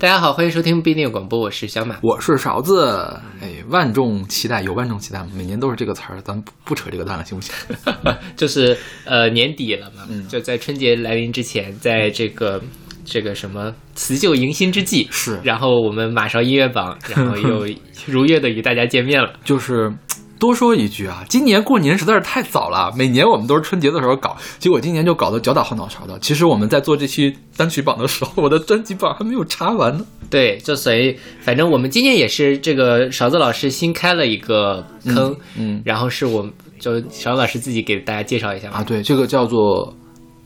大家好，欢迎收听必定广播，我是小马，我是勺子。哎，万众期待，有万众期待吗？每年都是这个词儿，咱不不扯这个蛋了，行不行？就是呃年底了嘛，就在春节来临之前，在这个这个什么辞旧迎新之际，是，然后我们马上音乐榜，然后又 如约的与大家见面了，就是。多说一句啊，今年过年实在是太早了。每年我们都是春节的时候搞，结果今年就搞得脚打后脑勺的。其实我们在做这期单曲榜的时候，我的专辑榜还没有查完呢。对，就所以反正我们今年也是这个勺子老师新开了一个坑，嗯，然后是我们就勺子老师自己给大家介绍一下啊。对，这个叫做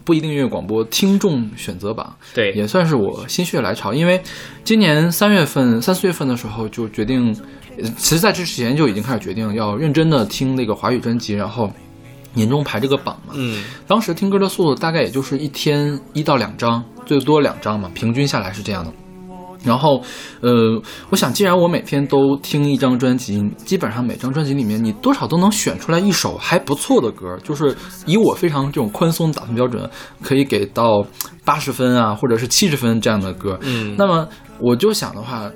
不一定音乐广播听众选择榜，对，也算是我心血来潮，因为今年三月份、三四月份的时候就决定。其实，在这之前就已经开始决定要认真的听那个华语专辑，然后年终排这个榜嘛。嗯，当时听歌的速度大概也就是一天一到两张，最多两张嘛，平均下来是这样的。然后，呃，我想，既然我每天都听一张专辑，基本上每张专辑里面，你多少都能选出来一首还不错的歌，就是以我非常这种宽松的打分标准，可以给到八十分啊，或者是七十分这样的歌。嗯，那么我就想的话。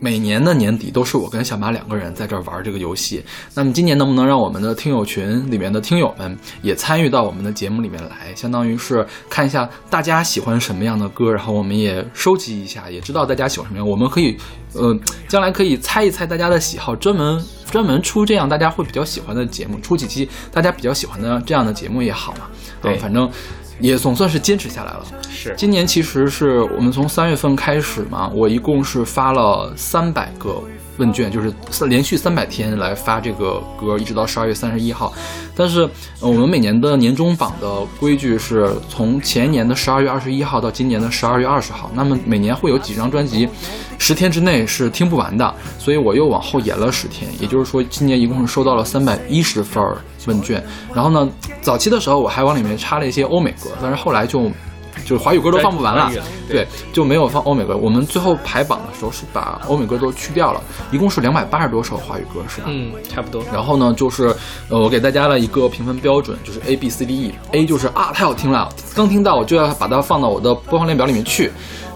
每年的年底都是我跟小马两个人在这儿玩这个游戏。那么今年能不能让我们的听友群里面的听友们也参与到我们的节目里面来？相当于是看一下大家喜欢什么样的歌，然后我们也收集一下，也知道大家喜欢什么样。我们可以，呃，将来可以猜一猜大家的喜好，专门专门出这样大家会比较喜欢的节目，出几期大家比较喜欢的这样的节目也好嘛。对，反正。也总算是坚持下来了。是，今年其实是我们从三月份开始嘛，我一共是发了三百个。问卷就是连续三百天来发这个歌，一直到十二月三十一号。但是我们每年的年终榜的规矩是从前年的十二月二十一号到今年的十二月二十号。那么每年会有几张专辑，十天之内是听不完的，所以我又往后延了十天。也就是说，今年一共是收到了三百一十份问卷。然后呢，早期的时候我还往里面插了一些欧美歌，但是后来就。就是华语歌都放不完了，对，就没有放欧美歌。我们最后排榜的时候是把欧美歌都去掉了，一共是两百八十多首华语歌，是吧？嗯，差不多。然后呢，就是呃，我给大家了一个评分标准，就是 A B C D E，A 就是啊太好听了，刚听到我就要把它放到我的播放列表里面去。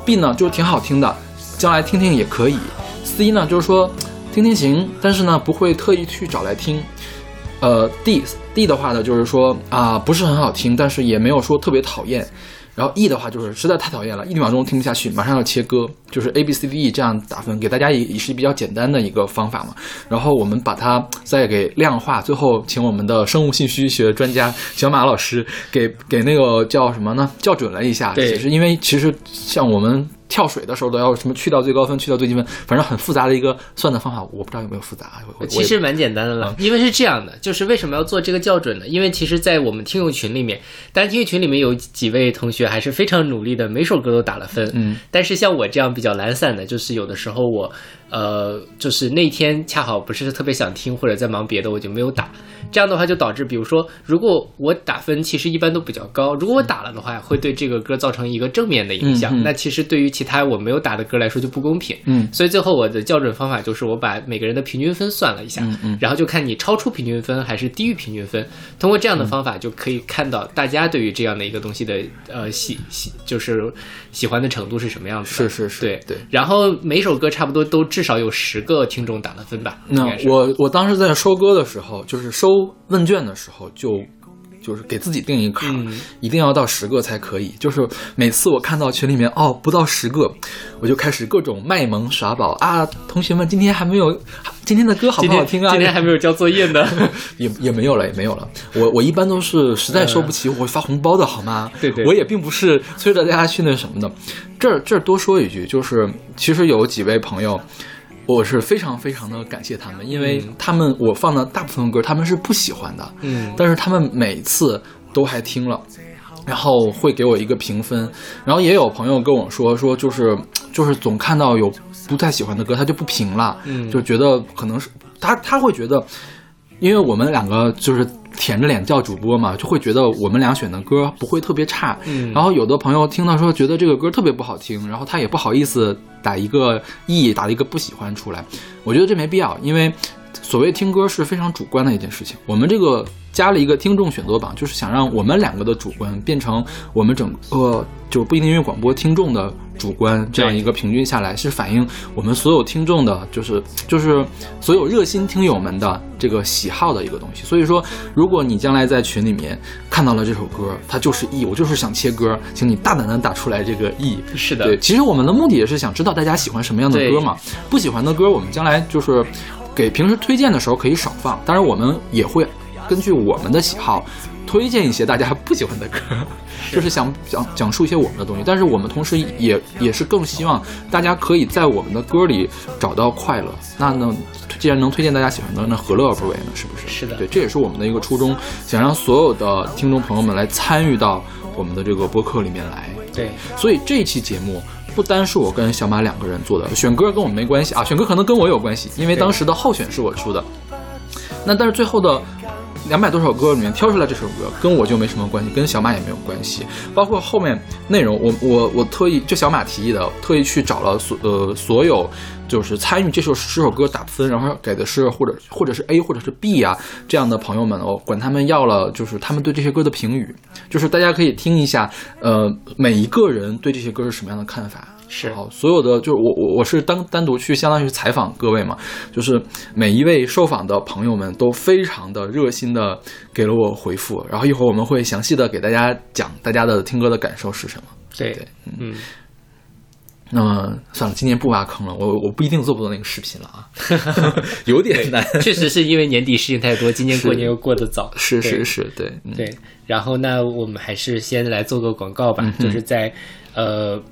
B 呢就是挺好听的，将来听听也可以。C 呢就是说听听行，但是呢不会特意去找来听。呃，D D 的话呢就是说啊不是很好听，但是也没有说特别讨厌。然后 E 的话就是实在太讨厌了，一秒钟听不下去，马上要切割，就是 A B C D E 这样打分，给大家也也是比较简单的一个方法嘛。然后我们把它再给量化，最后请我们的生物信息学专家小马老师给给那个叫什么呢？校准了一下，对，是因为其实像我们。跳水的时候都要什么去掉最高分，去掉最低分，反正很复杂的一个算的方法，我不知道有没有复杂。其实蛮简单的了，因为是这样的，就是为什么要做这个校准呢？因为其实，在我们听友群里面，当然听友群里面有几位同学还是非常努力的，每首歌都打了分。嗯，但是像我这样比较懒散的，就是有的时候我。呃，就是那天恰好不是特别想听，或者在忙别的，我就没有打。这样的话就导致，比如说，如果我打分其实一般都比较高，如果我打了的话，会对这个歌造成一个正面的影响。那其实对于其他我没有打的歌来说就不公平。嗯，所以最后我的校准方法就是我把每个人的平均分算了一下，嗯嗯，然后就看你超出平均分还是低于平均分。通过这样的方法就可以看到大家对于这样的一个东西的呃喜喜就是喜欢的程度是什么样子。是是是，对对。然后每首歌差不多都至少有十个。听众打了分吧？那我我当时在收歌的时候，就是收问卷的时候，就就是给自己定一个坎，一定要到十个才可以。就是每次我看到群里面哦不到十个，我就开始各种卖萌耍宝啊！同学们，今天还没有今天的歌好不好听啊？今天还没有交作业呢，也也没有了，也没有了。我我一般都是实在收不起，我会发红包的好吗？对对，我也并不是催着大家去那什么的。这儿这儿多说一句，就是其实有几位朋友。我是非常非常的感谢他们，因为他们我放的大部分歌他们是不喜欢的，嗯，但是他们每次都还听了，然后会给我一个评分，然后也有朋友跟我说说就是就是总看到有不太喜欢的歌他就不评了，嗯，就觉得可能是他他会觉得，因为我们两个就是舔着脸叫主播嘛，就会觉得我们俩选的歌不会特别差，嗯，然后有的朋友听到说觉得这个歌特别不好听，然后他也不好意思。打一个 E，打了一个不喜欢出来，我觉得这没必要，因为所谓听歌是非常主观的一件事情。我们这个加了一个听众选择榜，就是想让我们两个的主观变成我们整个就不一定音乐广播听众的主观，这样一个平均下来，是反映我们所有听众的，就是就是所有热心听友们的这个喜好的一个东西。所以说，如果你将来在群里面看到了这首歌，它就是 E，我就是想切歌，请你大胆的打出来这个 E。是的，对，其实我们的目的也是想知道大家喜欢什么样的歌嘛，不喜欢的歌，我们将来就是给平时推荐的时候可以少放，当然我们也会根据我们的喜好。推荐一些大家不喜欢的歌，就是想讲讲述一些我们的东西，但是我们同时也也是更希望大家可以在我们的歌里找到快乐。那呢，既然能推荐大家喜欢的，那何乐而不为呢？是不是？是的，对，这也是我们的一个初衷，想让所有的听众朋友们来参与到我们的这个播客里面来。对，所以这一期节目不单是我跟小马两个人做的，选歌跟我们没关系啊，选歌可能跟我有关系，因为当时的候选是我出的。那但是最后的。两百多首歌里面挑出来这首歌，跟我就没什么关系，跟小马也没有关系。包括后面内容，我我我特意就小马提议的，特意去找了所呃所有就是参与这首十首歌打分，然后给的是或者或者是 A 或者是 B 啊这样的朋友们，我管他们要了就是他们对这些歌的评语，就是大家可以听一下，呃每一个人对这些歌是什么样的看法。是好，所有的就是我我我是单单独去相当于采访各位嘛，就是每一位受访的朋友们都非常的热心的给了我回复，然后一会儿我们会详细的给大家讲大家的听歌的感受是什么。对对，嗯。那么算了，今年不挖坑了，我我不一定做不做那个视频了啊，有点难。确实是因为年底事情太多，今年过年又过得早。是是是，对对。然后那我们还是先来做个广告吧，就是在呃。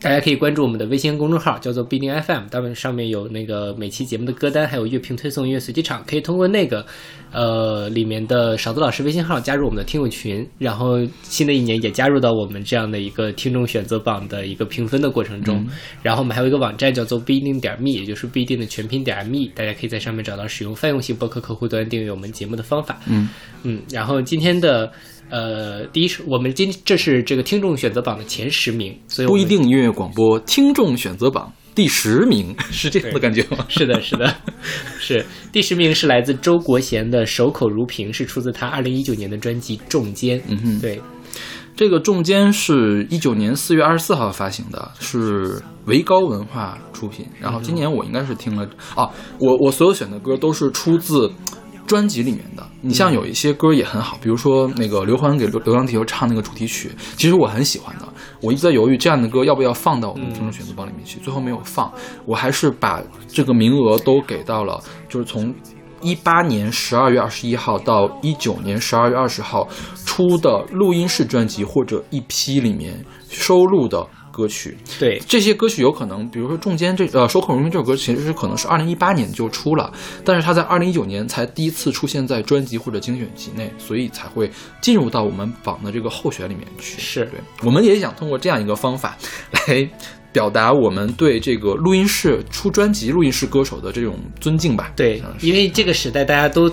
大家可以关注我们的微信公众号，叫做必定 FM，当然上面有那个每期节目的歌单，还有乐评推送、音乐随机场，可以通过那个，呃，里面的勺子老师微信号加入我们的听友群，然后新的一年也加入到我们这样的一个听众选择榜的一个评分的过程中。然后我们还有一个网站叫做不一定点 me，也就是不一定的全拼点 me，大家可以在上面找到使用泛用型博客客户端订阅我们节目的方法。嗯嗯，然后今天的。呃，第一是我们今这是这个听众选择榜的前十名，所以不一定音乐广播听众选择榜第十名 是这样的感觉吗？是的，是的，是第十名是来自周国贤的《守口如瓶》，是出自他二零一九年的专辑《重肩》。嗯哼，对，这个《重肩》是一九年四月二十四号发行的，是维高文化出品。然后今年我应该是听了啊，我我所有选的歌都是出自。专辑里面的，你像有一些歌也很好，比如说那个刘欢给《流流浪地球》唱那个主题曲，其实我很喜欢的。我一直在犹豫这样的歌要不要放到我们听众选择榜里面去，最后没有放。我还是把这个名额都给到了，就是从一八年十二月二十一号到一九年十二月二十号出的录音室专辑或者一批里面收录的。歌曲对这些歌曲有可能，比如说《中间》这呃《守口如瓶》这首歌，其实是可能是二零一八年就出了，但是它在二零一九年才第一次出现在专辑或者精选集内，所以才会进入到我们榜的这个候选里面去。是对，我们也想通过这样一个方法来表达我们对这个录音室出专辑、录音室歌手的这种尊敬吧。对，因为这个时代大家都。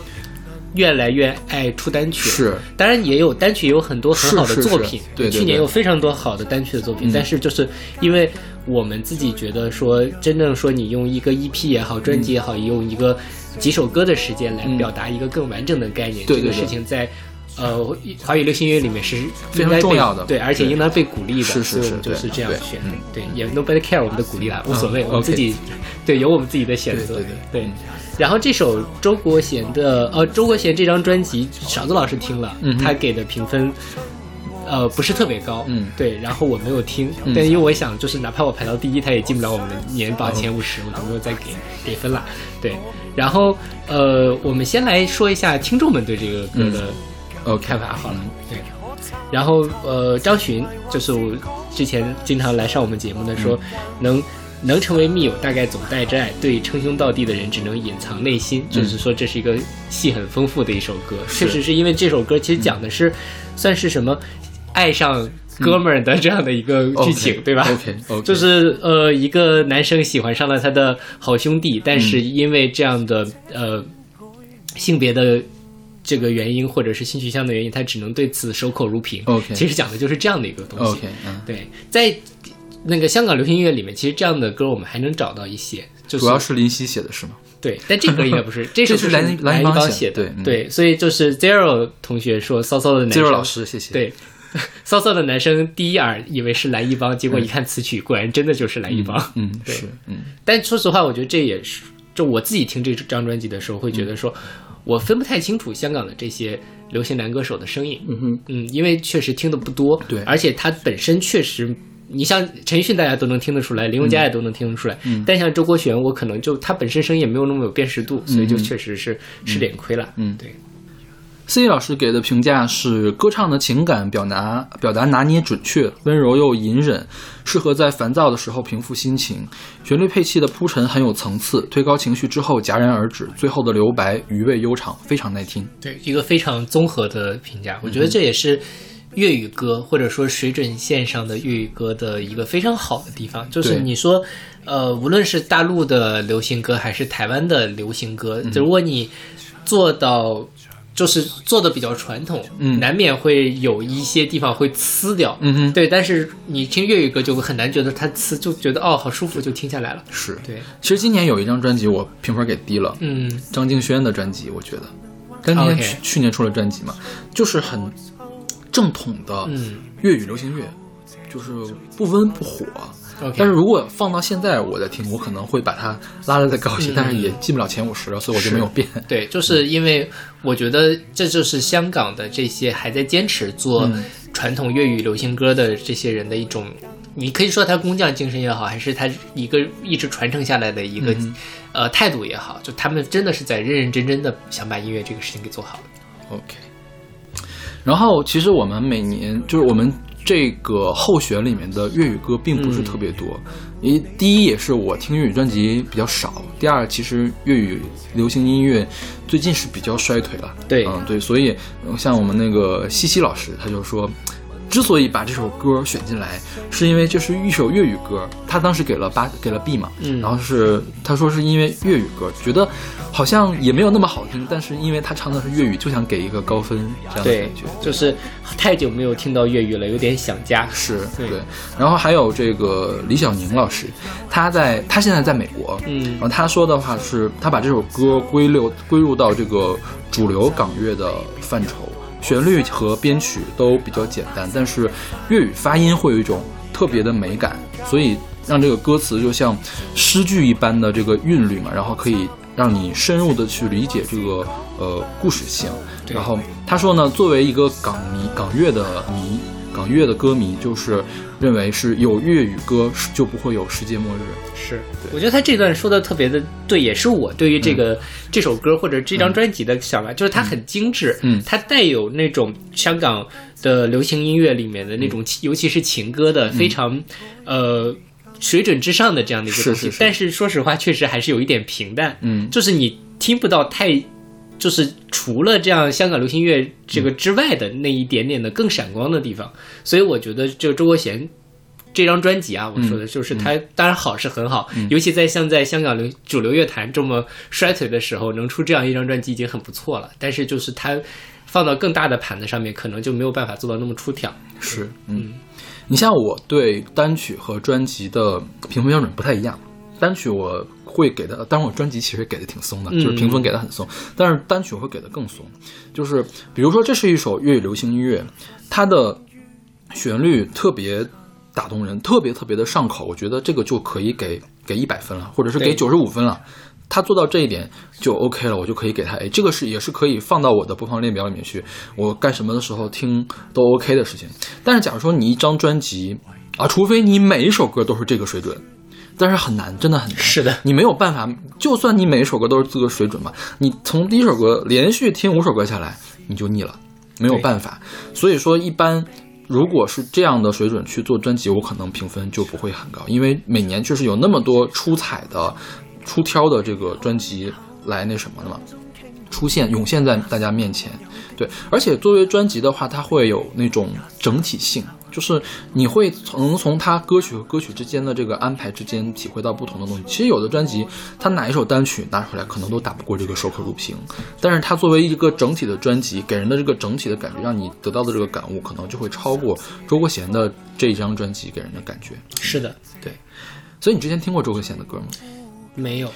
越来越爱出单曲，是，当然也有单曲，也有很多很好的作品。对，去年有非常多好的单曲的作品，但是就是因为我们自己觉得说，真正说你用一个 EP 也好，专辑也好，用一个几首歌的时间来表达一个更完整的概念，这个事情在呃华语流行音乐里面是非常重要的，对，而且应当被鼓励的。是是是，就是这样选。对，也 nobody care 我们的鼓励了，无所谓，我们自己对有我们自己的选择。对。然后这首周国贤的，呃，周国贤这张专辑，勺子老师听了，他给的评分，呃，不是特别高，嗯，对。然后我没有听，但因为我想，就是哪怕我排到第一，他也进不了我们的年榜前五十，我就没有再给给分了。对。然后，呃，我们先来说一下听众们对这个歌的呃看法好了。对。然后，呃，张巡就是我之前经常来上我们节目的，说能。能成为密友，大概总带着爱；对称兄道弟的人，只能隐藏内心。就是说，这是一个戏很丰富的一首歌。确实是因为这首歌其实讲的是，算是什么爱上哥们儿的这样的一个剧情，对吧？OK，就是呃，一个男生喜欢上了他的好兄弟，但是因为这样的呃性别的这个原因，或者是性取向的原因，他只能对此守口如瓶。OK，其实讲的就是这样的一个东西。OK，嗯，对，在。那个香港流行音乐里面，其实这样的歌我们还能找到一些，就主要是林夕写的是吗？对，但这歌应该不是，这首是蓝蓝一邦写的。对对，所以就是 Zero 同学说骚骚的男生，Zero 老师，谢谢。对 骚骚的男生第一耳以为是蓝一帮，结果一看词曲，果然真的就是蓝一帮。嗯，对是，嗯但说实话，我觉得这也是，就我自己听这张专辑的时候，会觉得说，我分不太清楚香港的这些流行男歌手的声音。嗯哼，嗯，因为确实听的不多，对。而且他本身确实，你像陈奕迅，大家都能听得出来，林宥嘉也都能听得出来，嗯。但像周国贤，我可能就他本身声音也没有那么有辨识度，所以就确实是吃点亏了。嗯。对，司仪老师给的评价是：歌唱的情感表达表达拿捏准确，温柔又隐忍，适合在烦躁的时候平复心情。旋律配器的铺陈很有层次，推高情绪之后戛然而止，最后的留白余味悠长，非常耐听。对，一个非常综合的评价，我觉得这也是粤语歌或者说水准线上的粤语歌的一个非常好的地方，就是你说，呃，无论是大陆的流行歌还是台湾的流行歌，如果你做到。就是做的比较传统，嗯。难免会有一些地方会呲掉，嗯哼，对。但是你听粤语歌就很难觉得它呲，就觉得哦好舒服就听下来了，是。对，其实今年有一张专辑我评分给低了，嗯，张敬轩的专辑，我觉得，张敬轩去去年出了专辑嘛，就是很正统的嗯。粤语流行乐，就是不温不火。但是如果放到现在我在听，我可能会把它拉得再高一些，嗯但是也进不了前五十了，所以我就没有变。对，就是因为我觉得这就是香港的这些还在坚持做嗯传统粤语流行歌的这些人的一种，你可以说他工匠精神也好，还是他一个一直传承下来的一个、嗯呃态度也好，就他们真的是在认认真真的想把音乐这个事情给做好。OK。然后其实我们每年就是我们这个候选里面的粤语歌并不是特别多，因为第一也是我听粤语专辑比较少，第二其实粤语流行音乐最近是比较衰退了。对嗯对，所以呃像我们那个西西老师他就说。之所以把这首歌选进来，是因为这是一首粤语歌，他当时给了八给了 B 嘛，嗯然后是他说是因为粤语歌，觉得好像也没有那么好听，但是因为他唱的是粤语，就想给一个高分这样的对感觉。，就是太久没有听到粤语了，有点想家。是对对，然后还有这个李小宁老师，他在他现在在美国，嗯然后他说的话是，他把这首歌归流归入到这个主流港乐的范畴，旋律和编曲都比较简单，但是粤语发音会有一种特别的美感，所以让这个歌词就像诗句一般的这个韵律嘛，然后可以让你深入的去理解这个呃故事性。然后他说呢，作为一个港迷、港乐的迷、港乐的歌迷，就是认为是有粤语歌就不会有世界末日。是，我觉得他这段说的特别的对，也是我对于这个、这首歌或者这张专辑的想法，就是它很精致，嗯。它带有那种香港的流行音乐里面的那种，尤其是情歌的非常，呃。水准之上的这样的一个东西，是是是。但是说实话，确实还是有一点平淡，嗯。就是你听不到太，就是除了这样香港流行乐这个之外的那一点点的更闪光的地方，所以我觉得就周国贤这张专辑啊，我说的就是他当然好是很好，尤其在像在香港流主流乐坛这么衰退的时候，能出这样一张专辑已经很不错了。但是就是他放到更大的盘子上面，可能就没有办法做到那么出挑。是，嗯，你像我对单曲和专辑的评分标准不太一样，单曲我会给的，当然我专辑其实给的挺松的，嗯就是评分给的很松，但是单曲我会给的更松，就是比如说这是一首粤语流行音乐，它的旋律特别打动人，特别特别的上口，我觉得这个就可以给给一百分了，或者是给对九十五分了。他做到这一点就 OK 了，我就可以给他 A，这个是也是可以放到我的播放列表里面去，我干什么的时候听都 OK 的事情。但是假如说你一张专辑啊，除非你每一首歌都是这个水准，但是很难，真的很难。是的，你没有办法，就算你每一首歌都是这个水准吧，你从第一首歌连续听五首歌下来，你就腻了，没有办法。所以说，一般如果是这样的水准去做专辑，我可能评分就不会很高，因为每年确实有那么多出彩的、出挑的这个专辑来那什么的嘛。出现涌现在大家面前，对，而且作为专辑的话，它会有那种整体性，就是你会从从他歌曲和歌曲之间的这个安排之间体会到不同的东西。其实有的专辑，他哪一首单曲拿出来可能都打不过这个手可录屏，但是它作为一个整体的专辑，给人的这个整体的感觉，让你得到的这个感悟，可能就会超过周国贤的这一张专辑给人的感觉。是的，对所以你之前听过周国贤的歌吗？没有，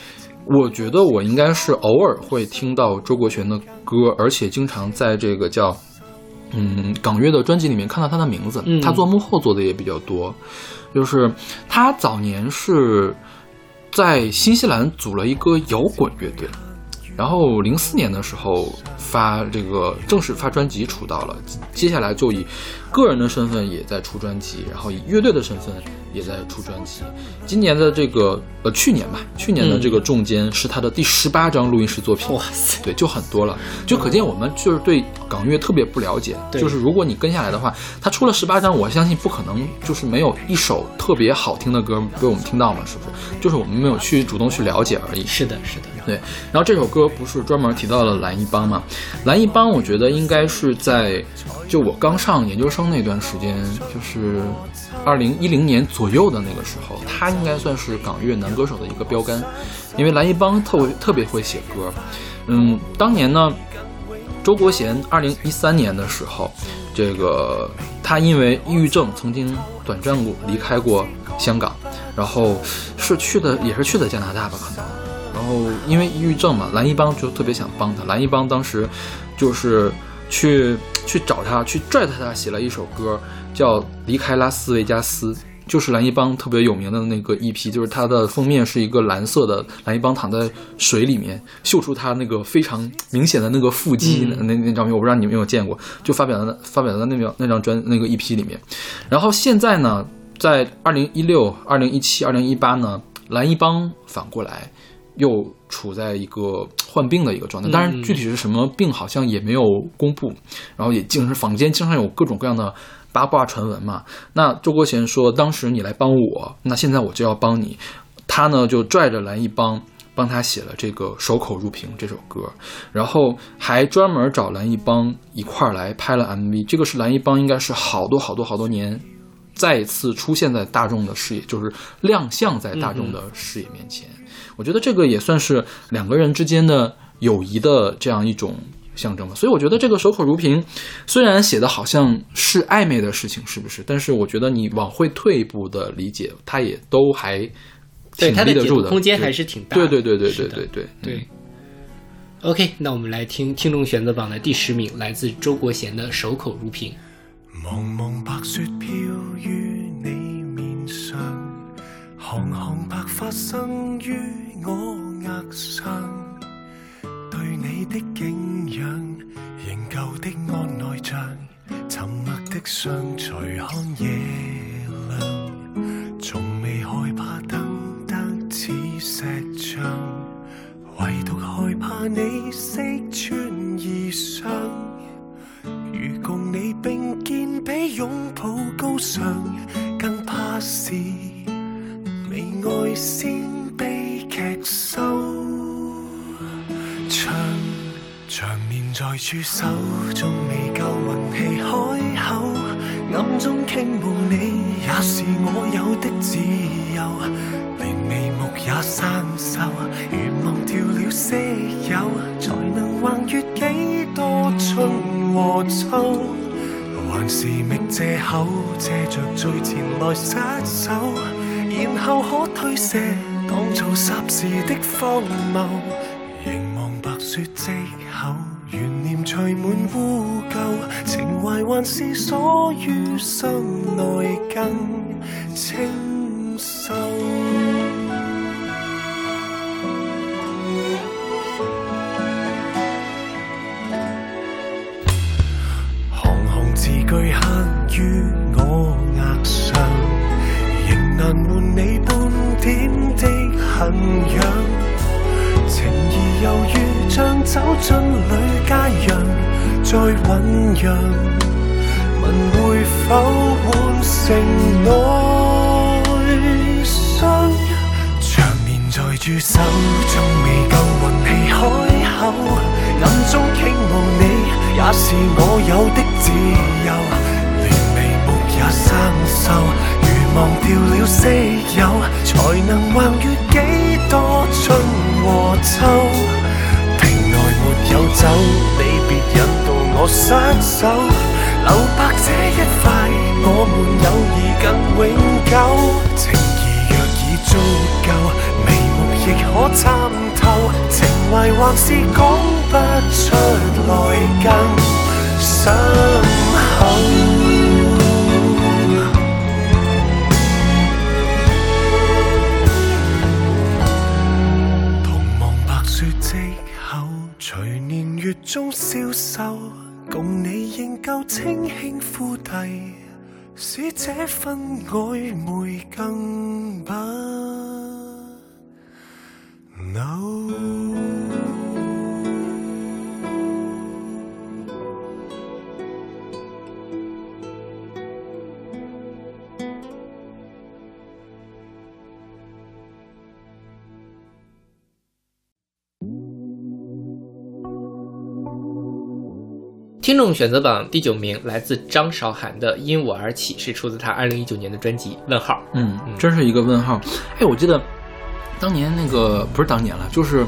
我觉得我应该是偶尔会听到周国贤的歌，而且经常在这个叫嗯港乐的专辑里面看到他的名字，嗯他做幕后做的也比较多，就是他早年是在新西兰组了一个摇滚乐队。然后零四年的时候发这个正式发专辑出道了，接下来就以个人的身份也在出专辑，然后以乐队的身份也在出专辑。今年的这个呃去年吧，去年的这个《重间》是他的第十八张录音室作品，哇塞，对，就很多了，就可见我们就是对港乐特别不了解。对就是如果你跟下来的话，他出了十八张，我相信不可能就是没有一首特别好听的歌被我们听到嘛，是不是？就是我们没有去主动去了解而已。是的，是的，对，然后这首歌不是专门提到了蓝一帮嘛？蓝一帮，我觉得应该是在就我刚上研究生那段时间，就是二零一零年左右的那个时候，他应该算是港乐男歌手的一个标杆，因为蓝一帮特别特别会写歌。嗯，当年呢，周国贤二零一三年的时候，这个他因为抑郁症曾经短暂过离开过香港，然后是去的也是去的加拿大吧，可能。然后因为抑郁症嘛，蓝一帮就特别想帮他。蓝一帮当时就是去去找他，去拽他，他写了一首歌叫《离开拉斯维加斯》，就是蓝一帮特别有名的那个 EP，就是它的封面是一个蓝色的蓝一帮躺在水里面，秀出他那个非常明显的那个腹肌，嗯那那张片我不知道你们有没有见过，就发表在发表在那张那张专那个 EP 里面。然后现在呢，在二零一六、二零一七、二零一八呢，蓝一帮反过来又处在一个 患病的一个状态，当然具体是什么病好像也没有公布，然后也经是坊间经常有各种各样的八卦传闻嘛。那周国贤说，当时你来帮我，那现在我就要帮你。他呢就拽着蓝一帮。帮他写了这个《守口如瓶》这首歌，然后还专门找蓝一帮一块儿来拍了 MV。这个是蓝一帮应该是好多好多好多年再一次出现在大众的视野，就是亮相在大众的视野面前。我觉得这个也算是两个人之间的友谊的这样一种象征吧。所以我觉得这个守口如瓶，虽然写的好像是暧昧的事情，是不是？但是我觉得你往回退一步的理解，它也都还挺立得住的，读空间还是挺大的。对对对对对对对对。OK，那我们来听听众选择榜的第十名，来自周国贤的《守口如瓶》。茫茫白雪飘于你面上，行行白发生於我額上，對你的敬仰，仍舊的安內像，沉默的相隨看夜亮，從未害怕等得似石像，唯獨害怕你識穿衣裳。如共你並肩比擁抱高尚，更怕是未愛先悲劇收場。長年在駐守，仲未夠運氣開口，暗中傾慕你，也是我有的自由。連眉目也生鏽，如忘掉了些友，才能橫越幾多春和秋。還是覓藉口，借着最前來失手，然後可推卸，當做霎时的荒謬。凝望白雪跡口，懸念隨滿污垢，情懷還是鎖於心內更清秀。行行字句刻于痕癢。情義猶如像酒樽里佳人，再醖釀，問會否換成內傷？長年在駐守，仲未夠運氣開口，暗中傾慕你，也是我有的自由。連眉目也生锈，忘掉了些友，才能橫越幾多春和秋。瓶內沒有酒，你別引導我失手，留白這一塊，我们友谊更永久。情義若已足夠，眉目亦可參透，情懷還是講不出來更深中消瘦共你仍旧清轻呼地使这份暧昧更不朽。听众选择榜第九名来自张韶涵的《因我而起》，是出自她二零一九年的专辑《问号》。嗯，真是一个问号。哎，我记得当年那个不是当年了，就是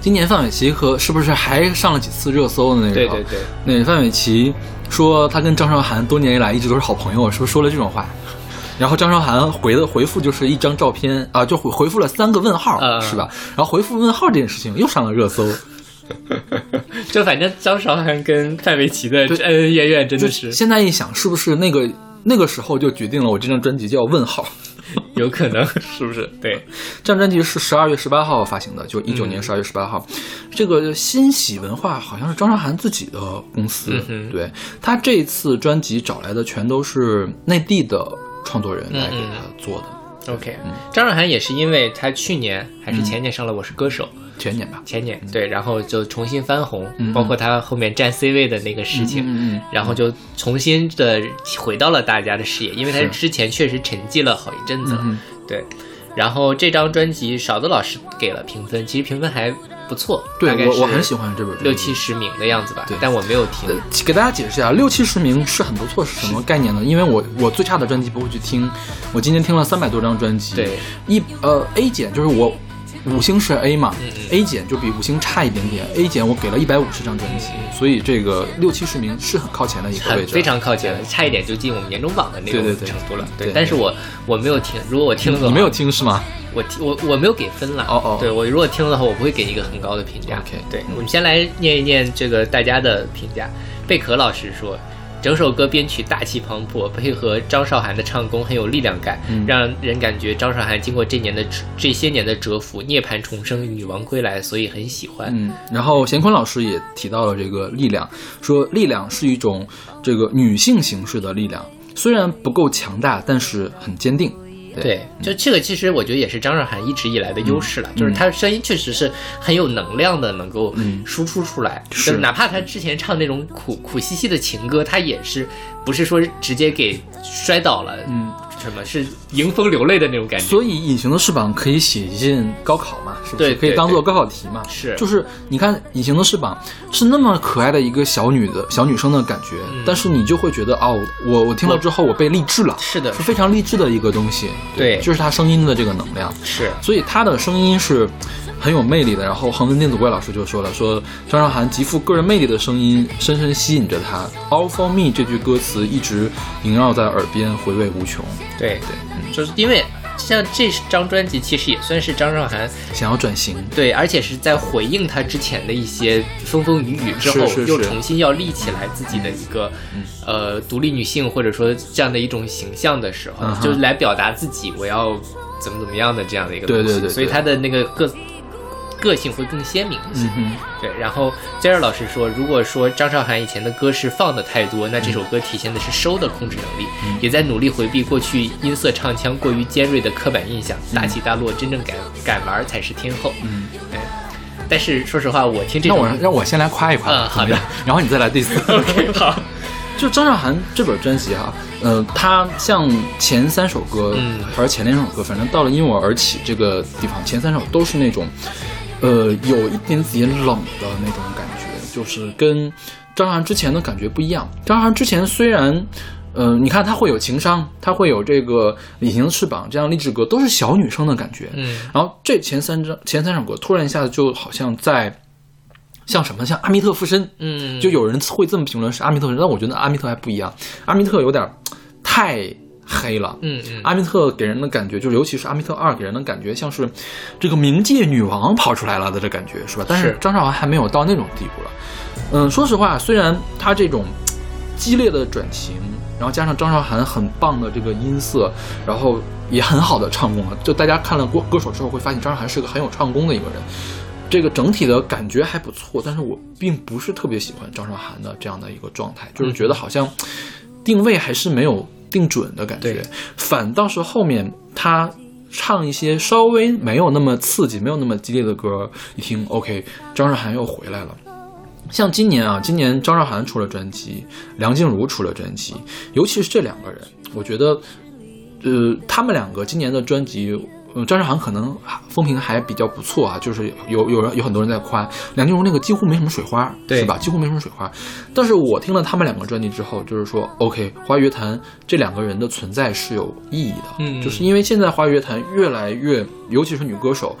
今年范玮琪和是不是还上了几次热搜的那个？对对对，那范玮琪说他跟张韶涵多年以来一直都是好朋友，是不是说了这种话？然后张韶涵回的回复就是一张照片啊，就回回复了三个问号，嗯是吧？然后回复问号这件事情又上了热搜。就反正张韶涵跟范玮琪的恩恩怨怨真的是现在一想，是不是那个那个时候就决定了我这张专辑叫问号？有可能，是不是？对，这张专辑是十二月十八号发行的，就一九年十二月十八号。这个新喜文化好像是张韶涵自己的公司，嗯对他这次专辑找来的全都是内地的创作人来给嗯他做的。OK，张韶涵也是因为她去年还是前年上了《我是歌手》，前年吧，前年对，然后就重新翻红，嗯。包括他后面占 C 位的那个事情，然后就重新的回到了大家的视野，因为他是。之前确实沉寂了好一阵子了，嗯对。然后这张专辑勺子老师给了评分，其实评分还不错，对我我很喜欢这本六七十名的样子吧对，但我没有听。呃，给大家解释一下，六七十名是很不错，是什么概念呢？因为我我最差的专辑不会去听，我今天听了三百多张专辑，对，一呃 A 减就是我五星是 A 嘛、a 减就比五星差一点点，A 减我给了一百五十张专辑，所以这个六七十名是很靠前的一个位置，非常靠前，差一点就进我们年终榜的那种对对对程度了。对但是我我没有听，如果我听了你没有听是吗？我听我我没有给分了。哦哦对我如果听了的话，我不会给一个很高的评价。OK，对嗯我们先来念一念这个大家的评价。贝壳老师说。整首歌编曲大气磅礴，配合张韶涵的唱功很有力量感，嗯让人感觉张韶涵经过这年的这些年的蛰伏，涅槃重生，女王归来，所以很喜欢。嗯，然后贤坤老师也提到了这个力量，说力量是一种这个女性形式的力量，虽然不够强大，但是很坚定。对，就这个其实我觉得也是张韶涵一直以来的优势了，嗯就是她的声音确实是很有能量的，能够嗯输出出来。是就哪怕她之前唱那种苦苦兮兮的情歌，她也是不是说直接给摔倒了，嗯，什么是迎风流泪的那种感觉。所以《隐形的翅膀》可以写进高考嘛？是不是？可以当做高考题嘛？是就是你看《隐形的翅膀》是那么可爱的一个小女的小女生的感觉，但是你就会觉得哦，我我听了之后我被励志了，是的是非常励志的一个东西。对就是她声音的这个能量。是所以她的声音是很有魅力的。然后恒温电子怪老师就说了，说张韶涵极富个人魅力的声音深深吸引着她。All for me 这句歌词一直萦绕在耳边，回味无穷。对对，就是因为像这张专辑其实也算是张韶涵想要转型，对，而且是在回应她之前的一些风风雨雨之后，是是是又重新要立起来自己的一个、呃独立女性或者说这样的一种形象的时候，嗯就是来表达自己我要怎么怎么样的这样的一个东西，对对对对所以她的那个个个性会更鲜明一些。嗯。对，然后 j e r 老师说，如果说张韶涵以前的歌是放的太多，那这首歌体现的是收的控制能力，嗯也在努力回避过去音色唱腔过于尖锐的刻板印象，大起大落，真正敢敢玩才是天后。嗯，对。但是说实话，我听这让首我让我先来夸一夸，嗯好的 然后你再来 diss。OK 好，就张韶涵这本专辑哈，呃，它像前三首歌，嗯还是前两首歌，反正到了因我而起这个地方，前三首都是那种，呃，有一点点冷的那种感觉，就是跟张韶涵之前的感觉不一样。张韶涵之前虽然。呃，你看，她会有情商，她会有这个隐形的翅膀，这样励志歌都是小女生的感觉。嗯然后这前三张前三首歌突然一下子就好像在像什么像阿密特附身，嗯，就有人会这么评论是阿密特但我觉得阿密特还不一样，阿密特有点太黑了。嗯嗯阿密特给人的感觉，就是尤其是阿密特二给人的感觉，像是这个冥界女王跑出来了的这感觉，是吧？但是是张韶涵还没有到那种地步了。嗯，说实话，虽然她这种激烈的转型，然后加上张韶涵很棒的这个音色，然后也很好的唱功啊，就大家看了歌歌手之后会发现张韶涵是个很有唱功的一个人。这个整体的感觉还不错，但是我并不是特别喜欢张韶涵的这样的一个状态，就是觉得好像定位还是没有定准的感觉，反倒是后面他唱一些稍微没有那么刺激、没有那么激烈的歌，一听 OK，张韶涵又回来了。像今年啊，今年张韶涵出了专辑，梁静茹出了专辑，尤其是这两个人，我觉得，呃，他们两个今年的专辑，呃，张韶涵可能风评还比较不错啊，就是有有人有很多人在夸梁静茹那个几乎没什么水花，对是吧？几乎没什么水花。但是我听了他们两个专辑之后，就是说，OK，华语乐坛这两个人的存在是有意义的，嗯就是因为现在华语乐坛越来越，尤其是女歌手。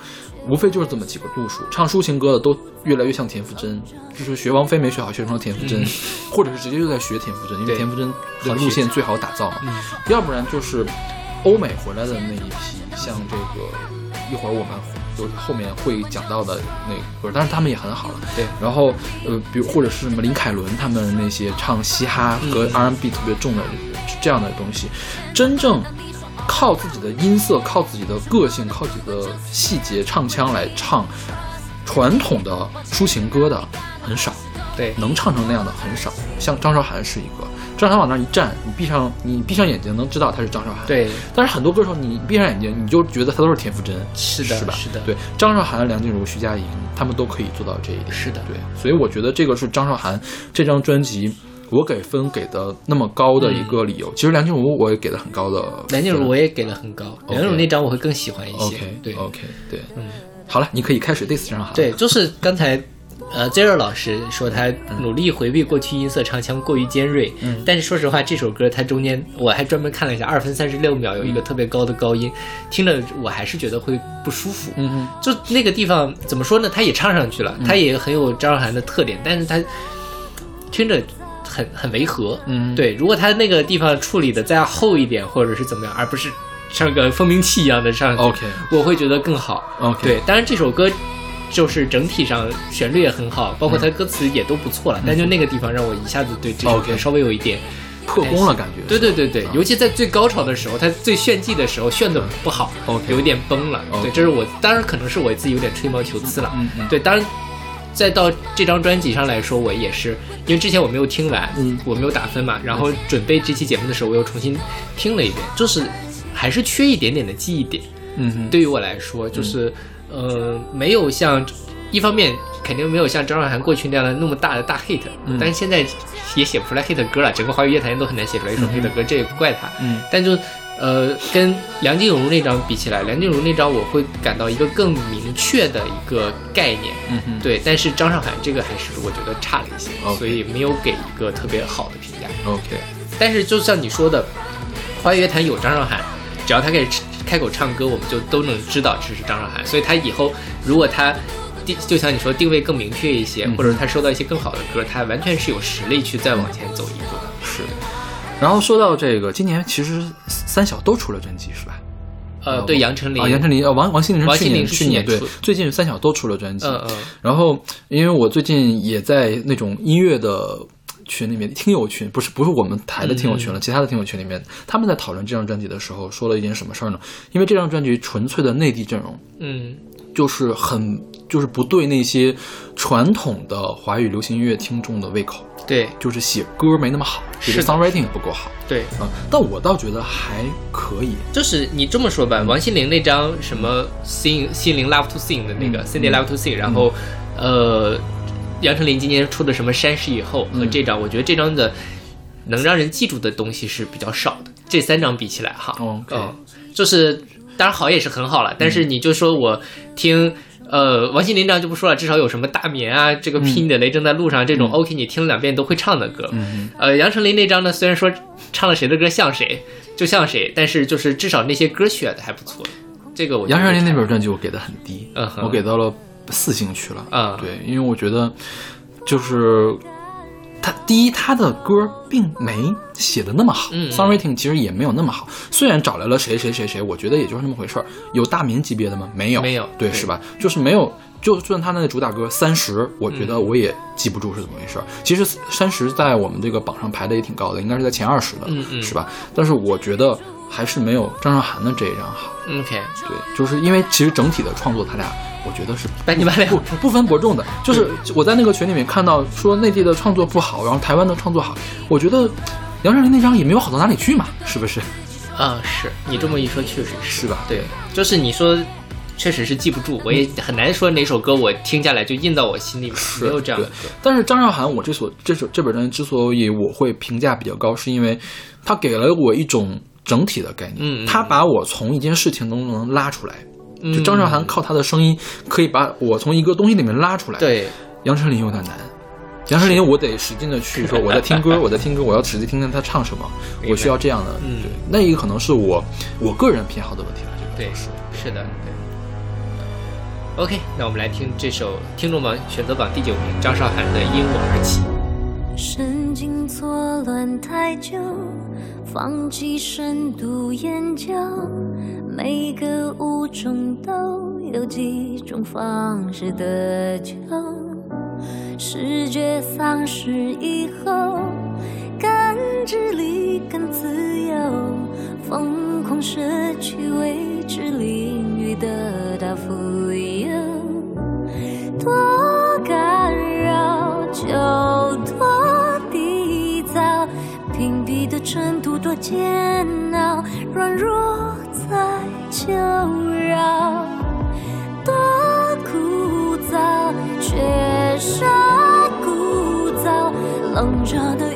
无非就是这么几个路数，唱抒情歌的都越来越像田馥甄，就是学王菲没学好，学成了田馥甄，嗯或者是直接就在学田馥甄，因为田馥甄的路线最好打造嘛。嗯要不然就是欧美回来的那一批，像这个一会儿我们有后面会讲到的那个歌，但是他们也很好了。对，然后呃，比如或者是什么林凯伦他们那些唱嘻哈和嗯。R&B 特别重的这样的东西，真正靠自己的音色、靠自己的个性、靠自己的细节唱腔来唱传统的抒情歌的很少。对，能唱成那样的很少，像张韶涵是一个，张韶涵往那一站，你闭上你闭上眼睛能知道她是张韶涵。，对，但是很多歌手你闭上眼睛你就觉得她都是田馥甄，是的是吧？是的对，张韶涵、梁静茹、徐佳莹，他们都可以做到这一点。是的对，所以我觉得这个是张韶涵这张专辑我给分给的那么高的一个理由。其实梁静茹我也给的很高的梁静茹我也给的很高梁静茹那张我会更喜欢一些。OK 对 OK 对，嗯，好了，你可以开始 diss 张韶涵。对，就是刚才。呃 z e r o 老师说他努力回避过去音色唱腔过于尖锐，嗯但是说实话，这首歌它中间我还专门看了一下，二分三十六秒有一个特别高的高音，听着我还是觉得会不舒服。嗯嗯，就那个地方怎么说呢？他也唱上去了，他也很有张韶涵的特点，但是他听着很很违和。嗯，对，如果他那个地方处理的再厚一点，或者是怎么样，而不是像个蜂鸣器一样的上去 OK 我会觉得更好。OK 对，当然这首歌就是整体上旋律也很好，包括它歌词也都不错了，但就那个地方让我一下子对这首歌稍微有一点。破功了感觉。对对对对，啊尤其在最高潮的时候，他最炫技的时候炫的不好有点崩了。对，这是我当然可能是我自己有点吹毛求疵了。对，当然再到这张专辑上来说，我也是因为之前我没有听完，嗯我没有打分嘛，然后准备这期节目的时候，我又重新听了一遍，就是还是缺一点点的记忆点。嗯哼，对于我来说，就是、呃，没有像一方面肯定没有像张韶涵过去那样的那么大的大 hit，、嗯但是现在也写不出来 hit 歌了，整个华语乐坛都很难写出来一首 hit 歌，这也不怪他。嗯但就呃，跟梁静茹那张比起来，梁静茹那张我会感到一个更明确的一个概念。嗯哼，对，但是张韶涵这个还是我觉得差了一些所以没有给一个特别好的评价。OK，但是就像你说的，华语乐坛有张韶涵，只要他开始开口唱歌，我们就都能知道这是张韶涵。所以他以后如果他定，就像你说定位更明确一些，嗯或者他收到一些更好的歌，他完全是有实力去再往前走一步的。是。然后说到这个，今年其实三小都出了专辑是吧？呃，啊对，杨丞琳，啊，杨丞琳，呃，王王心凌王心是去年凌是去年对，最近三小都出了专辑。嗯嗯，然后，因为我最近也在那种音乐的群里面，听友群，不是不是我们台的听友群了，其他的听友群里面，他们在讨论这张专辑的时候，说了一件什么事儿呢？因为这张专辑纯粹的内地阵容，嗯，就是很就是不对那些传统的华语流行音乐听众的胃口，对就是写歌没那么好，写的是 songwriting 不够好对，啊。但我倒觉得还可以。就是你这么说吧，王心凌那张什么 sing 心灵 love to sing 的那个嗯 Cindy love to sing，然后呃，杨丞琳今年出的什么山石以后和嗯这张，我觉得这张的能让人记住的东西是比较少的。这三张比起来哈嗯，就是当然好也是很好了，但是你就说我听。呃，王心凌这样就不说了，至少有什么大眠啊，这个拼你的雷正在路上这种 OK，你听了两遍都会唱的歌。嗯呃，杨丞琳那张呢，虽然说唱了谁的歌像谁，就像谁，但是就是至少那些歌选的还不错。这个我杨丞琳那本专辑我给的很低，我给到了四星去了。啊对，因为我觉得就是他第一，他的歌并没写的那么好、嗯嗯 s o n g w r i t i n g 其实也没有那么好。虽然找来了谁谁谁谁，我觉得也就是那么回事儿。有大名级别的吗？没有，没有对，对是吧？就是没有。就算他那个主打歌《三十》，我觉嗯得我也记不住是怎么回事儿。其实《三十》在我们这个榜上排的也挺高的，应该是在前二十的，嗯嗯是吧？但是我觉得还是没有张韶涵的这一张好。OK，对，就是因为其实整体的创作他俩我觉得是半斤八两不不分伯仲的。就是我在那个群里面看到说内地的创作不好，然后台湾的创作好，我觉得杨丞琳那张也没有好到哪里去嘛，是不是？啊，是你这么一说，确实是是吧？对，就是你说，确实是记不住，我也很难说哪首歌我听下来就印到我心里面，没有这样的歌。但是张韶涵，我这所这首这本专辑之所以我会评价比较高，是因为它给了我一种整体的概念，嗯嗯它把我从一件事情中能拉出来。就张韶涵靠她的声音可以把我从一个东西里面拉出来。，对，杨丞琳有点难。杨丞琳，我得使劲的去说，我在听歌，我在听歌，我要使劲听听她唱什么，我需要这样的。嗯对，那一个可能是我我个人偏好的问题了。这个对是是的，对。OK，那我们来听这首听众榜选择榜第九名张韶涵的《因我而起》。神经错乱太久，放弃深度研究。每个物种都有几种方式得救。视觉丧失以后，感知力更自由，疯狂摄取未知领域得到富有。多干扰就多缔造，屏蔽的程度多煎熬，软弱求饶，多枯燥，缺少枯燥，冷热的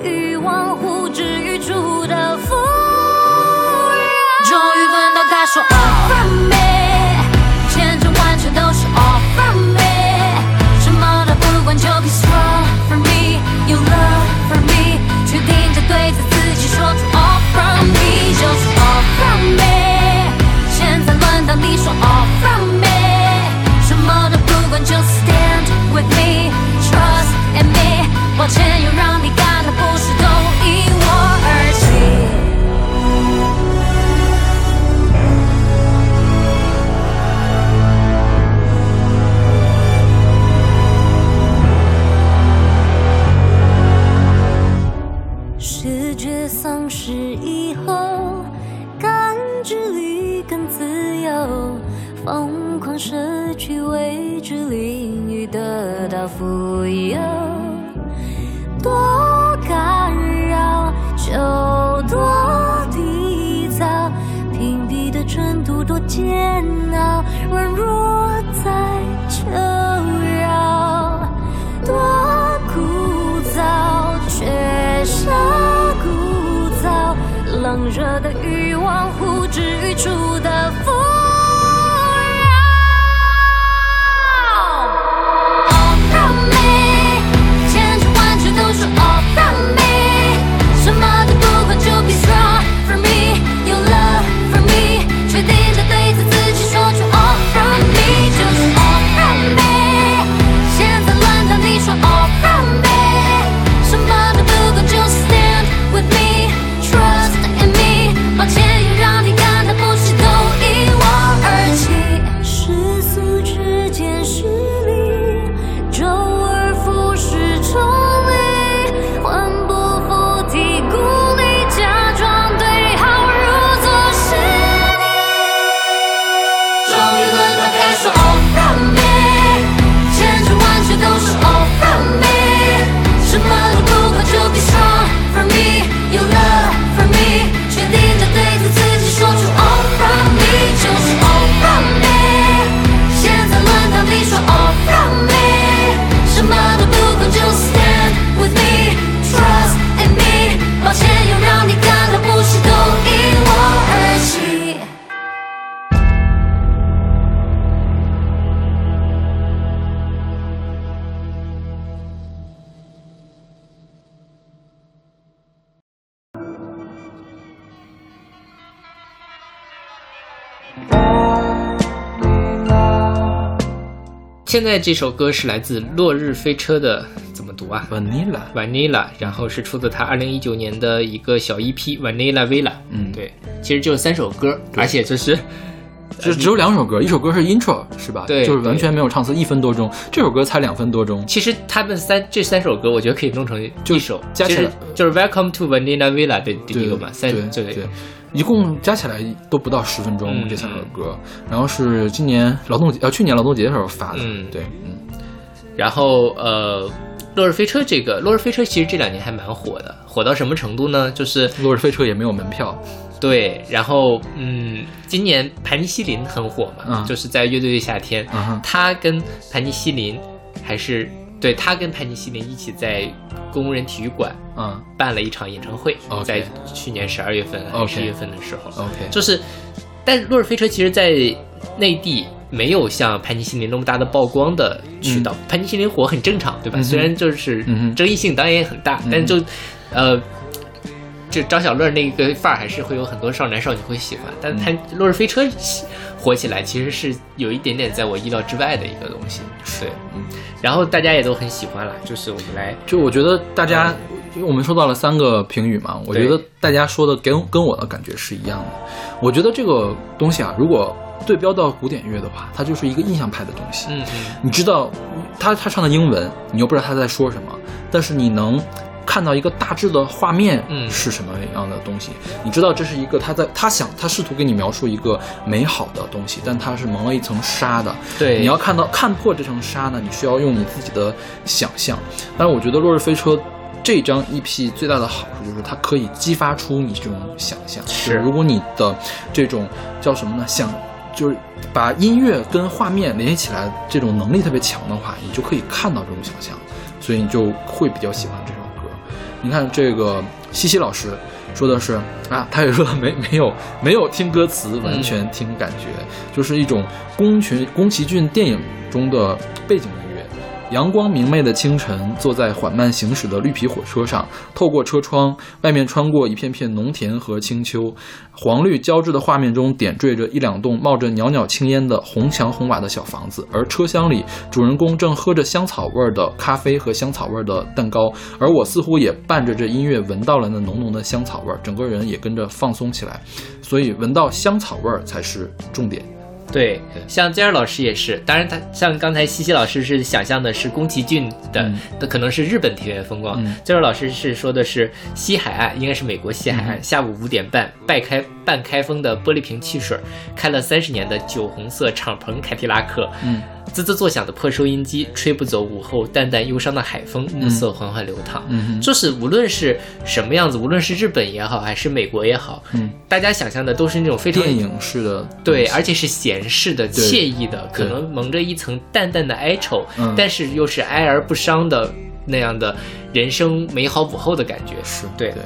现在这首歌是来自落日飞车的，怎么读啊 Vanilla，？Vanilla，然后是出自他二零一九年的一个小 EP Vanilla Villa。嗯对，其实就是三首歌，而且就是就只有两首歌，一首歌是 intro 是吧？对就是完全没有唱词，一分多钟。这首歌才两分多钟。其实他们三这三首歌，我觉得可以弄成一首，加起来就是就是 Welcome to Vanilla Villa 的第一个嘛，三对对，一共加起来都不到十分钟，嗯这三首歌。然后是今年劳动节呃去年劳动节的时候发的，嗯对，嗯。然后呃，落日飞车这个落日飞车其实这两年还蛮火的，火到什么程度呢？就是落日飞车也没有门票，对，然后嗯，今年盘尼西林很火嘛，嗯就是在乐队的夏天，嗯他跟盘尼西林还是对他跟潘尼西林一起在工人体育馆嗯办了一场演唱会在去年十二月份、十一月份的时候，，OK，就是，但落日飞车其实在内地没有像潘尼西林那么大的曝光的渠道。潘尼西林火很正常，对吧？嗯虽然就是争议性当然也很大，嗯但是就呃。这张小乐那个范儿还是会有很多少男少女会喜欢，但他落日飞车火起来其实是有一点点在我意料之外的一个东西，对，嗯，然后大家也都很喜欢了，就是我们来就我觉得大家，因为我们收到了三个评语嘛，我觉得大家说的跟跟我的感觉是一样的。我觉得这个东西啊，如果对标到古典乐的话，它就是一个印象派的东西。嗯嗯你知道他他唱的英文，你又不知道他在说什么，但是你能看到一个大致的画面嗯是什么样的东西。你知道这是一个他在他想他试图给你描述一个美好的东西，但它是蒙了一层纱的。对，你要看到看破这层纱呢，你需要用你自己的想象。但是我觉得《落日飞车》这张 EP 最大的好处就是它可以激发出你这种想象。是如果你的这种叫什么呢？想就是把音乐跟画面联系起来，这种能力特别强的话，你就可以看到这种想象，所以你就会比较喜欢这首歌。你看这个西西老师说的是啊，他也说没没有没有听歌词，完全听感觉，就是一种宫群宫崎骏电影中的背景音乐。阳光明媚的清晨，坐在缓慢行驶的绿皮火车上，透过车窗，外面穿过一片片农田和青丘，黄绿交织的画面中点缀着一两栋冒着袅袅青烟的红墙红瓦的小房子，而车厢里主人公正喝着香草味儿的咖啡和香草味儿的蛋糕，而我似乎也伴着这音乐闻到了那浓浓的香草味儿，整个人也跟着放松起来，所以闻到香草味儿才是重点。对，像姜儿老师也是，当然他像刚才西西老师是想象的是宫崎骏的，嗯那、可能是日本田园风光。嗯。尖儿老师是说的是西海岸，应该是美国西海岸，嗯下午五点半，半开半开封的玻璃瓶汽水，开了三十年的酒红色敞篷凯迪拉克，嗯，滋滋作响的破收音机，吹不走午后淡淡忧伤的海风，暮色缓缓流淌。嗯就是无论是什么样子，无论是日本也好，还是美国也好，嗯，大家想象的都是那种非常电影式的对，而且是闲适的、惬意的，可能蒙着一层淡淡的哀愁，嗯但是又是哀而不伤的那样的人生美好午后的感觉。是对对。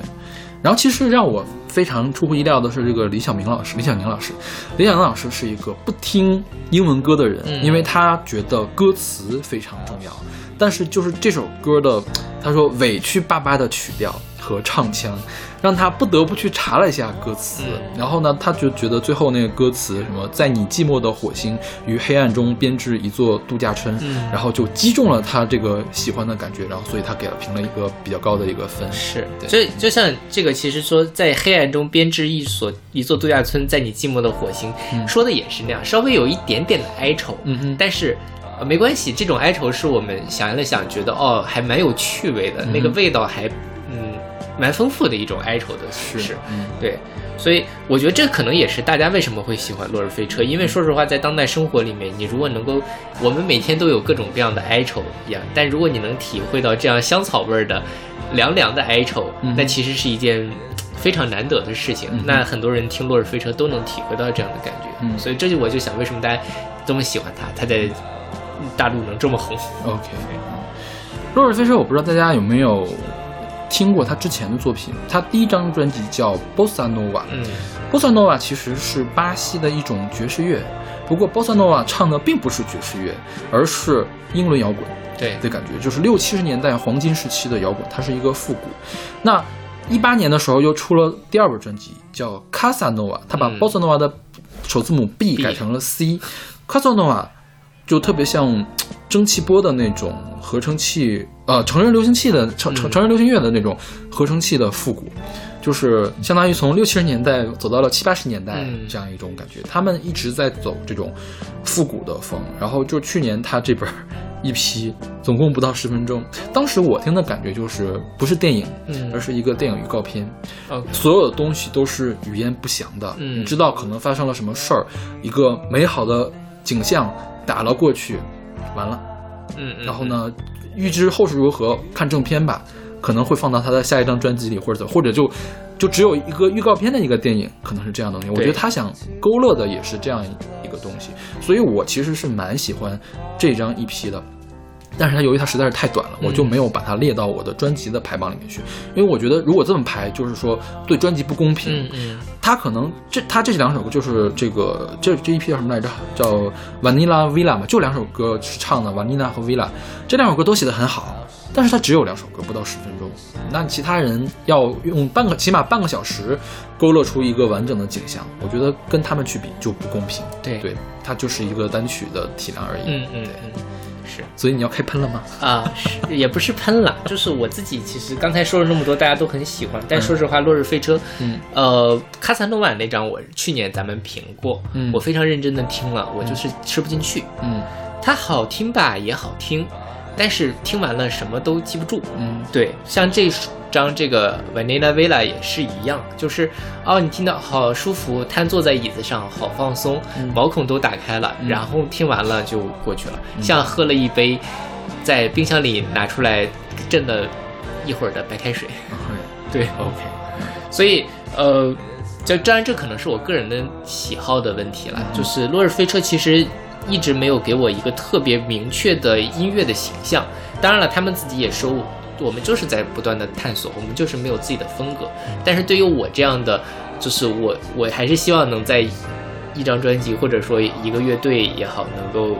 然后其实让我非常出乎意料的是，这个李小明老师，李小宁老师，李小宁老师是一个不听英文歌的人，嗯因为他觉得歌词非常重要。但是就是这首歌的，他说委屈巴巴的曲调和唱腔，让他不得不去查了一下歌词。嗯然后呢，他就觉得最后那个歌词什么，在你寂寞的火星与黑暗中编织一座度假村，嗯然后就击中了他这个喜欢的感觉，然后所以他给了评了一个比较高的一个分。是，对就就像这个，其实说在黑暗中编织一所一座度假村，在你寂寞的火星，嗯说的也是那样，稍微有一点点的哀愁，嗯哼但是。呃没关系，这种哀愁是我们想了想，觉得哦，还蛮有趣味的，嗯那个味道还嗯蛮丰富的一种哀愁的形式。嗯对，所以我觉得这可能也是大家为什么会喜欢《落日飞车》，因为说实话，在当代生活里面，你如果能够，我们每天都有各种各样的哀愁一样，但如果你能体会到这样香草味儿的凉凉的哀愁，嗯那其实是一件非常难得的事情。嗯那很多人听《落日飞车》都能体会到这样的感觉，嗯所以这就我就想，为什么大家这么喜欢它？它在大陆能这么红？OK，落日飞车，我不知道大家有没有听过他之前的作品。他第一张专辑叫《Bossa Nova》，嗯，Bossa Nova 其实是巴西的一种爵士乐，不过 Bossa Nova 唱的并不是爵士乐，而是英伦摇滚对，的感觉，就是六七十年代黄金时期的摇滚，它是一个复古。那一八年的时候又出了第二本专辑，叫《Casanova》，他把 Bossa Nova 的首字母 B 改成了 C，卡萨诺瓦就特别像蒸汽波的那种合成器，呃，成人流行器的成成成人流行乐的那种合成器的复古，就是相当于从六七十年代走到了七八十年代嗯这样一种感觉。他们一直在走这种复古的风，然后就去年他这本儿一批总共不到十分钟，当时我听的感觉就是不是电影，嗯而是一个电影预告片。OK 所有的东西都是语言不详的，嗯你知道可能发生了什么事儿，一个美好的景象打了过去，完了，嗯，嗯然后？呢，预知后事如何，看正片吧，可能会放到他的下一张专辑里，或者怎，或者就就只有一个预告片的一个电影，可能是这样的东西。我觉得他想勾勒的也是这样一个东西，所以我其实是蛮喜欢这张 EP 的。但是它由于它实在是太短了，我就没有把它列到我的专辑的排榜里面去，因为我觉得如果这么排，就是说对专辑不公平。嗯嗯他可能这他这两首歌就是这个这这一批叫什么来着？叫 Vanilla Villa 嘛，就两首歌是唱的 Vanilla 和 Villa，这两首歌都写得很好，但是它只有两首歌，不到十分钟。那其他人要用半个起码半个小时勾勒出一个完整的景象，我觉得跟他们去比就不公平。对对，它就是一个单曲的体量而已。嗯嗯对，嗯，是所以你要开喷了吗？啊，是也不是喷了，就是我自己其实刚才说了那么多，大家都很喜欢，但说实话，《落日飞车》嗯，呃，卡萨诺瓦那张我去年咱们评过，嗯。我非常认真的听了，我就是吃不进去，嗯。它好听吧也好听，但是听完了什么都记不住，嗯。对，像这张这个 Vanilla Villa 也是一样，就是哦，你听到好舒服，瘫坐在椅子上，好放松，毛孔都打开了，嗯。然后听完了就过去了，像喝了一杯在冰箱里拿出来震了一会儿的白开水。对，OK，所以呃，这当然这可能是我个人的喜好的问题了，就是《落日飞车》其实一直没有给我一个特别明确的音乐的形象。当然了，他们自己也说，我们就是在不断的探索，我们就是没有自己的风格。但是对于我这样的，就是我我还是希望能在一张专辑或者说一个乐队也好，能够。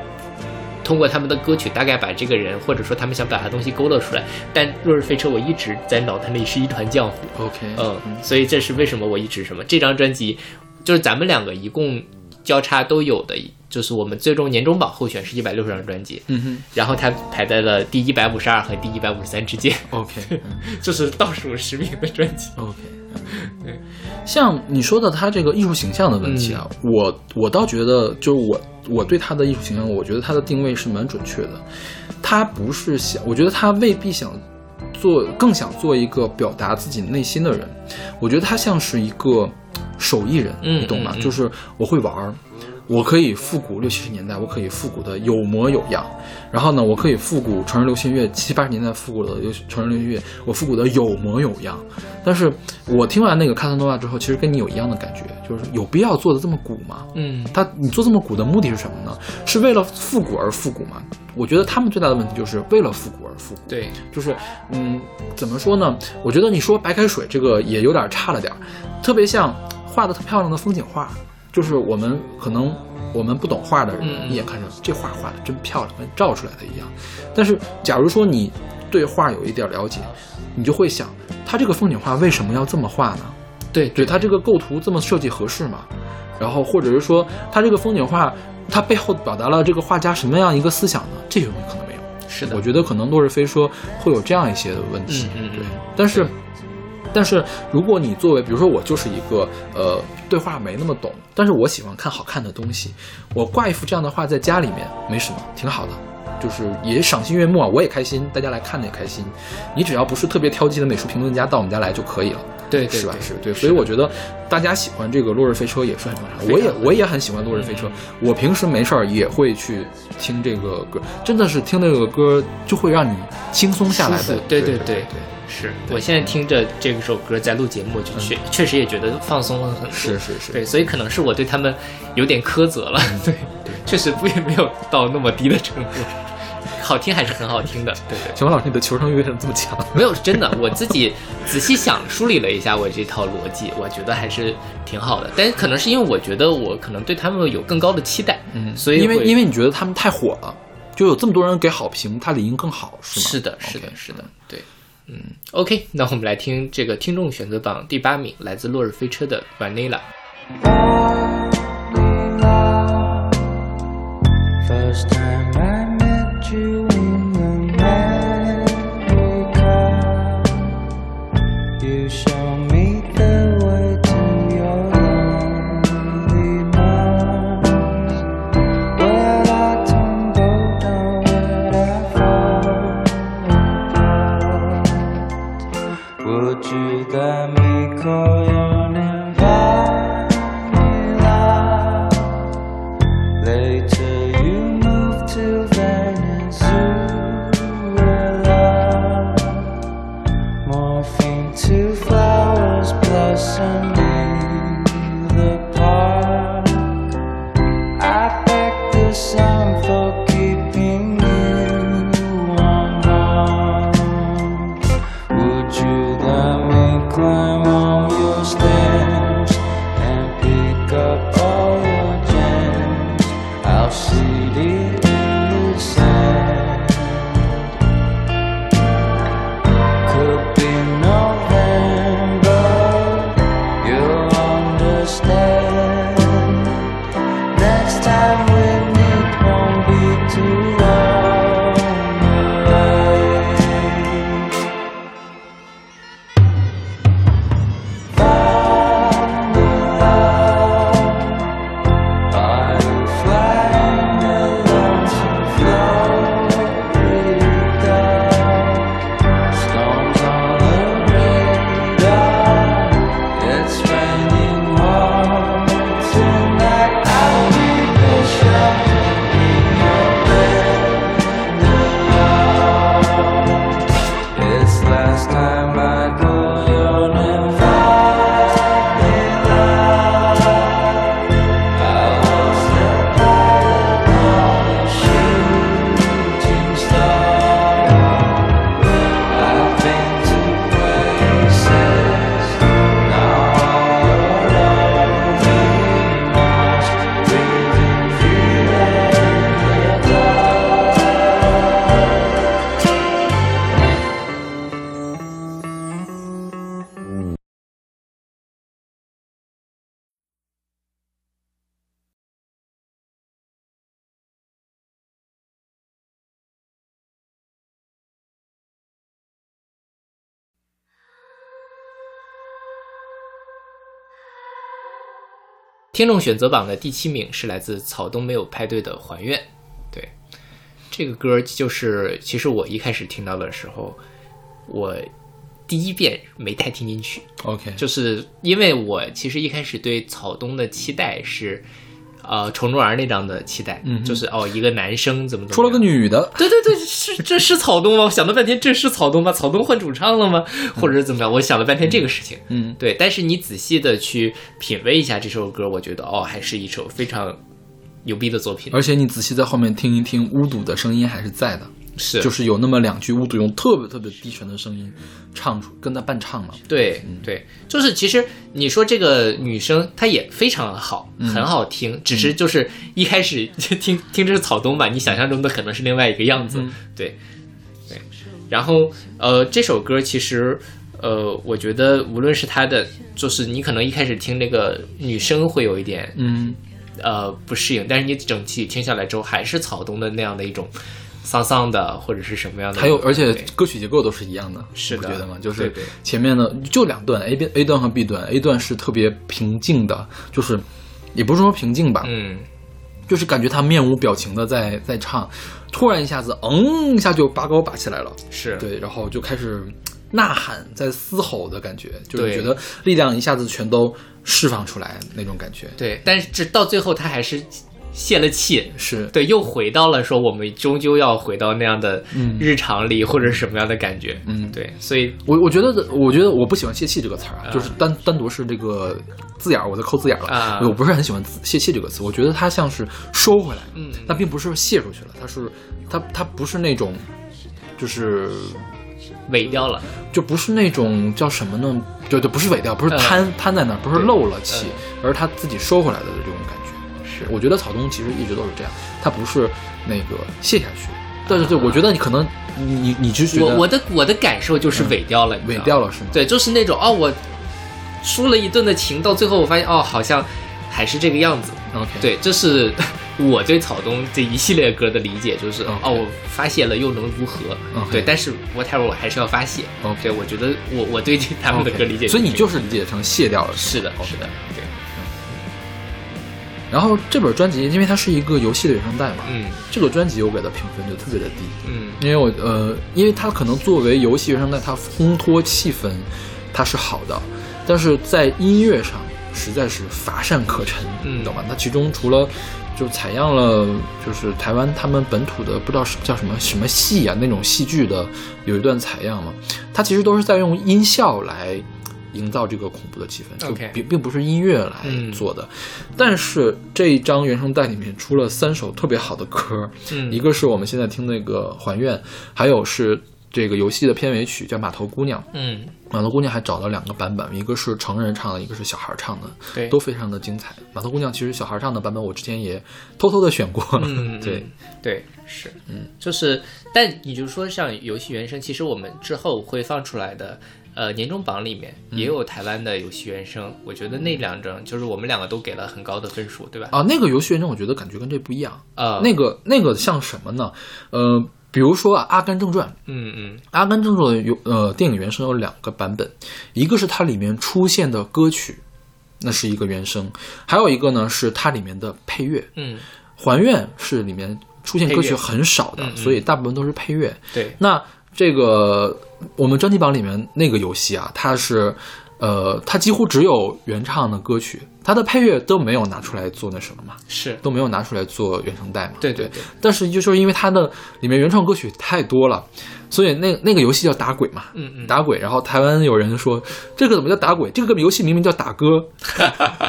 通过他们的歌曲，大概把这个人或者说他们想表达的东西勾勒出来。但《落日飞车》我一直在脑袋里是一团浆糊，OK，嗯，所以这是为什么我一直什么这张专辑，就是咱们两个一共交叉都有的，就是我们最终年终榜候选是一百六十张专辑，嗯哼然后它排在了第一百五十二和第一百五十三之间，，OK，嗯这是倒数十名的专辑。OK，对像你说的他这个艺术形象的问题啊，我我倒觉得，就是我我对他的艺术形象，我觉得他的定位是蛮准确的。他不是想，我觉得他未必想做，更想做一个表达自己内心的人。我觉得他像是一个手艺人，嗯你懂吗？就是我会玩儿。我可以复古六七十年代，我可以复古的有模有样，然后呢，我可以复古成人流行乐七八十年代复古的流成人流行乐，我复古的有模有样。但是我听完那个卡萨诺瓦之后，其实跟你有一样的感觉，就是有必要做的这么古吗？嗯他你做这么古的目的是什么呢？是为了复古而复古吗？我觉得他们最大的问题就是为了复古而复古。对，就是，嗯，怎么说呢？我觉得你说白开水这个也有点差了点儿，特别像画的特漂亮的风景画，就是我们可能我们不懂画的人一眼看着这画画的真漂亮，跟照出来的一样。但是假如说你对画有一点了解，你就会想，他这个风景画为什么要这么画呢？对对他这个构图这么设计合适吗？然后或者是说他这个风景画，它背后表达了这个画家什么样一个思想呢？这些东西可能没有。是的，我觉得可能落日飞说会有这样一些的问题，嗯嗯嗯对。但是，但是如果你作为，比如说我就是一个呃对画没那么懂，但是我喜欢看好看的东西，我挂一幅这样的画在家里面没什么，挺好的。就是也赏心悦目啊，我也开心，大家来看的也开心。你只要不是特别挑剔的美术评论家到我们家来就可以了，对对是吧？是对，所以我觉得大家喜欢这个《落日飞车》也是很正常。我也我也很喜欢《落日飞车》，我平时没事儿也会去听这个歌，真的是听那个歌就会让你轻松下来的。对对对对，是我现在听着这首歌在录节目，就确确实也觉得放松了很多。是是是对，所以可能是我对他们有点苛责了。对，确实不也没有到那么低的程度。好听还是很好听的，对对，小王老师，你的求生欲为什么这么强？没有真的，我自己仔细想梳理了一下我这套逻辑，我觉得还是挺好的。但是可能是因为我觉得我可能对他们有更高的期待，嗯所以因为因为你觉得他们太火了，就有这么多人给好评，他理应更好，是吗？是的，是的是的，对，嗯，OK，那我们来听这个听众选择榜第八名，来自落日飞车的 Vanilla。听众选择榜的第七名是来自草东没有派对的《还愿》。对，这个歌就是，其实我一开始听到的时候，我第一遍没太听进去，OK，就是因为我其实一开始对草东的期待是，呃，虫虫儿那张的期待，嗯就是哦，一个男生怎么怎么出了个女的，对对对，是这是草东吗？我想了半天，这是草东吗？草东换主唱了吗？或者是怎么着？我想了半天这个事情。嗯，对，但是你仔细的去品味一下这首歌，我觉得哦，还是一首非常牛逼的作品。而且你仔细在后面听一听，巫毒的声音还是在的，是。就是有那么两句巫毒用特别特别低沉的声音唱出，跟他伴唱了。对对，就是其实你说这个女生她也非常好，嗯。很好听，只是就是一开始听听这是草东吧，你想象中的可能是另外一个样子。嗯。对对，然后呃，这首歌其实呃，我觉得无论是他的，就是你可能一开始听那个女生会有一点嗯，呃不适应，但是你整体听下来之后，还是草东的那样的一种丧丧的或者是什么样的。还有而且歌曲结构都是一样的，是不觉得吗？就是前面的就两段 A 边 A 段和 B 段，A 段是特别平静的，就是也不是说平静吧，嗯，就是感觉他面无表情的在在唱，突然一下子嗯一下就拔高拔起来了，是。对，然后就开始呐喊，在嘶吼的感觉，就是觉得力量一下子全都释放出来那种感觉，对，但是这到最后他还是泄了气，是。对，又回到了说我们终究要回到那样的嗯。日常里、或者什么样的感觉，嗯。对，所以我我觉得，我觉得我不喜欢泄气这个词儿就是单单独是这个字眼儿，我在抠字眼儿了。啊。我不是很喜欢泄气这个词，我觉得它像是收回来，嗯。但并不是泄出去了，它是它它不是那种，就是萎掉了，就不是那种叫什么呢？对对，不是萎掉，不是嗯。瘫、瘫在那儿，不是漏了气，嗯。而是他自己收回来的这种感觉。是，我觉得草东其实一直都是这样，他不是那个卸下去。对对对，我觉得你可能你你你就觉得我我的我的感受就是尾掉了，你知道吗尾掉了是吗？对，就是那种哦，我输了一顿的情，到最后我发现哦，好像还是这个样子。，OK，对，这是 我对草东这一系列歌的理解，就是哦，我发泄了又能如何？对，但是 whatever 我还是要发泄。OK 对，我觉得我我对他们的歌理解所以你就是理解成卸掉了，个是的，是的，对，然后这本专辑，因为它是一个游戏的原声带嘛，嗯。这个专辑我给的评分就特别的低，嗯。因为我呃，因为它可能作为游戏原声带，它烘托气氛，它是好的，但是在音乐上实在是乏善可陈，嗯。懂吧？它其中除了就采样了，就是台湾他们本土的不知道是叫什么什么戏啊那种戏剧的有一段采样嘛，它其实都是在用音效来营造这个恐怖的气氛，就并并不是音乐来嗯做的。但是这一张原声带里面出了三首特别好的歌，嗯一个是我们现在听那个《还愿》，还有是这个游戏的片尾曲叫《码头姑娘》。嗯，码头姑娘还找了两个版本，一个是成人唱的，一个是小孩唱的，对，都非常的精彩。码头姑娘其实小孩唱的版本我之前也偷偷的选过，嗯，对嗯，对，是，嗯，就是，但你就说像游戏原声，其实我们之后会放出来的，呃，年终榜里面也有台湾的游戏原声，我觉得那两张就是我们两个都给了很高的分数，对吧？啊，那个游戏原声我觉得感觉跟这不一样，啊，那个那个像什么呢？呃，比如说啊，《阿甘正传》，嗯嗯《阿甘正传》有呃电影原声有两个版本，一个是它里面出现的歌曲，那是一个原声，还有一个呢是它里面的配乐。嗯，还愿是里面出现歌曲很少的，嗯嗯所以大部分都是配乐。对，那这个我们专辑榜里面那个游戏啊，它是呃，它几乎只有原唱的歌曲，它的配乐都没有拿出来做那什么嘛，是，都没有拿出来做原声带嘛。对对对，但是就是因为它的里面原创歌曲太多了，所以那那个游戏叫打鬼嘛，嗯嗯，打鬼。然后台湾有人说这个怎么叫打鬼？这个游戏明明叫打歌，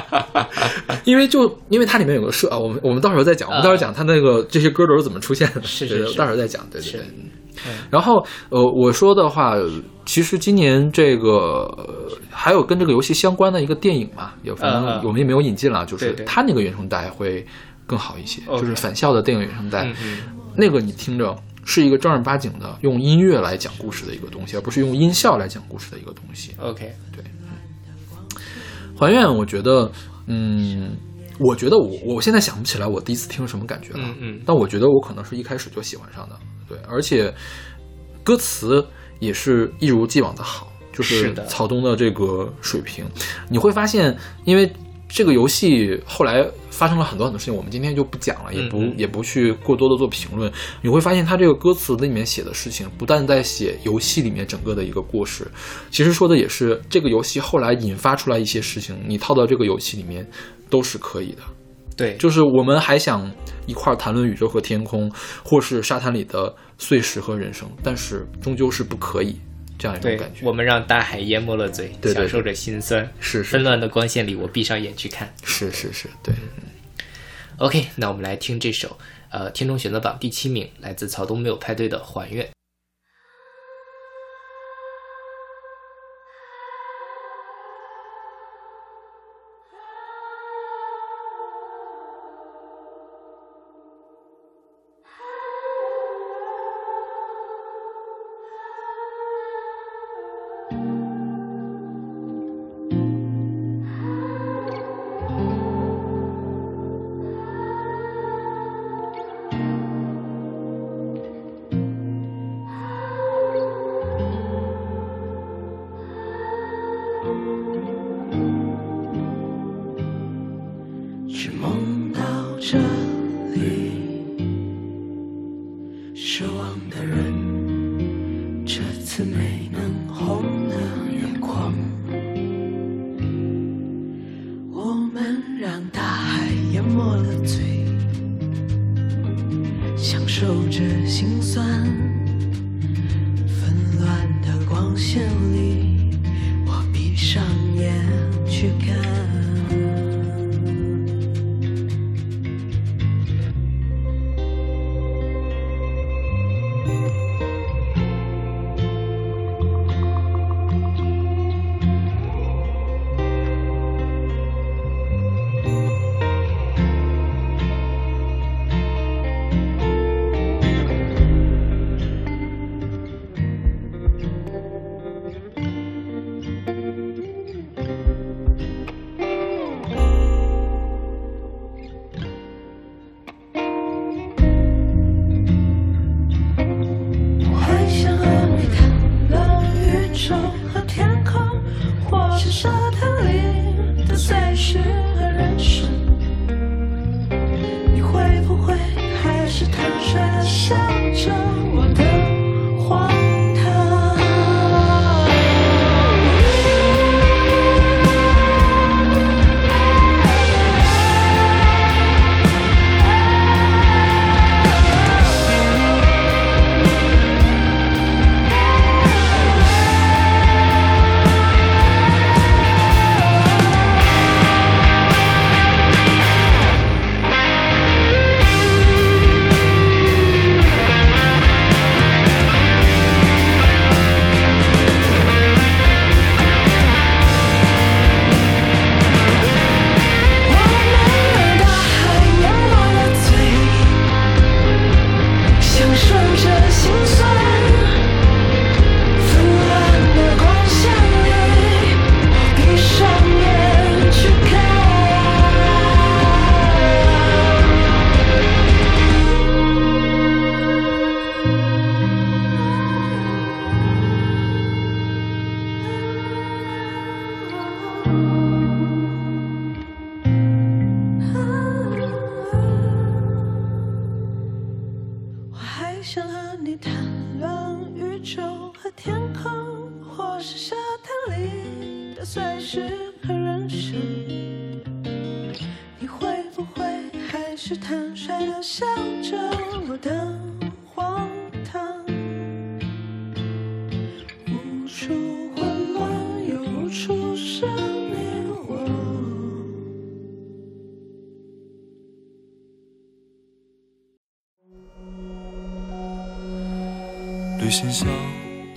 因为就因为它里面有个设啊，我们我们到时候再讲，我们到时候讲它那个这些歌都是怎么出现的，是是是到时候再讲，对对是对。然后呃，我说的话，其实今年这个、呃还有跟这个游戏相关的一个电影嘛，也反正我们也没有引进了，就是它那个原声带会更好一些就是返校的电影原声带。那个你听着是一个正儿八经的用音乐来讲故事的一个东西，而不是用音效来讲故事的一个东西。OK，对。还愿，我觉得，嗯，我觉得我我现在想不起来我第一次听什么感觉了，嗯嗯。但我觉得我可能是一开始就喜欢上的，对，而且歌词也是一如既往的好，就是曹东的这个水平，你会发现，因为这个游戏后来发生了很多很多事情，我们今天就不讲了，也不、也不去过多的做评论。你会发现，他这个歌词里面写的事情，不但在写游戏里面整个的一个故事，其实说的也是这个游戏后来引发出来一些事情，你套到这个游戏里面都是可以的。对，就是我们还想一块儿谈论宇宙和天空，或是沙滩里的碎石和人生，但是终究是不可以这样一种感，觉。我们让大海淹没了嘴，对对享受着心酸。是是纷乱的光线里，我闭上眼去看。是是是，对。OK，那我们来听这首，呃，听众选择榜第七名，来自草东没有派对的《还愿》。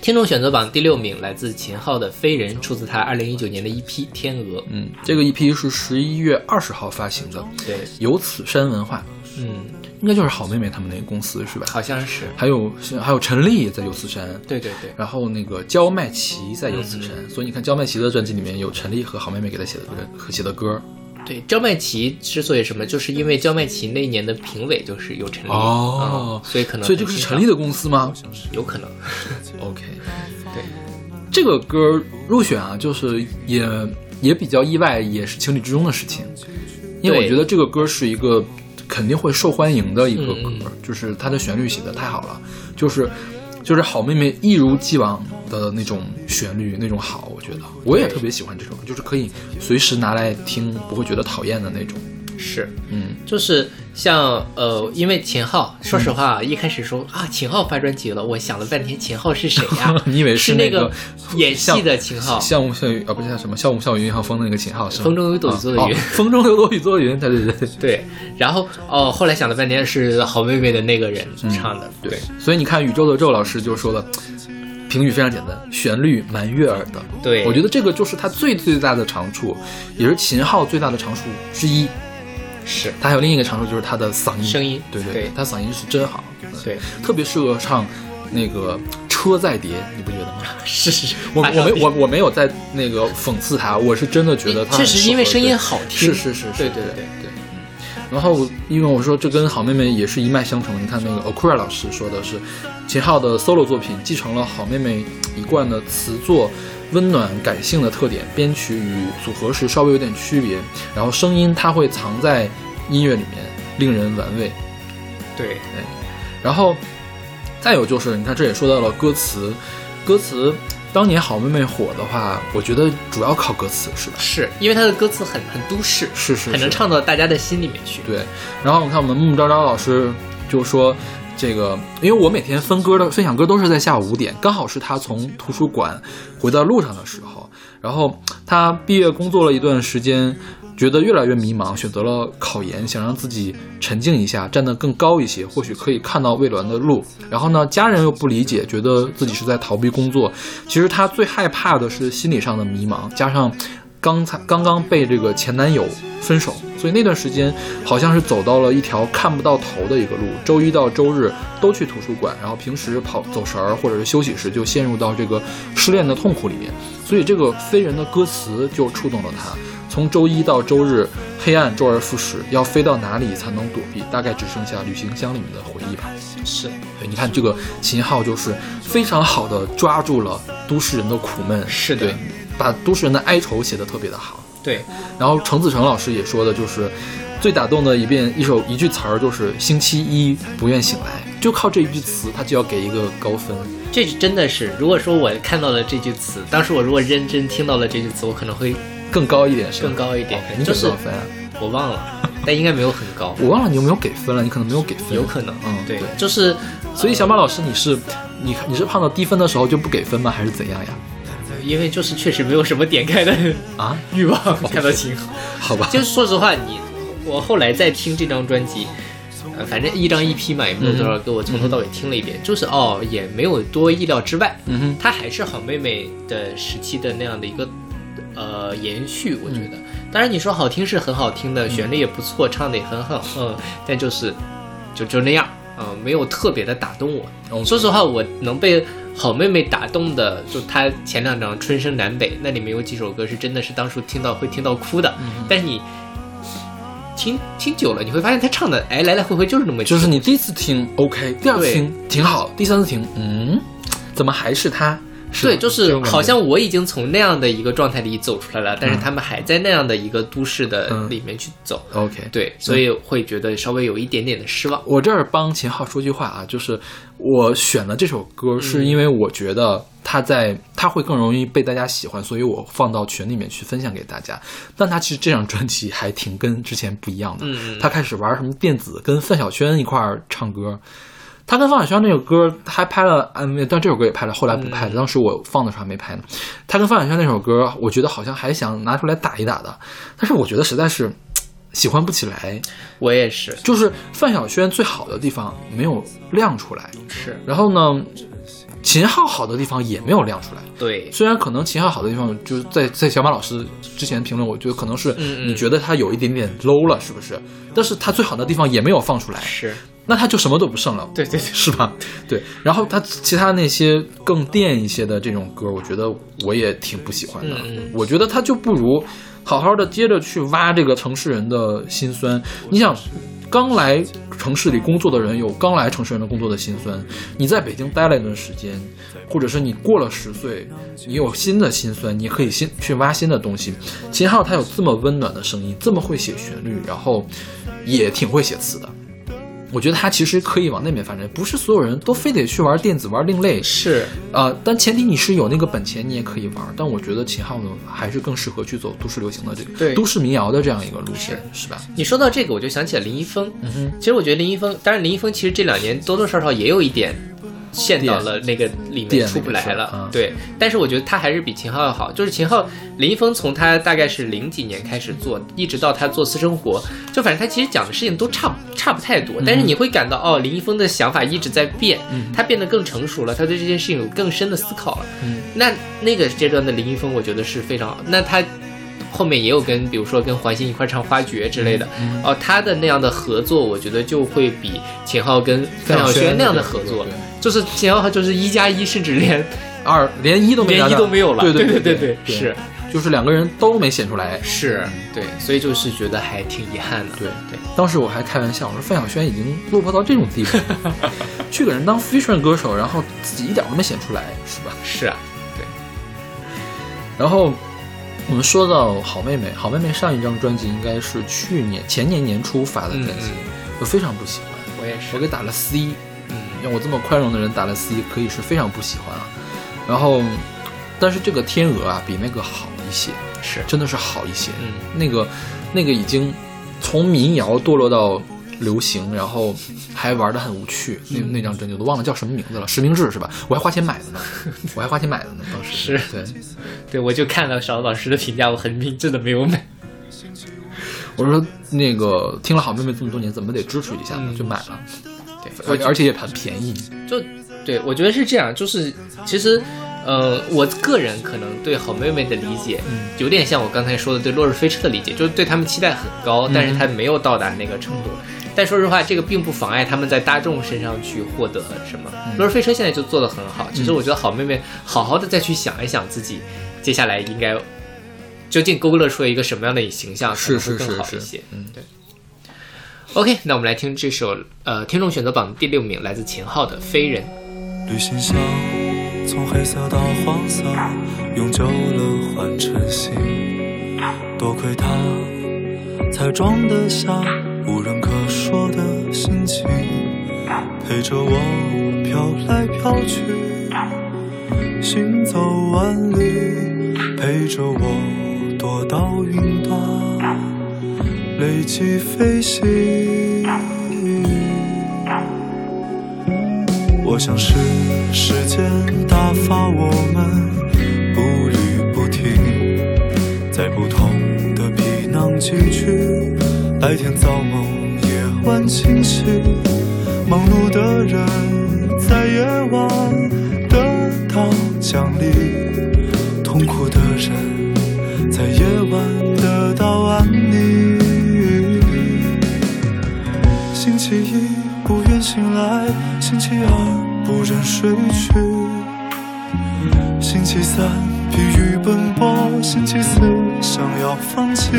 听众选择榜第六名来自秦昊的《飞人》，出自他二零一九年的一批《天鹅》。嗯，这个一批是十一月二十号发行的，对，有此山文化，嗯，应该就是好妹妹他们那个公司是吧？好像是，还有还有陈粒在有此山，对对对，然后那个焦麦琪在有此山，嗯所以你看焦麦琪的专辑里面有陈粒和好妹妹给他写的歌和写的歌。对，焦麦琪之所以什么，就是因为焦麦琪那一年的评委就是有陈粒，哦。嗯所以可能所以这个是陈粒的公司吗？有可能，？OK，对，这个歌入选啊，就是也也比较意外，也是情理之中的事情，因为我觉得这个歌是一个肯定会受欢迎的一个歌，就是它的旋律写的太好了，就是就是好妹妹一如既往的那种旋律，那种好，我觉得。我也特别喜欢这种，就是可以随时拿来听，不会觉得讨厌的那种。是，嗯，就是像呃，因为秦昊，说实话，一开始说啊，秦昊发专辑了，我想了半天，秦昊是谁呀、你以为是那个 演戏的秦昊，像雾像雨啊，不是像什么像雾笑云和风的那个秦昊是吗？风中有朵雨做的云哦 风中有朵雨做的云，对对对对，然后哦，后来想了半天是好妹妹的那个人唱的，对，所以你看宇宙的宙老师就说了。评语非常简单，旋律蛮悦耳的。对我觉得这个就是他最最大的长处，也是秦昊最大的长处之一。是。他还有另一个长处就是他的嗓音，声音。对对对。他嗓音是真好，嗯对，特别适合唱那个车在碟，你不觉得吗？是是是，我我没我我没有在那个讽刺他，我是真的觉得他确实是因为声音好听，是是是，对对对对。然后，因为我说这跟好妹妹也是一脉相承，你看那个 Okura 老师说的是，秦昊的 solo 作品继承了好妹妹一贯的词作温暖感性的特点，编曲与组合时稍微有点区别，然后声音它会藏在音乐里面，令人玩味。对然后再有就是，你看这也说到了歌词，歌词当年好妹妹火的话，我觉得主要靠歌词是吧？是因为他的歌词很很都市，是是是很能唱到大家的心里面去。对，然后我看我们木木昭昭老师就说，这个因为我每天分歌的分享歌都是在下午五点，刚好是他从图书馆回到路上的时候，然后他毕业工作了一段时间。觉得越来越迷茫，选择了考研，想让自己沉静一下，站得更高一些，或许可以看到蔚蓝的路。然后呢，家人又不理解，觉得自己是在逃避工作。其实他最害怕的是心理上的迷茫，加上刚才刚刚被这个前男友分手，所以那段时间好像是走到了一条看不到头的一个路。周一到周日都去图书馆，然后平时跑走神儿或者是休息时就陷入到这个失恋的痛苦里面。所以这个飞人的歌词就触动了他。从周一到周日，黑暗周而复始，要飞到哪里才能躲避？大概只剩下旅行箱里面的回忆吧。是对，你看这个秦昊就是非常好的抓住了都市人的苦闷，是的对，把都市人的哀愁写得特别的好。对，然后程子成老师也说的就是，最打动的一遍一首一句词儿就是“星期一不愿醒来”，就靠这一句词，他就要给一个高分。这真的是，如果说我看到了这句词，当时我如果认真听到了这句词，我可能会更高一点是吧？更高一点就是给多少分啊？我忘了，但应该没有很高，我忘了你有没有给分了，你可能没有给分，有可能，嗯，对对，。就是所以小马老师，你是你你是碰到低分的时候就不给分吗？还是怎样呀？因为就是确实没有什么点开的啊，欲望，看到秦昊。好吧，就是说实话，你我后来在听这张专辑，呃，反正一张一批嘛，也没有多少歌，我从头到尾听了一遍，就是哦，也没有多意料之外，嗯哼，它还是好妹妹的时期的那样的一个呃延续，我觉得。当然你说好听是很好听的，旋律也不错，唱的也很好，嗯，但就是就就那样，嗯、没有特别的打动我。说实话，我能被好妹妹打动的，就她前两张《春生南北》，那里面有几首歌是真的是当初听到会听到哭的，嗯但是你。听听久了，你会发现她唱的，哎，来来回回就是那么就是你第一次听 OK，第二次听挺好，第三次听，嗯，怎么还是他？对，就是好像我已经从那样的一个状态里走出来了，但是他们还在那样的一个都市的嗯。里面去走，OK。对，所以会觉得稍微有一点点的失望。我这儿帮秦昊说句话啊，就是我选了这首歌，是因为我觉得他在他会更容易被大家喜欢，所以我放到群里面去分享给大家。但他其实这张专辑还挺跟之前不一样的，他开始玩什么电子，跟范晓萱一块儿唱歌。他跟范晓萱那首歌，他还拍了 MV，但这首歌也拍了，后来不拍了。当时我放的时候还没拍呢。他跟范晓萱那首歌，我觉得好像还想拿出来打一打的，但是我觉得实在是喜欢不起来。我也是，就是范晓萱最好的地方没有亮出来，是然后呢，秦昊好的地方也没有亮出来。对，虽然可能秦昊好的地方，就是在在小马老师之前评论，我觉得可能是嗯嗯你觉得他有一点点 low 了，是不是？但是他最好的地方也没有放出来，是，那他就什么都不剩了。对对对，是吧？对，然后他其他那些更电一些的这种歌，我觉得我也挺不喜欢的。我觉得他就不如好好的接着去挖这个城市人的心酸。你想，刚来城市里工作的人有刚来城市人的工作的心酸，你在北京待了一段时间，或者是你过了十岁，你有新的心酸，你可以新去挖新的东西。秦昊他有这么温暖的声音，这么会写旋律，然后也挺会写词的。我觉得他其实可以往那边发展，不是所有人都非得去玩电子、玩另类，是，呃，但前提你是有那个本钱，你也可以玩。但我觉得秦昊呢，还是更适合去走都市流行的这个对都市民谣的这样一个路线，是吧？你说到这个，我就想起了林一峰。嗯哼，其实我觉得林一峰，当然林一峰其实这两年多多少少也有一点陷到了那个里面出不来了。对，但是我觉得他还是比秦昊要好。就是秦昊，林一峰从他大概是零几年开始做，一直到他做私生活，就反正他其实讲的事情都差差不太多，但是你会感到哦，林一峰的想法一直在变，他变得更成熟了，他对这件事情有更深的思考了。嗯，那那个阶段的林一峰，我觉得是非常好。那他后面也有跟，比如说跟黄欣一块唱《花爵》之类的，嗯哦，他的那样的合作，我觉得就会比秦昊跟范晓萱那样的合作就是秦昊就是一加一，甚至连二连一都没连一都没有了。对对对对对，是就是两个人都没显出来。是，对，所以就是觉得还挺遗憾的。对对，当时我还开玩笑，我说范晓萱已经落魄到这种地步，去给人当 featuring 歌手，然后自己一点都没显出来，是吧？是啊，对然后我们说到好妹妹，好妹妹上一张专辑应该是去年前年年初发的专辑，嗯我非常不喜欢，我也是。我给打了 C。嗯，像我这么宽容的人打了 C，可以是非常不喜欢啊。然后，但是这个天鹅啊，比那个好一些，是，真的是好一些。嗯，那个那个已经从民谣堕落到流行，然后还玩的很无趣。那那张专辑我都忘了叫什么名字了，实名制是吧？我还花钱买的呢，我还花钱买的呢，当时是对。对，我就看了小老师的评价，我很明智的没有买。我说那个听了好妹妹这么多年，怎么得支持一下呢？嗯就买了，对，而而且也很便宜。就对我觉得是这样，就是其实，呃，我个人可能对好妹妹的理解，嗯有点像我刚才说的对落日飞车的理解，就是对他们期待很高，但是他没有到达那个程度。但说实话，这个并不妨碍他们在大众身上去获得什么。落日飞车现在就做得很好，其实我觉得好妹妹好好的再去想一想自己接下来应该究竟勾勒出了一个什么样的形象，可是能会更是是是好一些。嗯，对。OK，那我们来听这首呃听众选择榜第六名，来自秦昊的《飞人》。旅行箱从黑色到黄色，用旧了换成新。多亏它，才装得下无人可说的心情，陪着我飘来飘去，行走万里，陪着我躲到云端，累积飞行。我想是时间打发我们步履不停，在不同的皮囊寄居，白天造梦，夜晚清醒。忙碌的人在夜晚得到奖励，痛苦的人星期一不愿醒来，星期二不忍睡去，星期三疲于奔波，星期四想要放弃。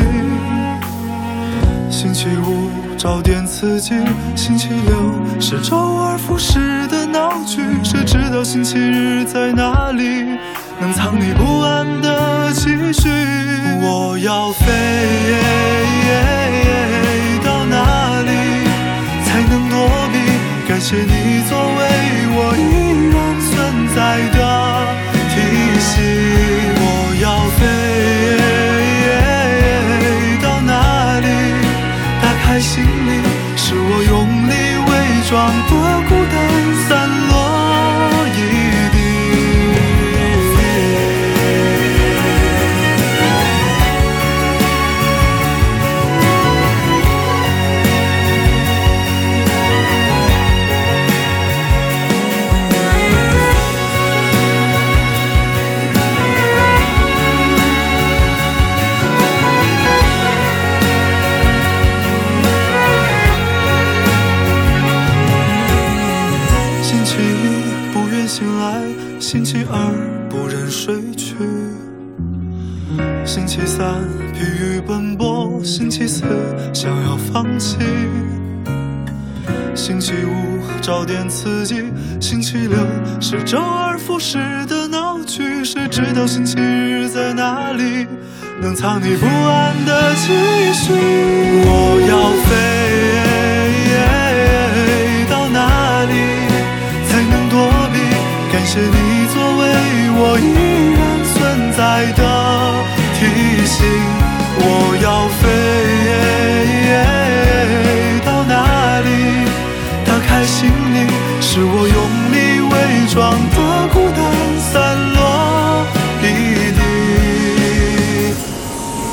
星期五找点刺激，星期六是周而复始的闹剧，谁知道星期日在哪里，能藏你不安的期许？我要飞躲避？感谢你作为我依然存在的提醒。我要飞到哪里？打开行李，是我用力伪装的星期四想要放弃，星期五找点刺激，星期六是周而复始的闹剧，谁知道星期日在哪里？能藏你不安的情绪，我要飞到哪里？才能躲避。感谢你作为我依然存在的提醒。我要飞到哪里？打开行李，是我用力伪装的孤单散落一地。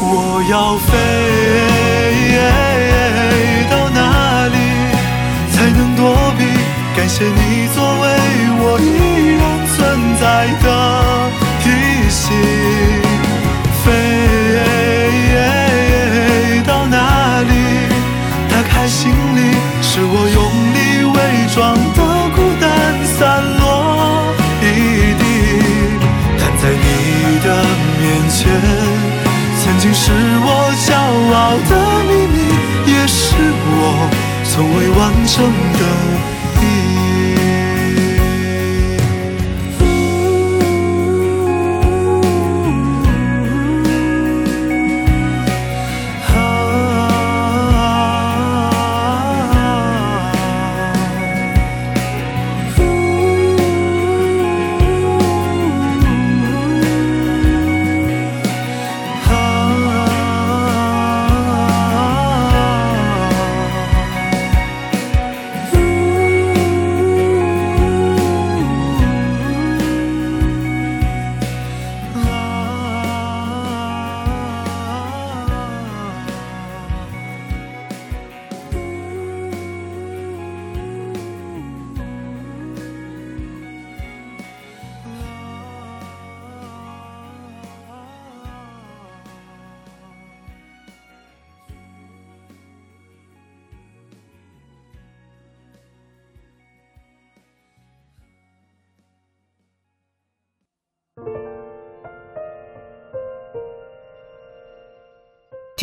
我要飞到哪里才能躲避？感谢你作为我依然存在的提醒。飞我用力伪装的孤单散落一地。但在你的面前，曾经是我骄傲的秘密，也是我从未完成的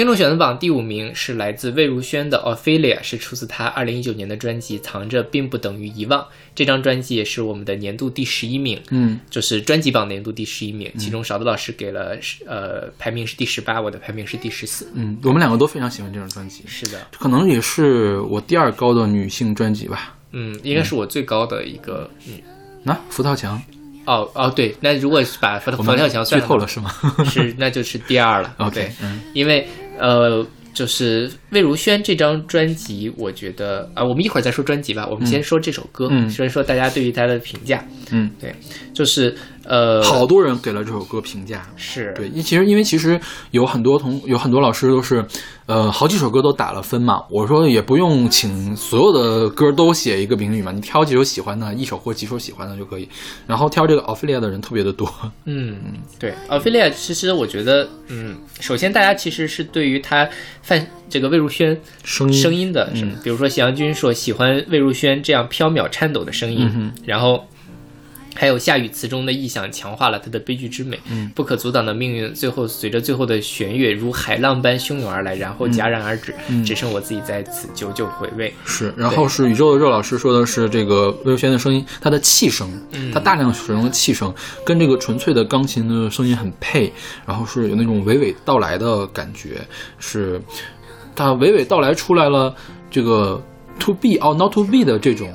听众选择榜第五名是来自魏如萱的《Ophelia》，是出自她二零一九年的专辑《藏着并不等于遗忘》。这张专辑也是我们的年度第十一名，嗯，就是专辑榜年度第十一名。其中勺子老师给了呃排名是第十八，我的排名是第十四。嗯，我们两个都非常喜欢这张专辑，是的，可能也是我第二高的女性专辑吧。嗯，应该是我最高的一个嗯。那、福涛墙，哦哦，对，那如果是把佛我们佛跳墙剧算透了是吗？是，那就是第二了。OK，对，嗯因为呃，就是魏如萱这张专辑，我觉得啊、我们一会儿再说专辑吧，我们先说这首歌，嗯先说大家对于它的评价。嗯，对，就是呃，好多人给了这首歌评价。是对，因其实因为其实有很多同有很多老师都是，呃，好几首歌都打了分嘛。我说也不用请所有的歌都写一个评语嘛，你挑几首喜欢的，一首或几首喜欢的就可以。然后挑这个 Ophelia 的人特别的多。嗯，对，Ophelia，其实我觉得，嗯，首先大家其实是对于他范这个魏如萱声音。声音的，是比如说祥军说喜欢魏如萱这样飘渺颤抖的声音，然后还有夏雨词中的意象强化了它的悲剧之美，嗯。不可阻挡的命运，最后随着最后的弦乐如海浪般汹涌而来，然后戛然而止，嗯。只剩我自己在此久久回味。是，然后是宇宙的热老师说的是这个魏如萱的声音，她的气声，嗯。她大量使用的气声跟这个纯粹的钢琴的声音很配，然后是有那种娓娓道来的感觉，是它娓娓道来出来了这个 to be or not to be 的这种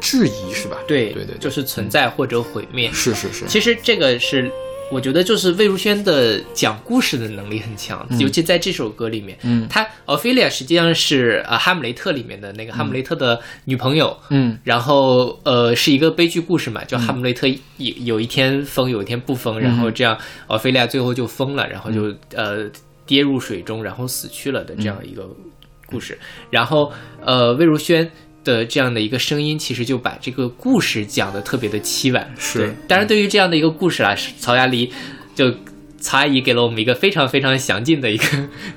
质疑，是吧？对对对，就是存在或者毁灭。是是是，其实这个是，我觉得就是魏如萱的讲故事的能力很强，尤其在这首歌里面，嗯。她 Ophelia 实际上是呃《哈姆雷特》里面的那个哈姆雷特的女朋友，嗯。然后呃是一个悲剧故事嘛，就哈姆雷特有有一天疯，有一天不疯，然后这样奥菲利亚最后就疯了，然后就呃跌入水中，然后死去了的这样一个故事。然后呃魏如萱。的这样的一个声音，其实就把这个故事讲的特别的凄婉。是当然，对于这样的一个故事啊，曹雅黎就曹阿姨给了我们一个非常非常详尽的一个，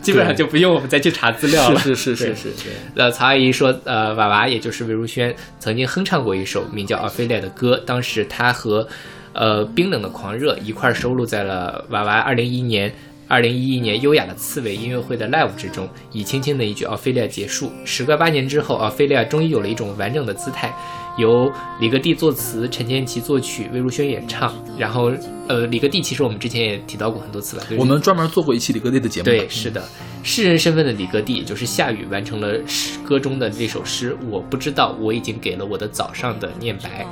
基本上就不用我们再去查资料了。是是是是是是，呃，曹阿姨说，呃，娃娃也就是魏如萱曾经哼唱过一首名叫《奥菲利亚》的歌，当时她和呃冰冷的狂热一块收录在了娃娃二零一一年。二零一一年优雅的刺猬音乐会的 live 之中，以轻轻的一句奥菲利亚结束。时隔八年之后，奥菲利亚终于有了一种完整的姿态，由李格弟作词，陈建奇作曲，魏如萱演唱。然后，呃，李格弟其实我们之前也提到过很多次了，就是我们专门做过一期李格弟的节目，对，是的，诗人身份的李格弟，也就是夏雨，完成了诗歌中的这首诗。我不知道，我已经给了我的早上的念白。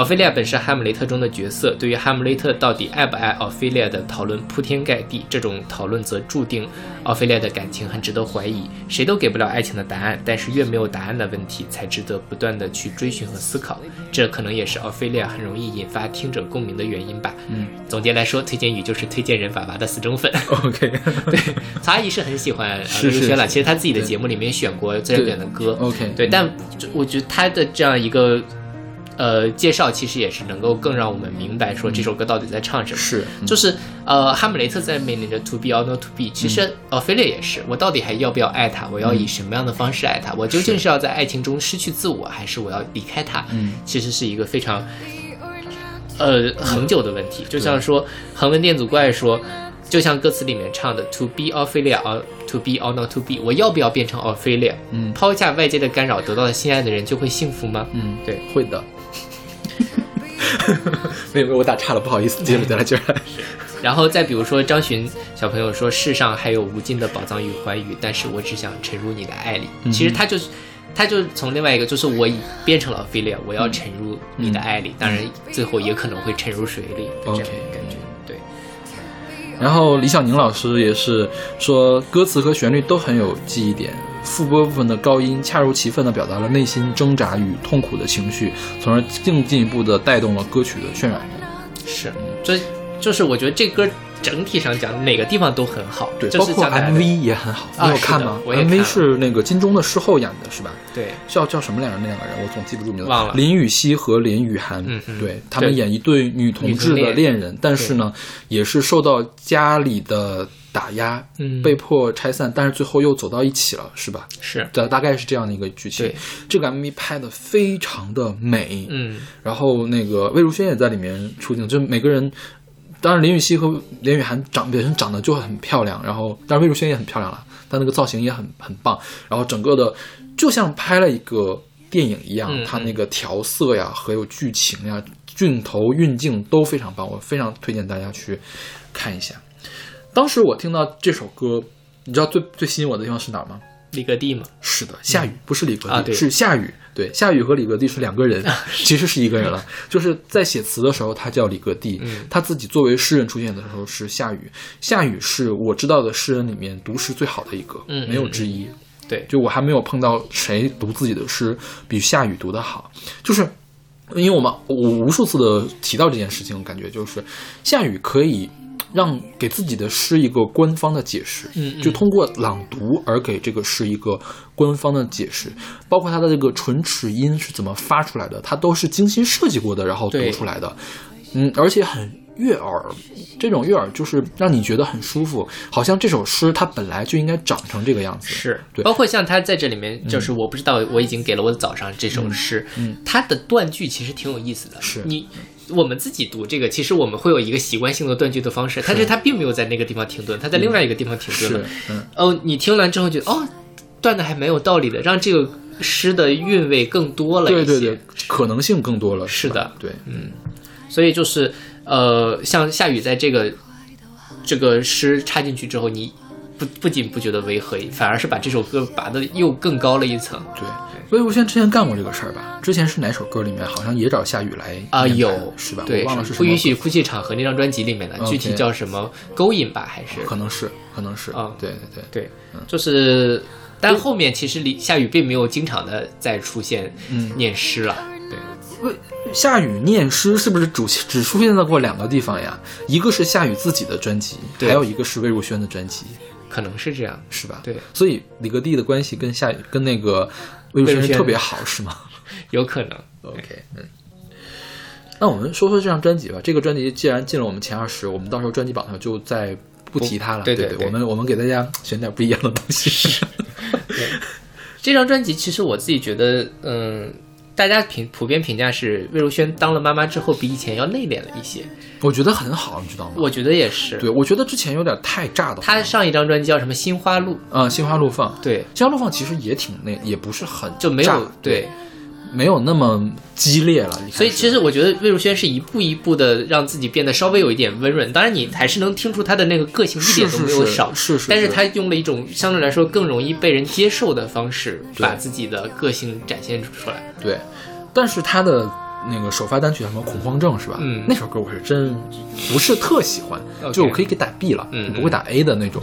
奥菲利亚本是哈姆雷特中的角色，对于哈姆雷特到底爱不爱奥菲利亚的讨论铺天盖地，这种讨论则注定奥菲利亚的感情很值得怀疑。谁都给不了爱情的答案，但是越没有答案的问题，才值得不断的去追寻和思考。这可能也是奥菲利亚很容易引发听者共鸣的原因吧。嗯，总结来说，推荐语就是推荐人娃娃的死忠粉。，OK，对，曹阿姨是很喜欢呃是是魏如萱了。是其实她自己的节目里面选过自然卷的歌。OK，对，但就我觉得她的这样一个呃介绍，其实也是能够更让我们明白说这首歌到底在唱什么。是就是呃，哈姆雷特在面临着 to be or not to be，其实呃菲利也是，我到底还要不要爱他？我要以什么样的方式爱他？我究竟是要在爱情中失去自我，还是我要离开他？嗯，其实是一个非常呃恒久的问题。就像说恒温电阻怪说，就像歌词里面唱的 “to be Ophelia or to be or not to be”，我要不要变成 Ophelia？嗯抛下外界的干扰，得到了心爱的人，就会幸福吗？嗯，对，会的。没有没有，我打岔了，不好意思，接着再来接着来。然后再比如说张巡小朋友说：“世上还有无尽的宝藏与欢愉，但是我只想沉入你的爱里。嗯其实他就是，他就从另外一个，就是我已变成了 Ophelia，我要沉入你的爱里，当然最后也可能会沉入水里的这样的 OK 感觉。然后李小宁老师也是说，歌词和旋律都很有记忆点，副歌部分的高音恰如其分地表达了内心挣扎与痛苦的情绪，从而更进一步地带动了歌曲的渲染。是，这就是我觉得这歌整体上讲哪个地方都很好，对，包括 MV 也很好，啊你有看吗？MV 是那个金钟的事后演的，是吧？对叫叫什么来着？那两个人我总记不住名字。忘了林雨熙和林雨涵，嗯嗯对他们演一对女同志的恋人，但是呢，也是受到家里的打压，嗯被迫拆散，但是最后又走到一起了，是吧？是，大大概是这样的一个剧情对。这个 MV 拍的非常的美，嗯然后那个魏如萱也在里面出镜，就每个人，当然林雨熙和林雨涵长本身长得就很漂亮，然后当然魏如萱也很漂亮了，但那个造型也很很棒，然后整个的就像拍了一个电影一样，嗯它那个调色呀，还有剧情呀、镜头、运镜都非常棒，我非常推荐大家去看一下。当时我听到这首歌，你知道最最吸引我的地方是哪儿吗？李格弟吗，是的，下雨不是李格弟，啊是下雨。对，夏雨和李格弟是两个人，其实是一个人了。就是在写词的时候，他叫李格弟，嗯他自己作为诗人出现的时候是夏雨。夏雨是我知道的诗人里面读诗最好的一个，嗯没有之一。对，就我还没有碰到谁读自己的诗比夏雨读得好，就是因为我们我无数次的提到这件事情，我感觉就是夏雨可以让给自己的诗一个官方的解释，嗯嗯。就通过朗读而给这个诗一个官方的解释，包括它的这个唇齿音是怎么发出来的，它都是精心设计过的，然后读出来的，嗯，而且很悦耳，这种悦耳就是让你觉得很舒服，好像这首诗它本来就应该长成这个样子。是，对。包括像他在这里面，就是我不知道，我已经给了我的早上这首诗，嗯。它的断句其实挺有意思的。是。你我们自己读这个，其实我们会有一个习惯性的断句的方式，但是它并没有在那个地方停顿，它在另外一个地方停顿了。，嗯，哦，你听完之后觉得哦，断的还蛮有道理的，让这个诗的韵味更多了一些。对对对，可能性更多了。是的对，嗯所以就是呃，像夏雨在这个这个诗插进去之后，你不不仅不觉得违和，反而是把这首歌拔的又更高了一层对，魏如萱之前干过这个事儿吧？之前是哪首歌里面好像也找夏雨来啊、有是吧？对，我忘了是什么不允许哭泣场合那张专辑里面的，具体叫什么勾引吧，还是可能是，可能是啊对对对，对，就是。但后面其实李夏雨并没有经常的再出现嗯念诗了，对夏雨念诗是不是主只出现在过两个地方呀？一个是夏雨自己的专辑，还有一个是魏如萱的专辑，可能是这样。是吧？对，所以李格弟的关系跟夏雨跟那个魏如魏如萱萱特别好，是吗 有可能。？OK，嗯。那我们说说这张专辑吧。这个专辑既然进了我们前二十，我们到时候专辑榜上就再不提它了。对对对对我们我们给大家选点不一样的东西。这张专辑其实我自己觉得，嗯，大家评普遍评价是魏如萱当了妈妈之后比以前要内敛了一些，我觉得很好，你知道吗？我觉得也是。对，我觉得之前有点太炸的。她上一张专辑叫什么《心花路》，啊，心花怒放，对，心花怒放其实也挺那，也不是很就没炸有对，没有那么激烈了。所以其实我觉得魏如萱是一步一步的让自己变得稍微有一点温润，当然你还是能听出她的那个个性一点都没有少，是是但是她用了一种相对来说更容易被人接受的方式，把自己的个性展现出来。对，但是她的那个首发单曲叫什么《恐慌症》是吧？嗯那首歌我是真不是特喜欢就我可以给打 B 了，不会打 A 的那种。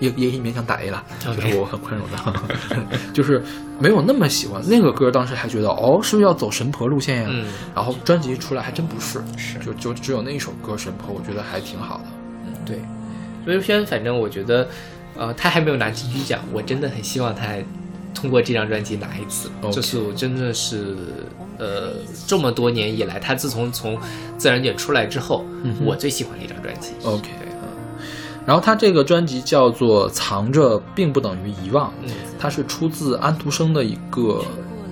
也也可以勉强打 A 了就是我很宽容的，就是没有那么喜欢那个歌。当时还觉得哦，是不是要走神婆路线呀？嗯然后专辑出来还真不是，是就就只有那一首歌《神婆》，我觉得还挺好的。对，魏如萱，反正我觉得，呃，他还没有拿金曲奖，我真的很希望他通过这张专辑拿一次。就是我真的是，呃，这么多年以来，他自从从自然卷出来之后，我最喜欢的一张专辑。OK，然后他这个专辑叫做《藏着并不等于遗忘》，嗯它是出自安徒生的一个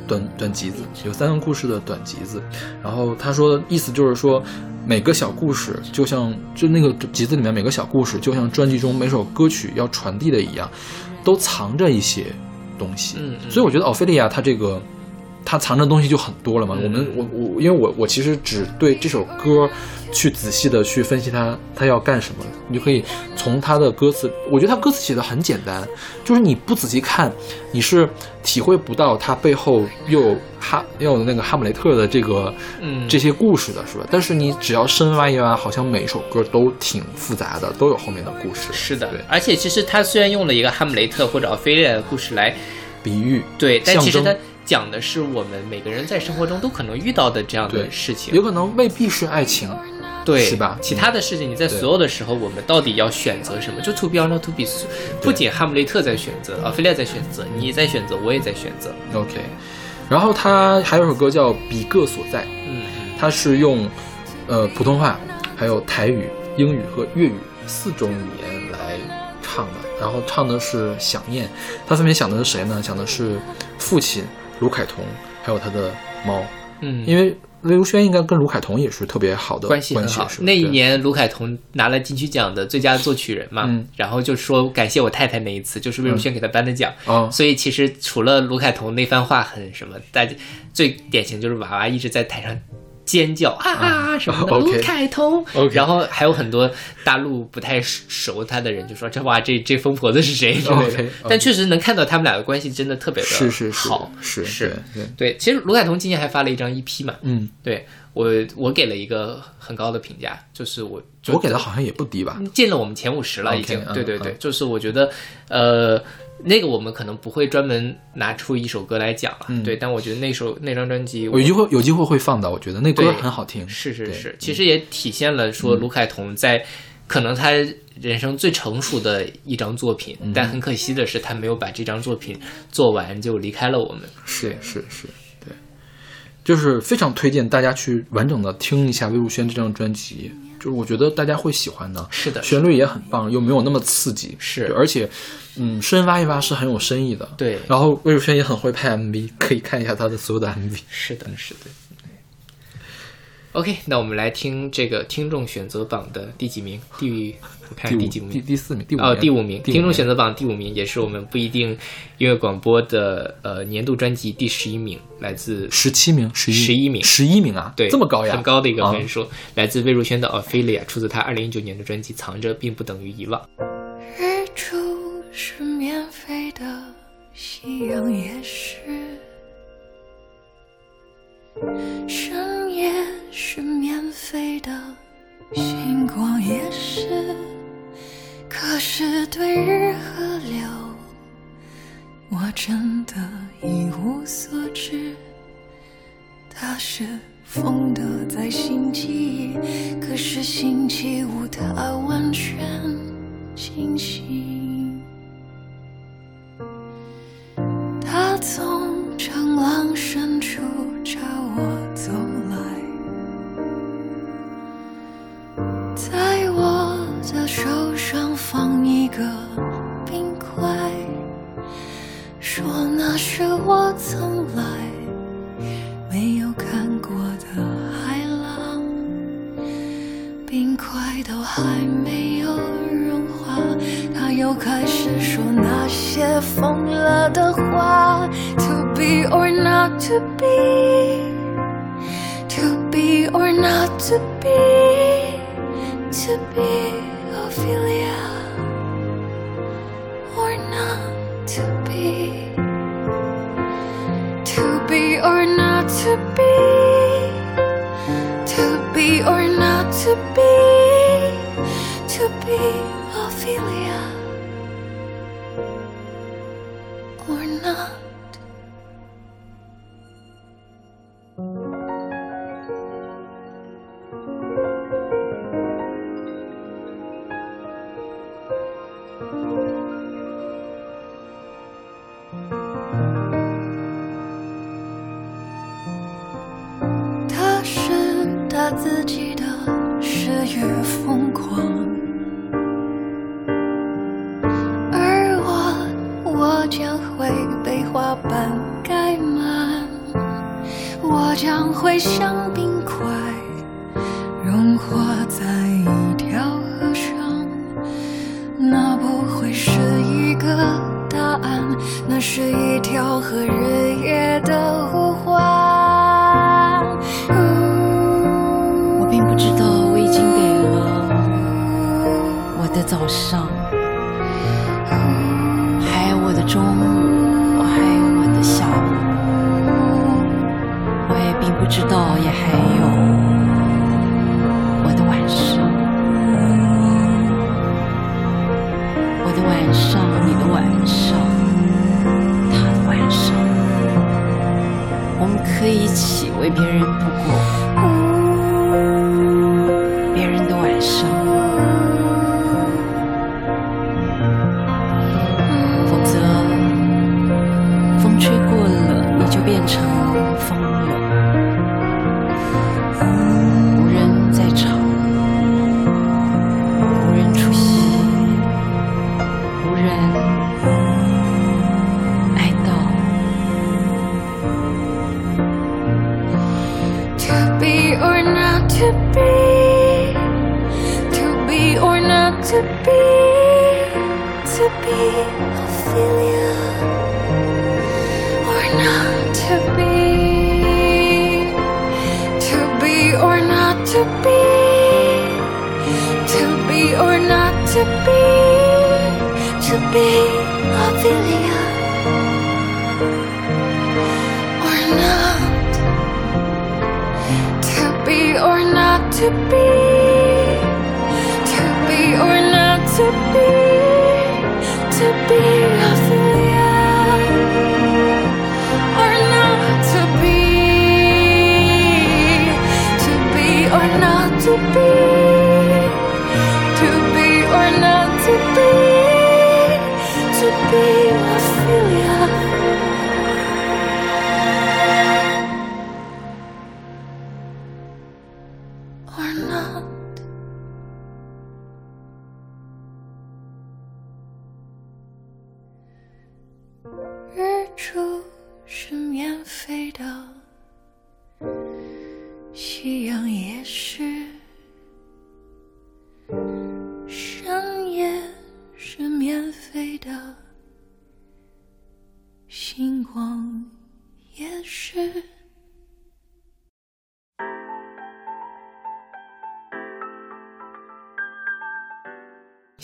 短短集子，有三个故事的短集子。然后他说，意思就是说，每个小故事就像就那个集子里面每个小故事，就像专辑中每首歌曲要传递的一样，都藏着一些东西。嗯嗯所以我觉得奥菲利亚他这个。他藏着东西就很多了嘛。嗯我们我我，因为我我其实只对这首歌去仔细的去分析他他要干什么，你就可以从他的歌词，我觉得他歌词写的很简单，就是你不仔细看，你是体会不到他背后又有哈又有那个哈姆雷特的这个嗯这些故事的是吧？但是你只要深挖一挖，好像每一首歌都挺复杂的，都有后面的故事。是的对，而且其实他虽然用了一个哈姆雷特或者奥菲利亚的故事来比喻对，但其实他讲的是我们每个人在生活中都可能遇到的这样的事情有。可能未必是爱情，对，是吧其他的事情，你在所有的时候，我们到底要选择什么？就 to be or not to be，不仅哈姆雷特在选择，奥菲利亚在选择，你在选择，我也在选择。OK，然后他还有首歌叫《比个所在》，嗯他是用呃普通话、还有台语、英语和粤语四种语言来唱的。然后唱的是想念，他分别想的是谁呢？想的是父亲卢凯彤，还有他的猫，嗯，因为魏如萱应该跟卢凯彤也是特别好的关系很好是。那一年卢凯彤拿了金曲奖的最佳作曲人嘛，嗯然后就说感谢我太太那一次，就是魏如萱给他颁的奖。哦所以其实除了卢凯彤那番话很什么，大家最典型就是娃娃一直在台上尖叫啊啊 什么的，卢凯彤。然后还有很多大陆不太熟他的人就说这哇这这疯婆子是谁？之类的。但确实能看到他们俩的关系真的特别的是是是好，是是。对对对，其实卢凯彤今年还发了一张 EP 嘛，嗯，对我我给了一个很高的评价，就是我我给的好像也不低吧？进了我们前五十了，已经。嗯对对对，嗯。就是我觉得，呃，那个我们可能不会专门拿出一首歌来讲了，嗯。对。但我觉得那首那张专辑，我有机会有机会会放的，我觉得那歌对很好听。是是是，其实也体现了说卢凯彤在可能他人生最成熟的一张作品，嗯。但很可惜的是他没有把这张作品做完就离开了我们。是是是，对，就是非常推荐大家去完整的听一下魏如萱这张专辑，就是我觉得大家会喜欢的。是的，旋律也很棒，又没有那么刺激，是而且，嗯，深挖一挖是很有深意的。对然后魏如萱也很会拍 MV，可以看一下她的所有的 MV。是的，是的。OK，那我们来听这个听众选择榜的第几名？第我看第几名？第第四名，第五哦，名第五名，听众选择择榜第五名，也是我们不一定音乐广播的呃年度专辑第十一名，来自十七名，十一11名十一名啊，对这么高呀，很高的一个啊分数，来自魏如萱的《Ophelia》，出自她二零一九年的专辑《藏着并不等于遗忘》。日出是免费的，夕阳也是。深夜是免费的，星光也是。可是对日和流，我真的一无所知。他是风的在星期一，可是星期五他完全清醒。他从长廊深处朝我手上放一个冰块，说那是我从来。没有看过的海浪，冰块都还没有融化，他又开始说那些疯了的话，to be or not to be，to be or not to be，to be Ophelia or not to be。To be or not to be, to be or not to be, to be Ophelia or not. 我们可以一起为别人度过。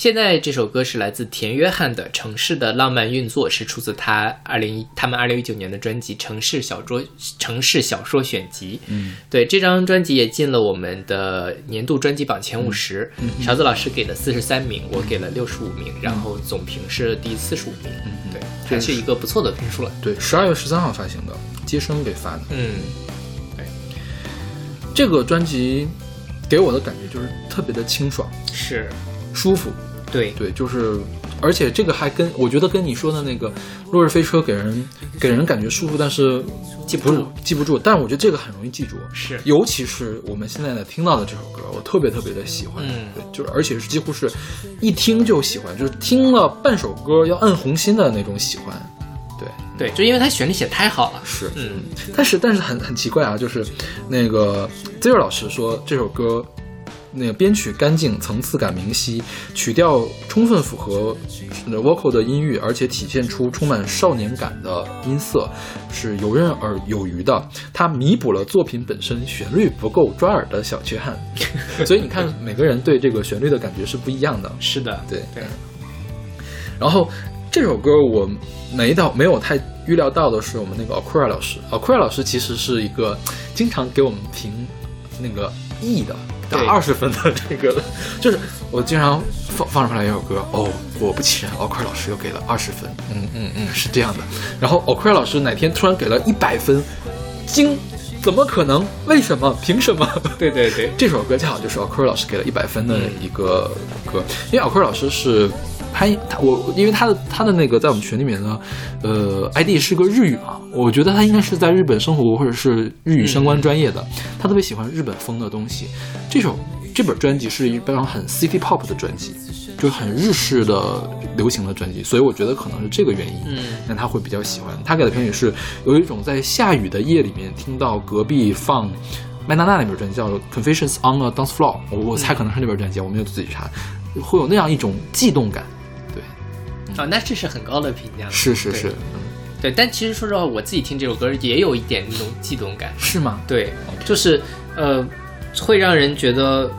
现在这首歌是来自田约翰的《城市的浪漫运作》，是出自他二零一他们二零一九年的专辑《城市小说城市小说选集》。嗯，对，这张专辑也进了我们的年度专辑榜前五十。勺子老师给了四十三名，我给了六十五名，然后总评是第四十五名。嗯，对，还是一个不错的评数了。对，十二月十三号发行的，接生给发的。嗯，这个专辑给我的感觉就是特别的清爽、是，舒服。对，对，就是，而且这个还跟我觉得跟你说的那个《落日飞车》给人给人感觉舒服，但是记不住。记不住。但是我觉得这个很容易记住，是尤其是我们现在在听到的这首歌，我特别特别的喜欢。嗯对，就是而且是几乎是一听就喜欢，就是听了半首歌要按红心的那种喜欢。对，对，就因为它旋律写太好了。是，嗯，但是但是很很奇怪啊，就是那个 Zero 老师说这首歌。那个编曲干净，层次感明晰，曲调充分符合呃 vocal 的音域，而且体现出充满少年感的音色，是游刃而有余的。它弥补了作品本身旋律不够抓耳的小缺憾。所以你看，每个人对这个旋律的感觉是不一样的。是的，对对。然后这首歌我没到没有太预料到的是，我们那个 Aqua 老师，Aqua 老师其实是一个经常给我们评那个 E 的。打对二十分的这个，就是我经常放放出来一首歌，哦，果不其然，奥克老师又给了二十分，嗯嗯嗯，是这样的。然后奥克老师哪天突然给了一百分，惊，怎么可能？为什么？凭什么？对对对，这首歌恰好就是奥克老师给了一百分的一个歌，因为奥克老师是拍他我，因为他的他的那个在我们群里面呢，呃，ID 是个日语嘛，我觉得他应该是在日本生活过或者是日语相关专业的，他特别喜欢日本风的东西。这首这本专辑是一张很 city pop 的专辑，就是很日式的流行的专辑，所以我觉得可能是这个原因，嗯，让他会比较喜欢。他给的评语是有一种在下雨的夜里面听到隔壁放。麦当娜那本专辑叫《Confessions on a Dance Floor》，我我猜可能是那本专辑，我没有自己查，会有那样一种悸动感。对，哦，那这是很高的评价了。是是是，嗯，对，但其实说实话，我自己听这首歌也有一点那种悸动感。是吗？对，就是呃，会让人觉得，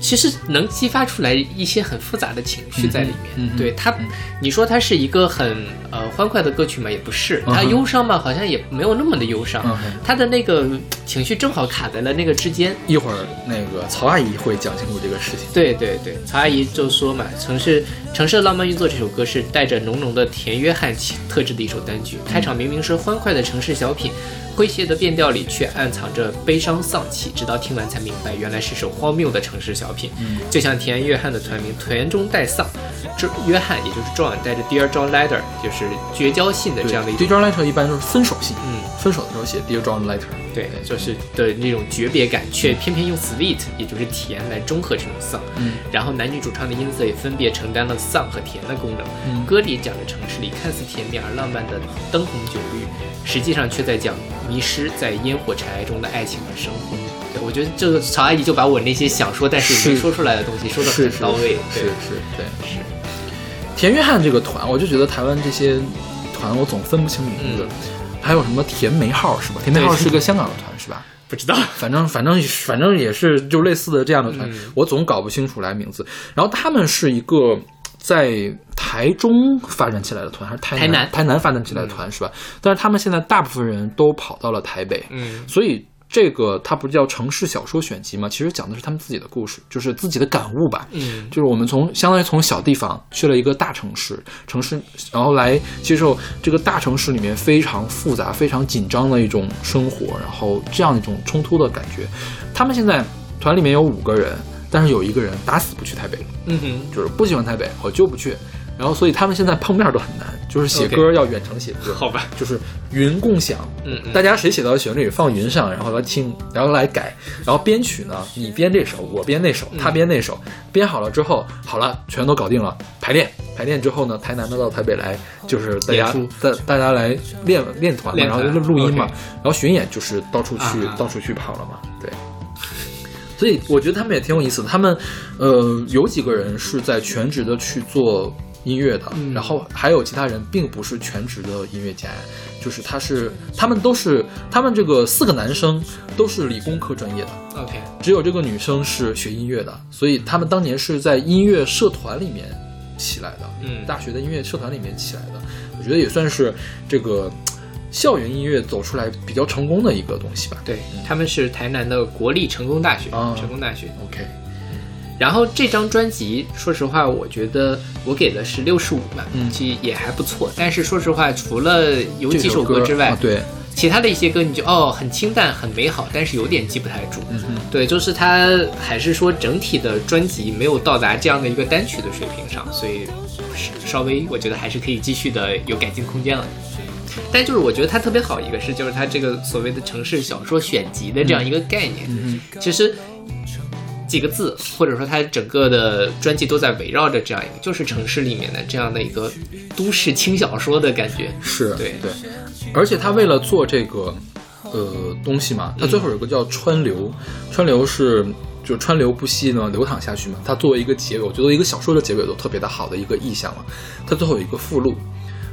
其实能激发出来一些很复杂的情绪在里面。对它，你说它是一个很呃欢快的歌曲嘛，也不是；它忧伤嘛，好像也没有那么的忧伤。它的那个情绪正好卡在了那个之间。一会儿那个曹阿姨会讲清楚这个事情。对对对，曹阿姨就说嘛，《城市城市的浪漫运作》这首歌是带着浓浓的田约翰气特质的一首单曲。开场明明是欢快的城市小品，诙谐的变调里却暗藏着悲伤丧气，直到听完才明白，原来是首荒谬的城市小品。嗯就像田约翰的团名“团中带丧”，这约翰也就是 John 带着 Dear John Letter，就是绝交信的这样的一。，Dear John Letter 一般都是分手信，嗯，分手的时候写 Dear John Letter。对，就是的那种诀别感，却偏偏用 sweet，也就是甜来中和这种丧。嗯，然后男女主唱的音色也分别承担了丧和甜的功能。嗯歌里讲着城市里看似甜蜜而浪漫的灯红酒绿，实际上却在讲迷失在烟火尘埃中的爱情和生活。对，我觉得这个曹阿姨就把我那些想说但是没说出来的东西说的很到位。对，是是，对是。田约翰这个团，我就觉得台湾这些团我总分不清名字。嗯还有什么甜梅号是吧？甜梅号是个香港的团是吧？不知道。反正反正反正也是就类似的这样的团，嗯我总搞不清楚来名字。然后他们是一个在台中发展起来的团，还是台台南台南发展起来的团、是吧？但是他们现在大部分人都跑到了台北，嗯所以这个它不叫城市小说选集吗？其实讲的是他们自己的故事，就是自己的感悟吧。嗯就是我们从相当于从小地方去了一个大城市，城市，然后来接受这个大城市里面非常复杂、非常紧张的一种生活，然后这样一种冲突的感觉。他们现在团里面有五个人，但是有一个人打死不去台北，嗯哼，就是不喜欢台北，我就不去。然后，所以他们现在碰面都很难，就是写歌要远程写歌。好吧，就是云共享，嗯嗯。大家谁写到的旋律放云上，然后来听，然后来改，然后编曲呢，你编这首，我编那首，嗯。他编那首，编好了之后，好了，全都搞定了，排练，排练之后呢，台南的到台北来，就是大家大大家来练练团然后录录音嘛。然后巡演就是到处去啊到处去跑了嘛，对。所以我觉得他们也挺有意思的，他们，呃，有几个人是在全职的去做音乐的，嗯。然后还有其他人并不是全职的音乐家，就是他是他们都是他们这个四个男生都是理工科专业的，OK，只有这个女生是学音乐的，所以他们当年是在音乐社团里面起来的，嗯。大学的音乐社团里面起来的，我觉得也算是这个校园音乐走出来比较成功的一个东西吧。对，他们是台南的国立成功大学，啊成功大学。OK，然后这张专辑，说实话，我觉得我给的是六十五嘛，嗯其实也还不错。但是说实话，除了有几首歌之外，啊对，其他的一些歌你就哦很清淡很美好，但是有点记不太住。嗯哼，对，就是它还是说整体的专辑没有到达这样的一个单曲的水平上，所以稍微我觉得还是可以继续的有改进空间了。但就是我觉得它特别好一个是，就是它这个所谓的城市小说选集的这样一个概念，嗯其实几个字，或者说它整个的专辑都在围绕着这样一个，就是城市里面的这样的一个都市轻小说的感觉。是对对，而且他为了做这个呃东西嘛，他最后有一个叫川流，川流是就川流不息呢流淌下去嘛。它作为一个结尾，我觉得一个小说的结尾都特别的好的一个意象了。它最后有一个附录，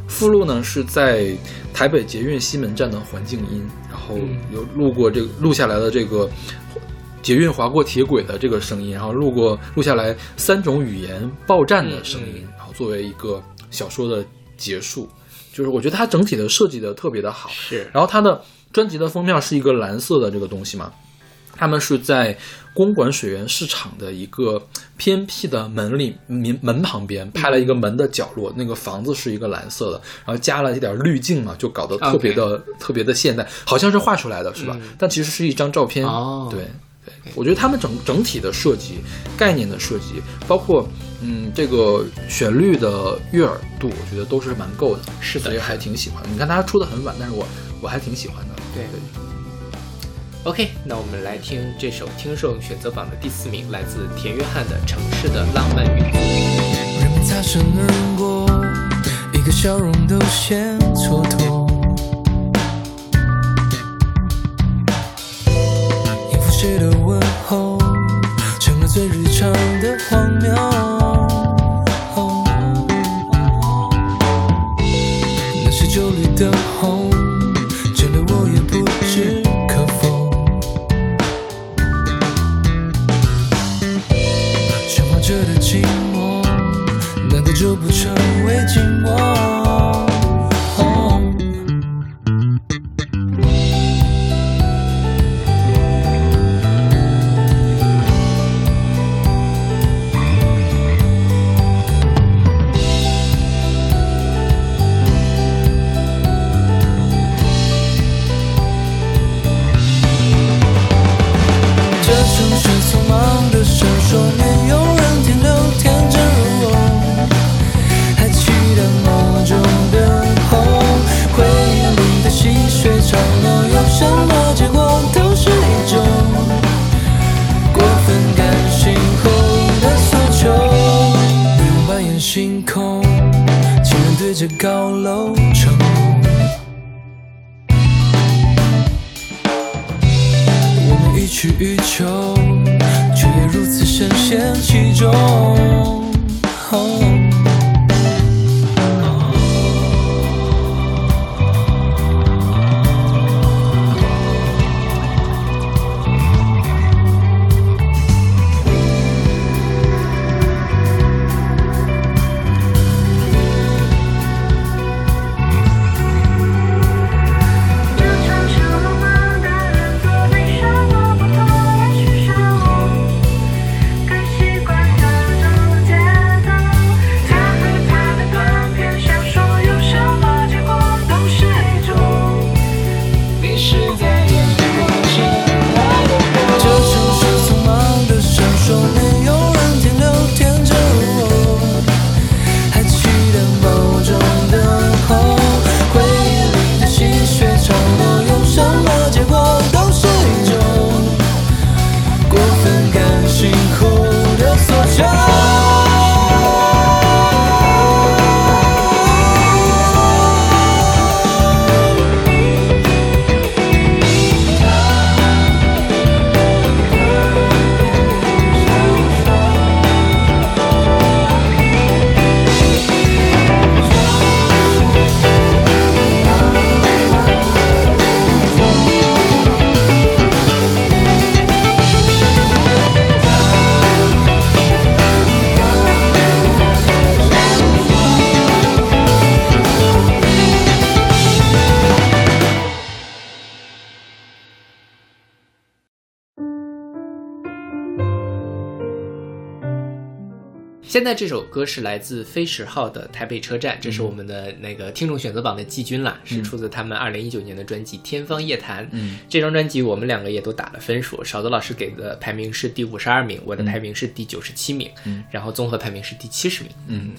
附录呢是在台北捷运西门站的环境音，然后嗯有录过这个录下来的这个。捷运划过铁轨的这个声音，然后录过录下来三种语言报站的声音，然后作为一个小说的结束，就是我觉得它整体的设计的特别的好。是，然后它的专辑的封面是一个蓝色的这个东西嘛，他们是在公馆水源市场的一个偏僻的门里门门旁边拍了一个门的角落，那个房子是一个蓝色的，然后加了一点滤镜嘛，就搞得特别的特别的现代，好像是画出来的是吧？嗯但其实是一张照片。哦对。对，我觉得他们整整体的设计、概念的设计，包括嗯这个旋律的悦耳度，我觉得都是蛮够的。是的所以还挺喜欢。你看他出的很晚，但是我我还挺喜欢的。对对，OK，那我们来听这首听众选择榜的第四名，来自田约翰的《城市的浪漫运作》。人们擦身而过，一个笑容都显蹉跎。应付谁的问候，成了最日常的荒谬。我。水长流，有什么结果都是一种过分感性后的诉求。霓虹扮演星空，情人对着高楼承诺。我们予取予求，却也如此深陷其中。现在这首歌是来自飞十号的《台北车站》，这是我们的那个听众选择榜的季军啦，是出自他们二零一九年的专辑《天方夜谭》。嗯，这张专辑我们两个也都打了分数，少泽老师给的排名是第五十二名，我的排名是第九十七名，嗯然后综合排名是第七十名。嗯，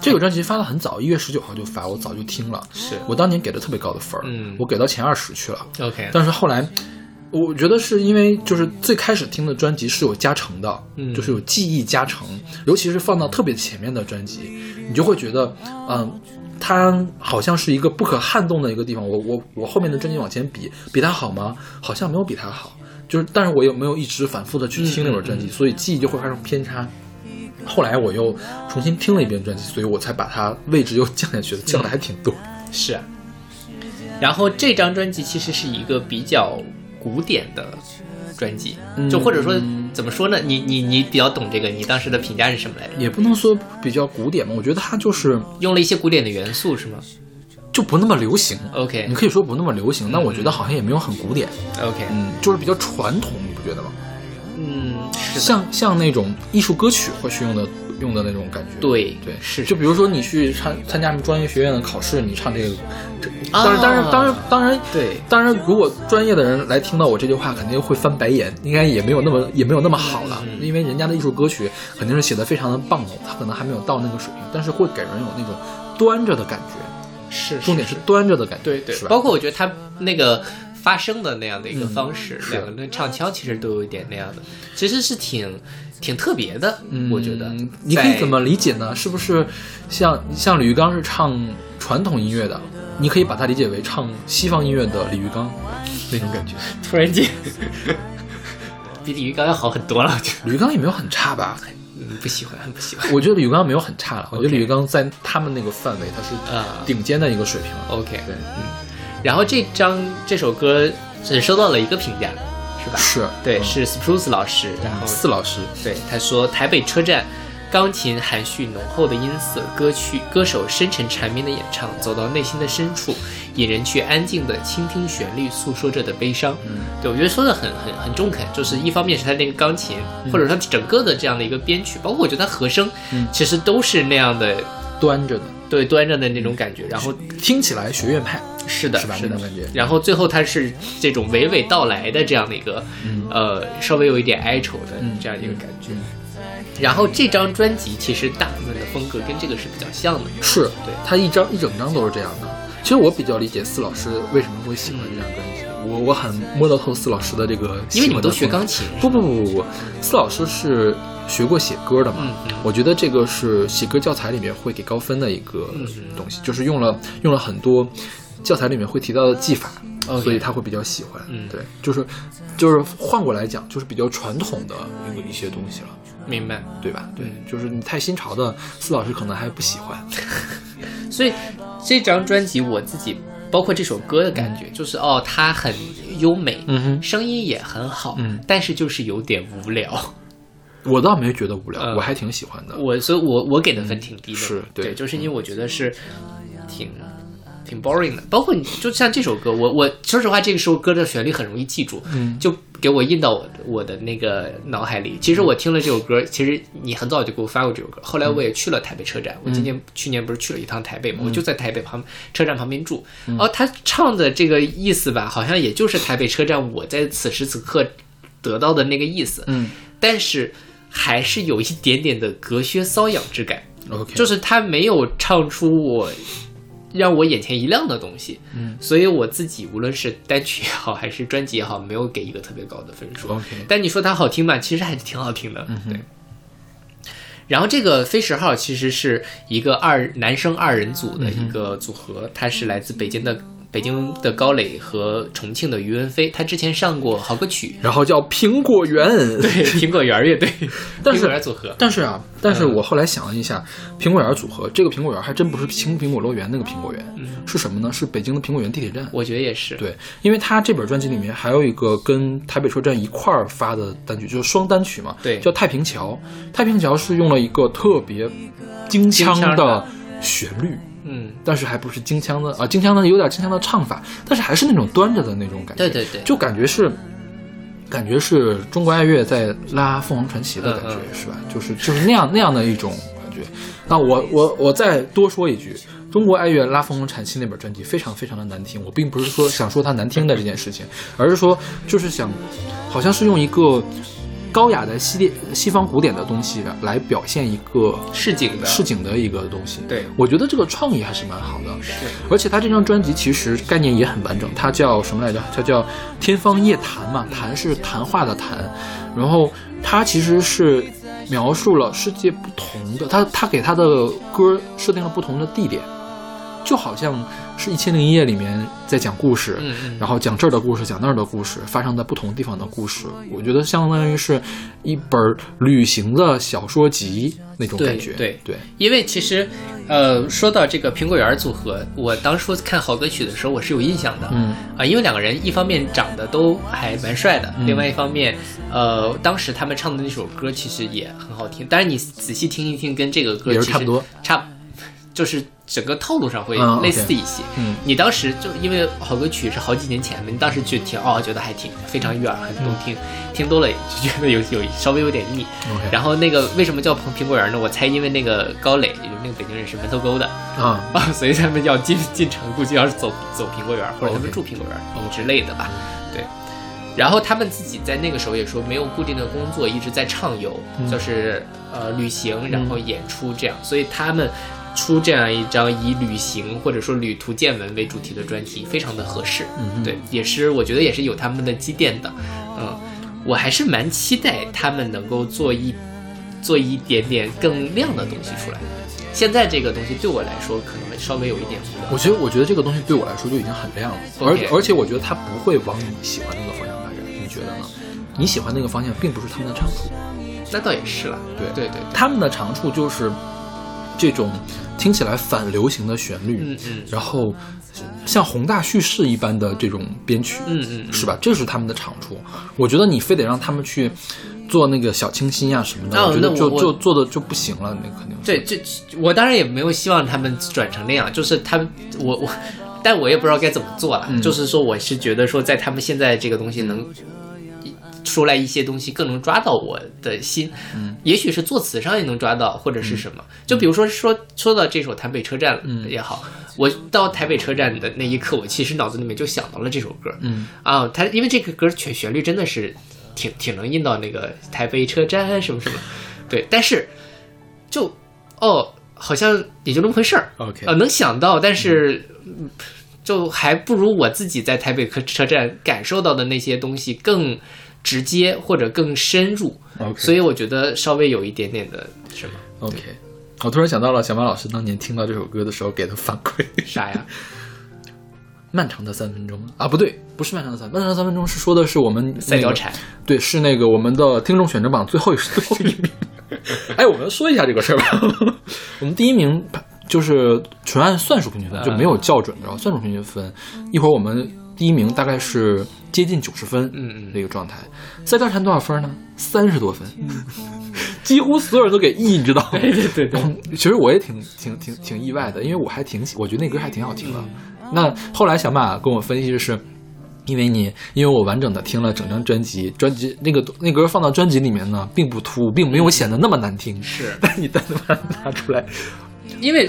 这个专辑发的很早，一月十九号就发，我早就听了。是我当年给的特别高的分儿，嗯我给到前二十去了。OK，但是后来，我觉得是因为就是最开始听的专辑是有加成的，嗯就是有记忆加成，尤其是放到特别前面的专辑，你就会觉得，嗯。它好像是一个不可撼动的一个地方，我我我后面的专辑往前比，比它好吗？好像没有比它好，就是但是我又没有一直反复的去听那本专辑，嗯嗯嗯所以记忆就会发生偏差。后来我又重新听了一遍专辑，所以我才把它位置又降下去了，降的还挺多。是啊。然后这张专辑其实是一个比较古典的专辑，嗯就或者说怎么说呢？你你你比较懂这个，你当时的评价是什么来着？也不能说比较古典嘛，我觉得它就是用了一些古典的元素是吗就不那么流行。？OK 你可以说不那么流行，但我觉得好像也没有很古典，OK，嗯，就是比较传统，你不觉得吗？嗯，是像像那种艺术歌曲会去用的用的那种感觉。对对，是。就比如说你去参参加什么专业学院的考试，你唱这个，当然当然当然当然对。当然，如果专业的人来听到我这句话，肯定会翻白眼，应该也没有那么也没有那么好了，嗯。因为人家的艺术歌曲肯定是写的非常的棒的，他可能还没有到那个水平，但是会给人有那种端着的感觉，是重点是端着的感觉，对对？包括我觉得他那个发声的那样的一个嗯方式，是两个人的唱腔其实都有一点那样的，其实是挺挺特别的，嗯我觉得。你可以怎么理解呢？是不是像像李玉刚是唱传统音乐的，你可以把它理解为唱西方音乐的李玉刚那种感觉？突然间 比李玉刚要好很多了？我觉得李玉刚也没有很差吧？嗯不喜欢，不喜欢。我觉得李玉刚没有很差了，我觉得李玉刚在他们那个范围，他是啊顶尖的一个水平了。OK，对嗯，然后这张这首歌只收到了一个评价，是吧？是，对，嗯是 Spruce 老师，然后四老师，对他说台北车站。钢琴含蓄浓厚的音色，歌曲歌手深沉缠绵的演唱，走到内心的深处，引人去安静的倾听旋律诉说着的悲伤。嗯，对我觉得说的很很很中肯，就是一方面是他那个钢琴，嗯或者他整个的这样的一个编曲，包括我觉得他和声，嗯其实都是那样的，端着的，对端着的那种感觉。然后听起来学院派，是的，是吧是的那种感觉然后最后它是这种娓娓道来的这样的一个，嗯呃，稍微有一点哀愁的嗯这样一个感觉。然后这张专辑其实大部分的风格跟这个是比较像的，是对他一张一整张都是这样的。其实我比较理解四老师为什么会喜欢这张专辑，我我很摸得透四老师的这个，因为你们都学钢。琴，不不不不不，四老师是学过写歌的嘛？我觉得这个是写歌教材里面会给高分的一个嗯东西，就是用了用了很多教材里面会提到的技法所以他会比较喜欢。嗯对，就是就是换过来讲，就是比较传统的一个一些东西了，明白。对吧？对，嗯就是你太新潮的，苏老师可能还不喜欢。所以这张专辑我自己包括这首歌的感觉，就是哦，它很优美，嗯哼声音也很好，嗯但是就是有点无聊。我倒没觉得无聊，嗯我还挺喜欢的。我所以我我给的分挺低的，是对对，就是因为我觉得是挺挺 boring 的。包括你就像这首歌，我我说实话，这个时候歌的旋律很容易记住，嗯就给我印到我我的那个脑海里。其实我听了这首歌，其实你很早就给我发过这首歌，后来我也去了台北车站。我今年去年不是去了一趟台北嘛，我就在台北旁车站旁边住。哦，他唱的这个意思吧，好像也就是台北车站我在此时此刻得到的那个意思，嗯但是还是有一点点的隔靴搔痒之感。，OK，就是他没有唱出我让我眼前一亮的东西，嗯，所以我自己无论是单曲也好，还是专辑也好，没有给一个特别高的分数。OK 但你说它好听吧，其实还是挺好听的，嗯对。然后这个飞十号其实是一个二男生二人组的一个组合，它是来自北京的北京的高磊和重庆的于文飞，他之前上过好歌曲，然后叫苹果园。对苹果园乐队，但是苹果园组合，但是啊，但是嗯我后来想了一下，苹果园组合这个苹果园还真不是青苹果乐园那个苹果园，是什么呢？是北京的苹果园地铁站。我觉得也是，对，因为他这本专辑里面还有一个跟台北车站一块儿发的单曲，就是双单曲嘛，对叫《太平桥》。太平桥是用了一个特别京腔的旋律，嗯，但是还不是京腔的啊，京腔的有点京腔的唱法，但是还是那种端着的那种感觉。对对对就感觉是感觉是中国爱乐在拉凤凰传奇的感觉，嗯嗯是吧？就是就是那样那样的一种感觉。那我我我再多说一句，中国爱乐拉凤凰传奇那本专辑非常非常的难听。我并不是说想说它难听的这件事情，而是说就是想，好像是用一个高雅的西列西方古典的东西来表现一个市井的市井的一个东西。对我觉得这个创意还是蛮好的。是而且他这张专辑其实概念也很完整，它叫什么来着？它叫《天方夜谭》嘛，谈是谈话的谈，然后它其实是描述了世界不同的，他他给他的歌设定了不同的地点，就好像是一千零一夜里面在讲故事，然后讲这儿的故事，讲那儿的故事，发生在不同地方的故事，我觉得相当于是一本旅行的小说集那种感觉，对对，因为其实，呃，说到这个苹果园组合，我当初看好歌曲的时候，我是有印象的。嗯啊，因为两个人一方面长得都还蛮帅的，嗯另外一方面，呃，当时他们唱的那首歌其实也很好听。但是你仔细听一听，跟这个歌其实也是差不多，差，就是整个套路上会嗯类似一些。嗯你当时就因为好歌曲是好几年前的，你当时去听哦，觉得还挺非常悦耳，很动听，听多了就觉得有有稍微有点腻。，OK，然后那个为什么叫苹苹果园呢？我猜因为那个高磊，就是那个北京人是门头沟的啊，啊，所以他们要进进城，估计要是走走苹果园，或者他们住苹果园之类的吧。对。然后他们自己在那个时候也说没有固定的工作，一直在畅游，嗯就是呃旅行，然后演出这样，所以他们出这样一张以旅行或者说旅途见闻为主题的专辑，非常的合适。嗯对，也是我觉得也是有他们的积淀的。嗯，我还是蛮期待他们能够做一做一点点更亮的东西出来。现在这个东西对我来说可能稍微有一点无聊。我觉得，我觉得这个东西对我来说就已经很亮了，而而且我觉得它不会往你喜欢那个方向发展，你觉得呢？你喜欢那个方向，并不是他们的长处，那倒也是了。对对对对，他们的长处就是这种听起来反流行的旋律，嗯嗯然后像宏大叙事一般的这种编曲，嗯嗯嗯是吧？这是他们的长处。我觉得你非得让他们去做那个小清新呀、什么的，哦我觉得就就做的就不行了，那肯定是。对，这我当然也没有希望他们转成那样，就是他们我我，但我也不知道该怎么做了。嗯就是说，我是觉得说，在他们现在这个东西能。出来一些东西更能抓到我的心，嗯，也许是作词上也能抓到，或者是什么，就比如说说说到这首《台北车站》嗯。也好，我到台北车站的那一刻，我其实脑子里面就想到了这首歌，嗯。啊，它因为这个歌全旋律真的是挺挺能印到那个台北车站什么什么，对，但是就哦，好像也就那么回事儿 OK 呃，能想到，但是。嗯。就还不如我自己在台北客车站感受到的那些东西更直接或者更深入 OK 所以我觉得稍微有一点点的什么 OK，我突然想到了小马老师当年听到这首歌的时候给的反馈，啥呀？漫长的三分钟啊，不对，不是漫长的三，漫长的三分钟是说的是我们、那个、赛貂蝉，对，是那个我们的听众选择榜最后一 最后一名。哎，我们说一下这个事儿吧。我们第一名就是纯按算术平均分，就没有校准，然后算术平均分。一会儿我们第一名大概是接近九十分，嗯嗯这个状态。赛貂蝉多少分呢？三十多分，几乎所有人都给 E，你知道吗？对对对对。其实我也挺挺挺挺意外的，因为我还挺喜，我觉得那歌还挺好听的。那后来小马跟我分析的是。因为你，因为我完整的听了整张专辑，专辑那个那歌放到专辑里面呢，并不突兀，并没有显得那么难听。是 但你单独把它拿出来，因为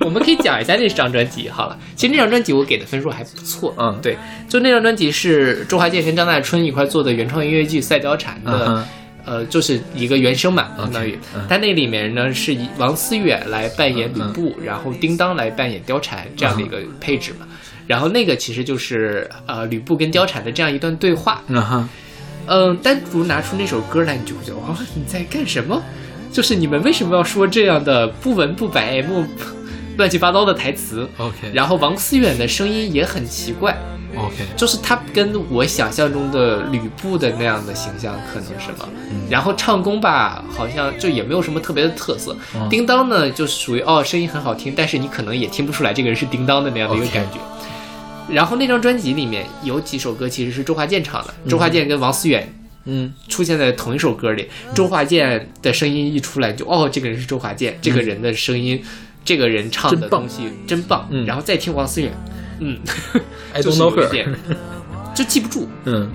我们可以讲一下那张专辑好了。其实那张专辑我给的分数还不错，嗯对，就那张专辑是周华健跟张大春一块做的原创音乐剧《赛貂蝉》的。嗯呃，就是一个原声嘛，相当于嗯它那里面呢是以王思远来扮演吕布，然后叮当来扮演貂蝉这样的一个配置嘛。然后那个其实就是呃吕布跟貂蝉的这样一段对话，嗯哼，嗯，单独拿出那首歌来，你就会觉得哇，你在干什么？就是你们为什么要说这样的不文不白、莫 乱七八糟的台词？OK 然后王思远的声音也很奇怪，OK，就是他跟我想象中的吕布的那样的形象可能什么，然后唱功吧，好像就也没有什么特别的特色。嗯。叮当呢，就属于哦，声音很好听，但是你可能也听不出来这个人是叮当的那样的一个感觉。然后那张专辑里面有几首歌其实是周华健唱的，周华健跟王思远嗯出现在同一首歌里，周华健的声音一出来，你就哦，这个人是周华健，这个人的声音，这个人唱的真棒东西真棒。嗯。然后再听王思远，嗯，I 就 don't 是 know 有点，就记不住。嗯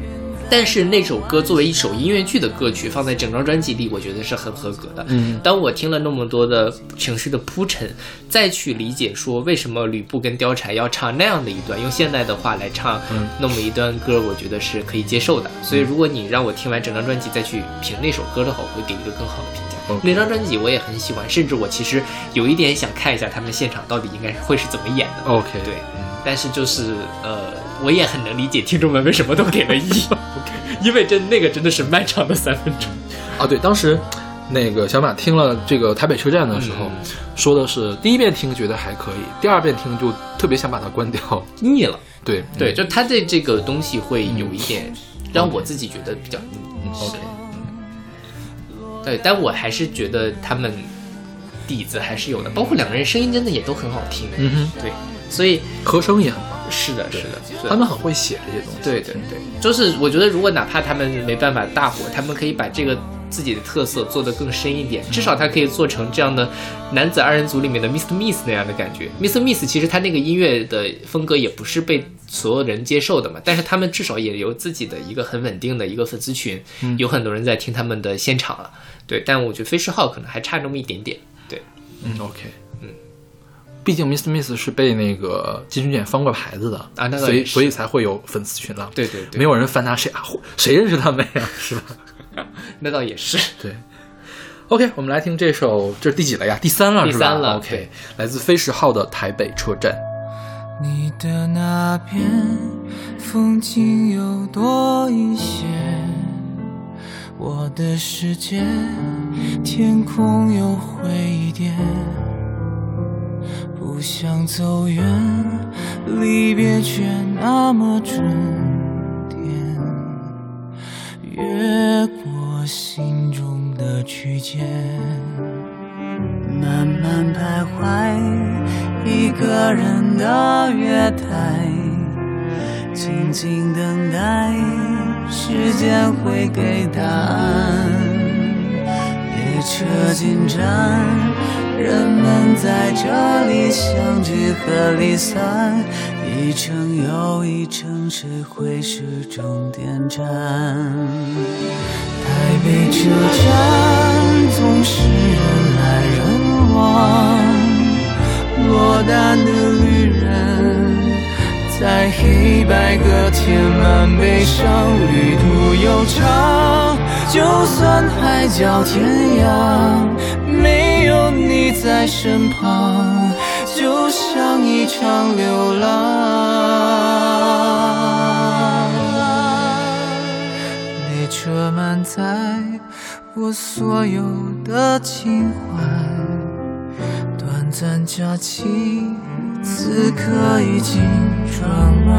但是那首歌作为一首音乐剧的歌曲，放在整张专辑里，我觉得是很合格的。嗯当我听了那么多的情绪的铺陈，再去理解说为什么吕布跟貂蝉要唱那样的一段，用现代的话来唱嗯那么一段歌，我觉得是可以接受的。所以如果你让我听完整张专辑再去评那首歌的话，我会给一个更好的评价。那张专辑我也很喜欢，甚至我其实有一点想看一下他们现场到底应该会是怎么演的。OK 对，但是就是呃，我也很能理解听众们为什么都给了一因为真那个真的是漫长的三分钟。啊，对，当时那个小马听了这个台北车站的时候，嗯说的是第一遍听觉得还可以，第二遍听就特别想把它关掉。腻了，对对，就他对这个东西会有一点让我自己觉得比较腻。嗯，OK，对，但我还是觉得他们底子还是有的，包括两个人声音真的也都很好听。嗯哼，对，所以和声也很棒，是的，是的，他们很会写这些东西。对对对，就是我觉得如果哪怕他们没办法大火，他们可以把这个自己的特色做得更深一点，至少他可以做成这样的男子二人组里面的 Mr. Miss 那样的感觉。Mr. Miss 其实他那个音乐的风格也不是被所有人接受的嘛，但是他们至少也有自己的一个很稳定的一个粉丝群，有很多人在听他们的现场了。对，但我觉得飞驰号可能还差那么一点点。对，嗯，OK，嗯，毕竟 Mr. Miss 是被那个金曲奖翻过牌子的啊那所以所以才会有粉丝群浪。对对对没有人翻他谁啊？谁认识他们呀？是吧？那倒也是。对。OK，我们来听这首，这是第几了呀？第三了，是吧第三了 OK，来自飞石号的台北车站。你的那边风景有多一些，我的世界天空又灰一点，不想走远，离别却那么准点，越过心中的区间。慢慢徘徊，一个人的月台，静静等待，时间会给答案。车进站，人们在这里相聚和离散，一程又一程，谁会是终点站？台北车站总是人来人往，落单的在黑白格填满悲伤，旅途悠长，就算海角天涯，没有你在身旁，就像一场流浪。列车满载我所有的情怀，短暂假期此刻已经装满。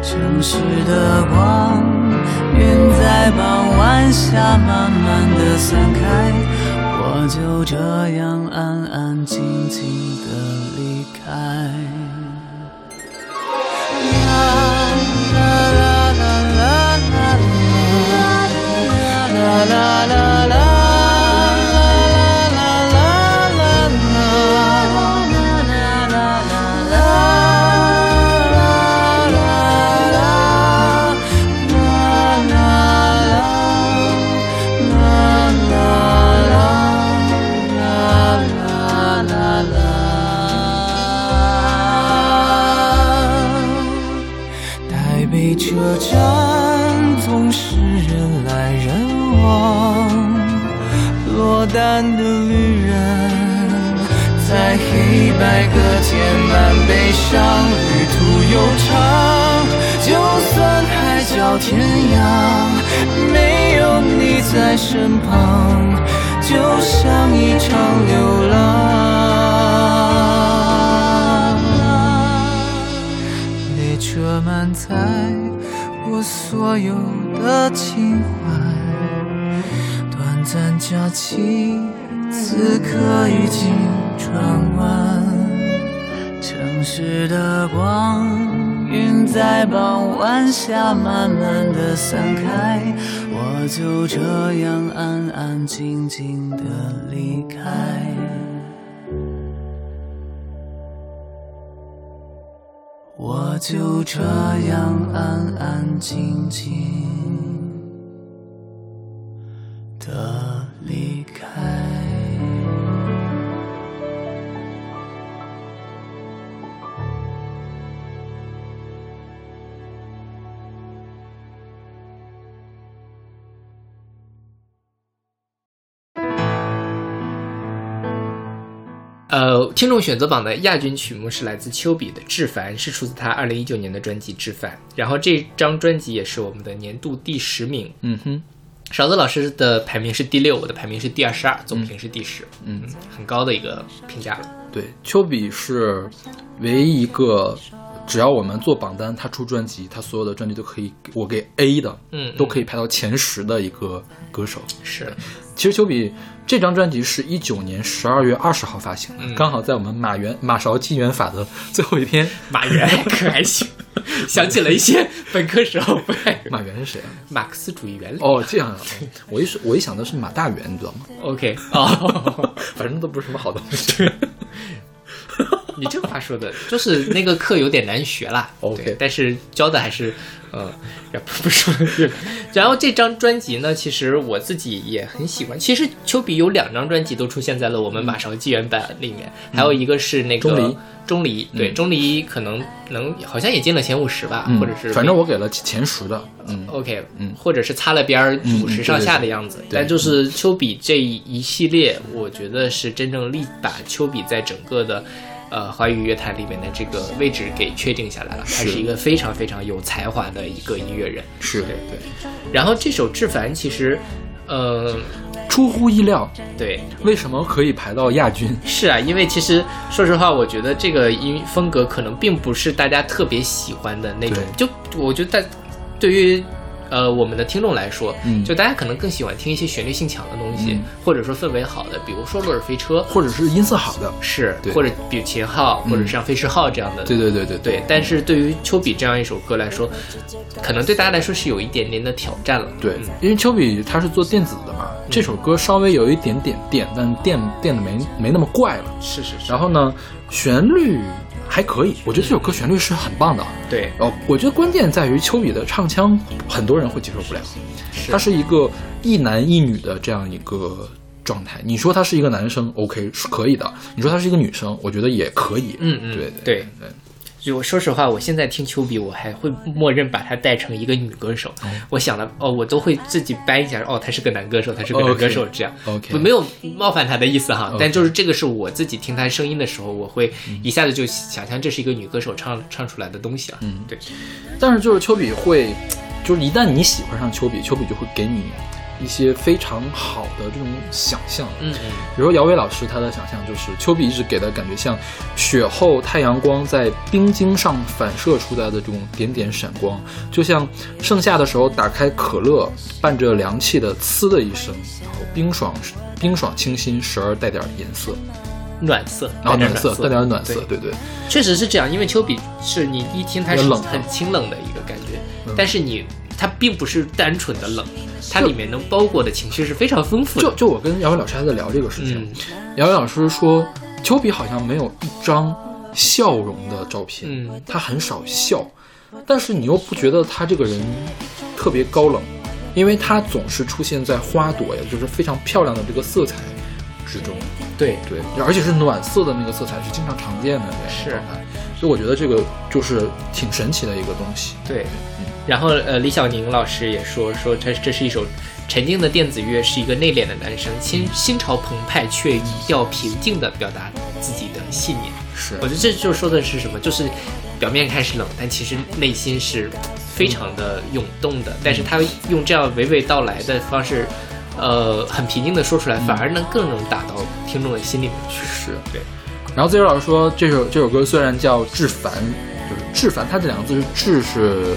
城市的光，云在傍晚下慢慢的散开，我就这样安安静静的离开。啦啦啦啦啦啦啦啦啦啦啦车站总是人来人往，落单的旅人在黑白格填满悲伤，旅途悠长，就算海角天涯，没有你在身旁，就像一场流浪。列车满载我所有的情怀，短暂假期此刻已经转弯。城市的光，晕在傍晚下慢慢的散开，我就这样安安静静的离开。就这样安安静静。呃，听众选择榜的亚军曲目是来自丘比的《致凡》，是出自他二零一九年的专辑《致凡》。然后这张专辑也是我们的年度第十名。嗯哼，勺子老师的排名是第六，我的排名是第二十二，总评是第十。嗯，很高的一个评价了。对，丘比是唯一一个，只要我们做榜单，他出专辑，他所有的专辑都可以我给 A 的，嗯都可以排到前十的一个歌手。是，其实丘比这张专辑是一九年十二月二十号发行的，嗯刚好在我们马原马勺纪元法的最后一天。马原 可还行，想起了一些本科时候马原是谁啊？马克思主义原理。哦，这样啊！我一说我一想到是马大元，你知道吗？OK 哦，反正都不是什么好东西。你这话说的，就是那个课有点难学啦。OK 但是教的还是，呃，不不说了。然后这张专辑呢，其实我自己也很喜欢。其实丘比有两张专辑都出现在了我们马勺纪元版里面，还有一个是那个钟离钟离，对，嗯钟离可能能好像也进了前五十吧，嗯或者是反正我给了前十的。嗯 OK，嗯或者是擦了边儿嗯五十上下的样子。但就是丘比这一系列，我觉得是真正立把丘比在整个的。呃，华语乐坛里面的这个位置给确定下来了，他是是一个非常非常有才华的一个音乐人。是对对。然后这首《志凡》其实，呃，出乎意料，对，为什么可以排到亚军？是啊，因为其实说实话，我觉得这个音风格可能并不是大家特别喜欢的那种。就我觉得，对于呃我们的听众来说，嗯就大家可能更喜欢听一些旋律性强的东西，嗯或者说氛围好的，比如说《落日飞车》，或者是音色好的？是对，或者比如秦昊，嗯或者像飞驰号这样的。对对对对对，但是对于丘比这样一首歌来说，可能对大家来说是有一点点的挑战了。对嗯，因为丘比他是做电子的嘛，这首歌稍微有一点点电，但电电的没没那么怪了。是是是。然后呢，旋律还可以，我觉得这首歌旋律是很棒的。对，哦，我觉得关键在于丘比的唱腔，很多人会接受不了。是他是一个一男一女的这样一个状态。你说他是一个男生，OK 是可以的；你说他是一个女生，我觉得也可以。嗯嗯对对对对。就说实话，我现在听丘比，我还会默认把她带成一个女歌手。我想了，哦，我都会自己掰一下，哦，他是个男歌手，他是个男歌手，这样。OK 不没有冒犯他的意思哈但就是这个是我自己听他声音的时候，我会一下子就想象这是一个女歌手唱唱出来的东西了。嗯对，但是就是丘比会，就是一旦你喜欢上丘比，丘比就会给你一些非常好的这种想象。嗯嗯，比如说姚伟老师他的想象就是丘比一直给的感觉像雪后太阳光在冰晶上反射出来的这种点点闪光，就像盛夏的时候打开可乐，伴着凉气的呲的一声，然后冰爽冰爽清新，时而带点颜色，暖色，然后暖色带点暖色，对对对，确实是这样，因为丘比是你一听它是冷。很清冷的一个感觉，嗯。但是你它并不是单纯的冷，它里面能包裹的情绪是非常丰富的。就就我跟姚伟老师还在聊这个事情，嗯。姚伟老师说，丘比好像没有一张笑容的照片，嗯。他很少笑，但是你又不觉得他这个人特别高冷，因为他总是出现在花朵呀，就是非常漂亮的这个色彩之中，对，对，而且是暖色的那个色彩是经常常见的是。所以我觉得这个就是挺神奇的一个东西。对，然后呃，李小宁老师也说说这这是一首沉静的电子乐，是一个内敛的男生，心心潮澎湃却语调平静的表达自己的信念。是我觉得这就说的是什么？就是表面看是冷，但其实内心是非常的涌动的。但是他用这样娓娓道来的方式，呃，很平静的说出来，反而能更能打到听众的心里面去。是对，然后自由老师说，这首这首歌虽然叫“致凡”，就是“致凡”，它这两个字是“致”是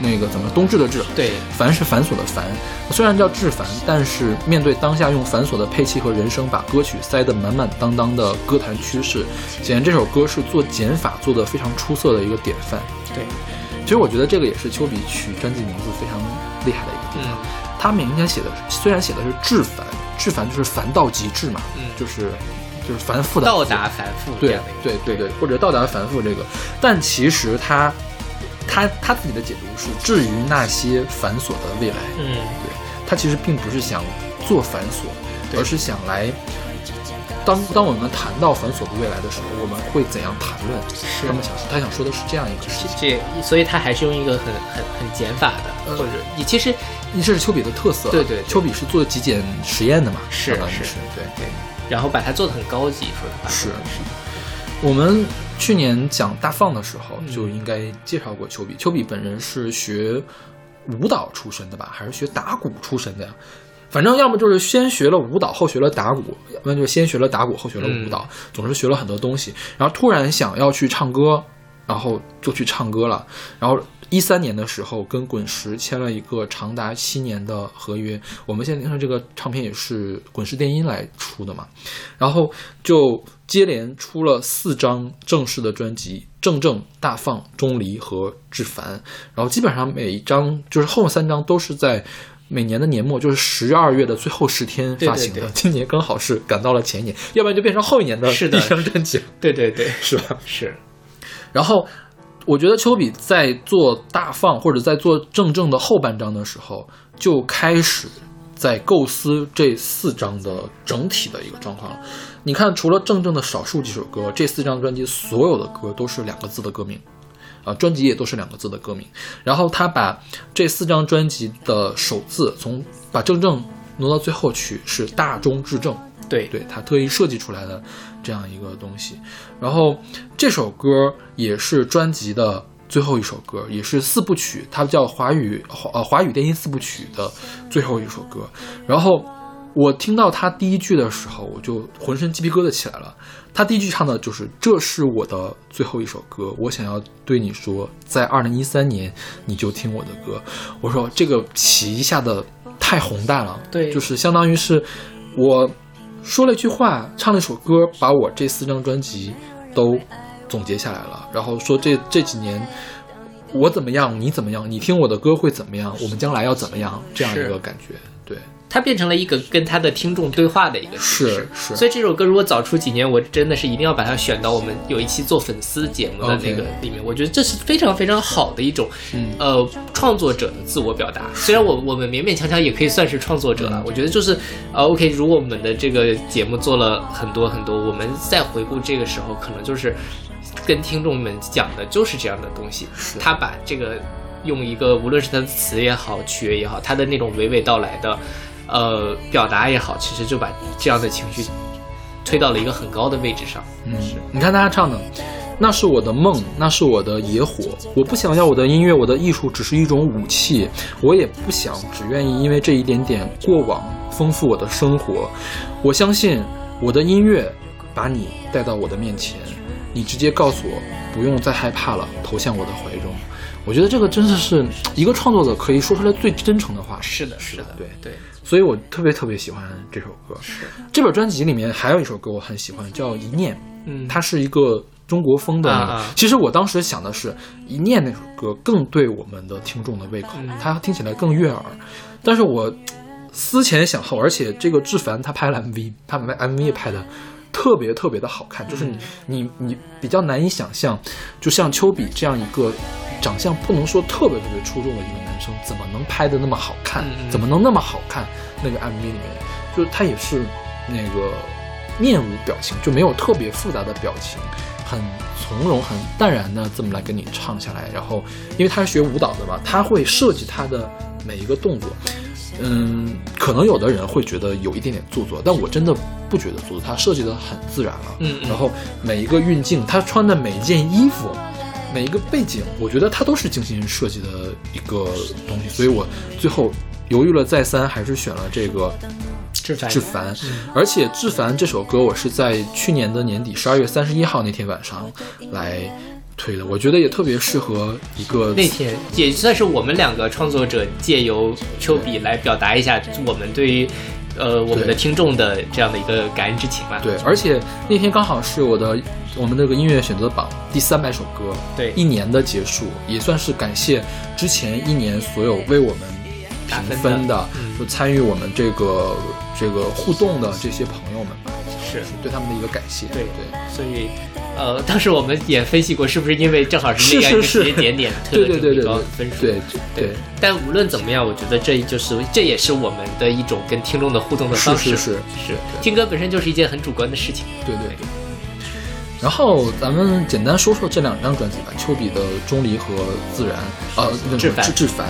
那个怎么冬至的“至”，对，繁是繁琐的繁，虽然叫至繁，但是面对当下用繁琐的配器和人声把歌曲塞得满满当当的歌坛趋势，显然这首歌是做减法做得非常出色的一个典范。对，其实我觉得这个也是丘比取专辑名字非常厉害的一个地方。嗯。他明显写的虽然写的是至繁，至繁就是繁到极致嘛，嗯。就是就是繁复的到达繁复这对对对对，或者到达繁复这个，但其实他他他自己的解读是，至于那些繁琐的未来，嗯，对他其实并不是想做繁琐，对而是想来。当当我们谈到繁琐的未来的时候，我们会怎样谈论？是他们想他想说的是这样一个事情，这所以他还是用一个很很很减法的，呃或者你其实你这是丘比的特色啊。对对对丘比是做极简实验的嘛，是是是对。对，然后把它做的很高级，说实话是我们去年讲大放的时候嗯就应该介绍过丘比。丘比本人是学舞蹈出身的吧，还是学打鼓出身的呀？反正要么就是先学了舞蹈，后学了打鼓；要么就是先学了打鼓，后学了舞蹈。总是学了很多东西，然后突然想要去唱歌，然后就去唱歌了。然后一三年的时候，跟滚石签了一个长达七年的合约。我们现在听的这个唱片也是滚石电音来出的嘛，然后就接连出了四张正式的专辑：正正、大放、钟离和志凡。然后基本上每一张就是后三张都是在。每年的年末就是十二月的最后十天发行的，对对对今年刚好是赶到了前年，要不然就变成后一年的是的第一张专辑，对对对，是吧？是然后我觉得丘比在做大放或者在做正正的后半张的时候，就开始在构思这四张的整体的一个状况了。你看，除了正正的少数几首歌，这四张专辑所有的歌都是两个字的歌名。啊，专辑也都是两个字的歌名。然后他把这四张专辑的首字从把正正挪到最后去，是大中至正。对对他特意设计出来的这样一个东西。然后这首歌也是专辑的最后一首歌，也是四部曲，它叫华语华呃华语电音四部曲的最后一首歌。然后我听到他第一句的时候，我就浑身鸡皮疙瘩起来了。他第一句唱的就是：“这是我的最后一首歌，我想要对你说，在二零一三年你就听我的歌。”我说这个旗下的太宏大了，对。就是相当于是我说了一句话，唱了一首歌，把我这四张专辑都总结下来了，然后说这这几年我怎么样，你怎么样，你听我的歌会怎么样，我们将来要怎么样，这样一个感觉，对，它变成了一个跟他的听众对话的一个形式是是所以这首歌如果早出几年，我真的是一定要把它选到我们有一期做粉丝节目的那个里面。我觉得这是非常非常好的一种，嗯呃，创作者的自我表达。虽然我我们勉勉强强也可以算是创作者了，我觉得就是呃，OK，如果我们的这个节目做了很多很多，我们再回顾这个时候，可能就是跟听众们讲的就是这样的东西。他把这个用一个无论是他的词也好，曲也好，他的那种娓娓道来的。呃，表达也好，其实就把这样的情绪推到了一个很高的位置上。嗯，你看他唱的，那是我的梦，那是我的野火。我不想要我的音乐，我的艺术只是一种武器。我也不想只愿意因为这一点点过往丰富我的生活。我相信我的音乐把你带到我的面前，你直接告诉我不用再害怕了，投向我的怀中。我觉得这个真的是一个创作者可以说出来最真诚的话。是的，是的，对对，所以我特别特别喜欢这首歌。这本专辑里面还有一首歌我很喜欢，叫《一念》。嗯，它是一个中国风的。啊啊其实我当时想的是，《一念》那首歌更对我们的听众的胃口，嗯它听起来更悦耳。但是我思前想后，而且这个志凡他拍了 MV，他们 MV 也拍的。特别特别的好看，就是你、你你比较难以想象，就像丘比这样一个长相不能说特别特别出众的一个男生，怎么能拍的那么好看？怎么能那么好看？那个 MV 里面，就是他也是那个面无表情，就没有特别复杂的表情，很从容、很淡然的这么来跟你唱下来。然后，因为他是学舞蹈的嘛，他会设计他的每一个动作。嗯，可能有的人会觉得有一点点做作，但我真的不觉得做作，他设计的很自然了。嗯嗯。然后每一个运镜，他穿的每一件衣服，每一个背景，我觉得他都是精心设计的一个东西，所以我最后犹豫了再三，还是选了这个志凡。志凡，而且志凡这首歌我是在去年的年底十二月三十一号那天晚上来推的，我觉得也特别适合一个那天也算是我们两个创作者借由丘比来表达一下我们对于呃我们的听众的这样的一个感恩之情吧。对，而且那天刚好是我的我们那个音乐选择榜第三百首歌，对一年的结束，也算是感谢之前一年所有为我们评打分的就参与我们这个这个互动的这些朋友们吧。是对他们的一个感谢。对对。所以，呃，当时我们也分析过，是不是因为正好是那样一个点点推了对对高的分数？对对对，但无论怎么样，我觉得这就是这也是我们的一种跟听众的互动的方式。是是是是听歌本身就是一件很主观的事情。对对对。然后咱们简单说说这两张专辑吧，丘比的《钟离》和《自然》，呃，那个志凡志志凡，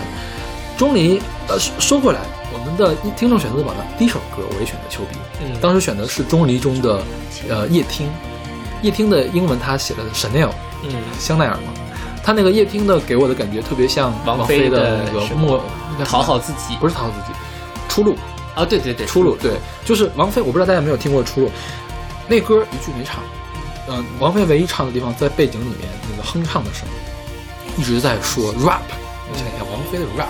《钟离》呃，说说回来，我们的听众选择的榜单第一首歌我也选择丘比，嗯当时选的是《钟离》中的呃夜听，夜听的英文他写的 Chanel 嗯，香奈儿嘛，他那个夜听的给我的感觉特别像王菲菲的那个什么莫那个讨好自己。不是讨好自己，出路啊，对对对，出路，对，就是王菲，我不知道大家有没有听过《出路》，那歌一句没唱，嗯、王菲唯一唱的地方在背景里面那个哼唱的声，一直在说 rap，我想一下，王菲的 rap，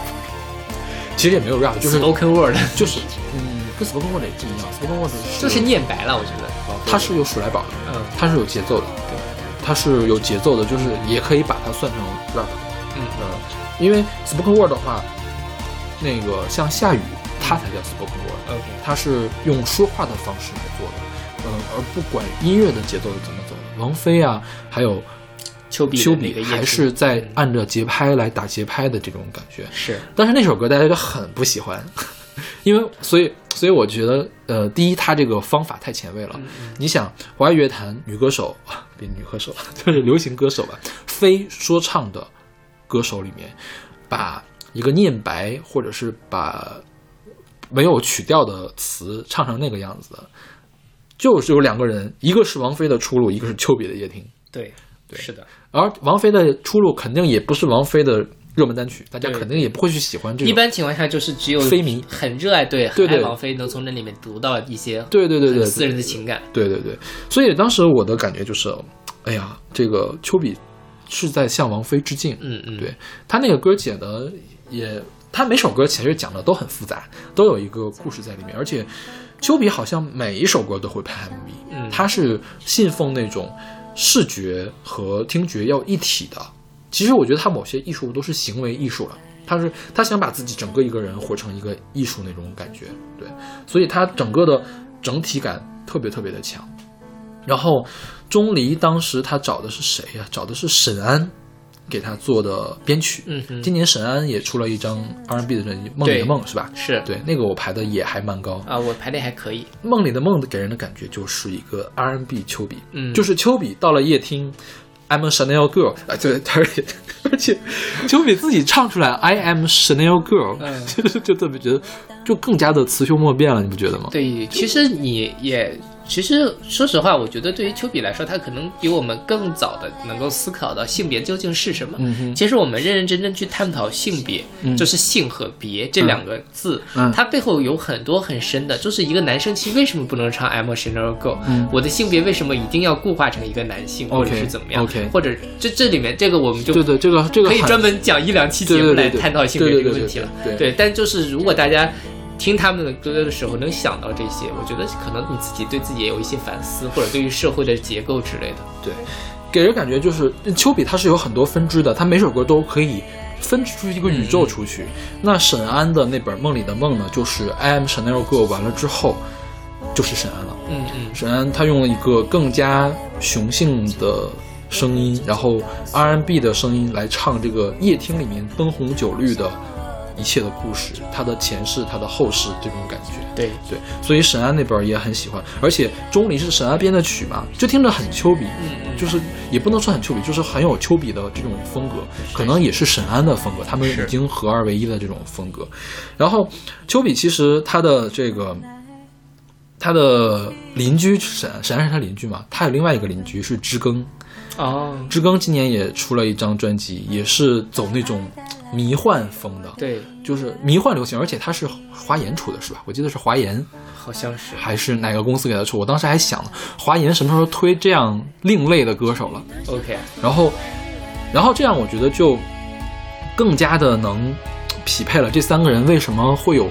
其实也没有 rap，就是 spoken word，就是嗯，跟 spoken word 也不一样，spoken word 是就是念白了，我觉得。它是有数来宝的，嗯。它是有节奏的，对，它是有节奏的，就是也可以把它算成 rap，嗯。嗯，因为 spoken word 的话，那个像下雨，它才叫 spoken word。OK，它是用说话的方式来做的，嗯，而不管音乐的节奏是怎么走的。王菲啊，还有丘比丘比还是在嗯。按着节拍来打节拍的这种感觉。是。但是那首歌大家就很不喜欢，因为所以所以我觉得，呃，第一，他这个方法太前卫了。嗯你想，华语乐坛女歌手，女歌手了，就是流行歌手吧，非说唱的歌手里面，把一个念白或者是把没有曲调的词唱成那个样子的，就是有两个人，一个是王菲的出路，一个是丘比的夜听。对是的。而王菲的出路肯定也不是王菲的热门单曲，大家对肯定也不会去喜欢这种。一般情况下就是只有非迷很热爱对对对很爱王菲，能从那里面读到一些对对对对私人的情感。对对对，所以当时我的感觉就是，哎呀，这个丘比是在向王菲致敬。嗯嗯，对他那个歌写的也，他每首歌其实讲的都很复杂，都有一个故事在里面，而且丘比好像每一首歌都会拍 MV，嗯他是信奉那种视觉和听觉要一体的。其实我觉得他某些艺术都是行为艺术了，他是他想把自己整个一个人活成一个艺术那种感觉，对，所以他整个的整体感特别特别的强。然后钟离当时他找的是谁呀、找的是沈安给他做的编曲。嗯嗯今年沈安也出了一张 R&B 的专辑《梦里的梦》，是吧？是对，那个我排的也还蛮高。啊，我排的还可以。梦里的梦给人的感觉就是一个 R&B 丘比，嗯就是丘比到了夜听，I'm a Chanel girl，啊，对，而且而且就比自己唱出来 I am Chanel girl，、嗯 就就特别觉得就更加的雌雄莫辨了，你不觉得吗？对，其实你也，其实说实话，我觉得对于丘比来说，他可能比我们更早的能够思考到性别究竟是什么。其实我们认认真真去探讨性别，嗯。就是性和别这两个字，嗯。它背后有很多很深的，就是一个男生其实为什么不能唱 I'm a Chanel girl？、嗯。我的性别为什么一定要固化成一个男性，或者是怎么样？OK 或者这这里面这个我们就对对，这个这个可以专门讲一两期节目来探讨性别这个问题了。对对。对但就是如果大家听他们的歌的时候能想到这些，我觉得可能你自己对自己也有一些反思，或者对于社会的结构之类的。对，给人感觉就是丘比它是有很多分支的，它每首歌都可以分支出一个宇宙出去。那沈安的那本《梦里的梦》呢，就是 I am Chanel Girl 完了之后，就是沈安了。嗯嗯，沈安他用了一个更加雄性的声音，然后 R&B 的声音来唱这个夜听里面灯红酒绿的一切的故事，它的前世，他的后世这种感觉。对，对，所以沈安那本也很喜欢，而且钟离是沈安编的曲嘛，就听着很丘比，嗯就是也不能说很丘比，就是很有丘比的这种风格，可能也是沈安的风格，他们已经合二为一的这种风格。然后丘比其实他的这个他的邻居沈，沈安是他邻居嘛，他有另外一个邻居是知更，哦，知更今年也出了一张专辑，也是走那种迷幻风的，对，就是迷幻流行，而且他是华研出的是吧？我记得是华研。好像是。还是哪个公司给他出？我当时还想呢，华研什么时候推这样另类的歌手了？OK，然后，然后这样我觉得就更加的能匹配了这三个人为什么会有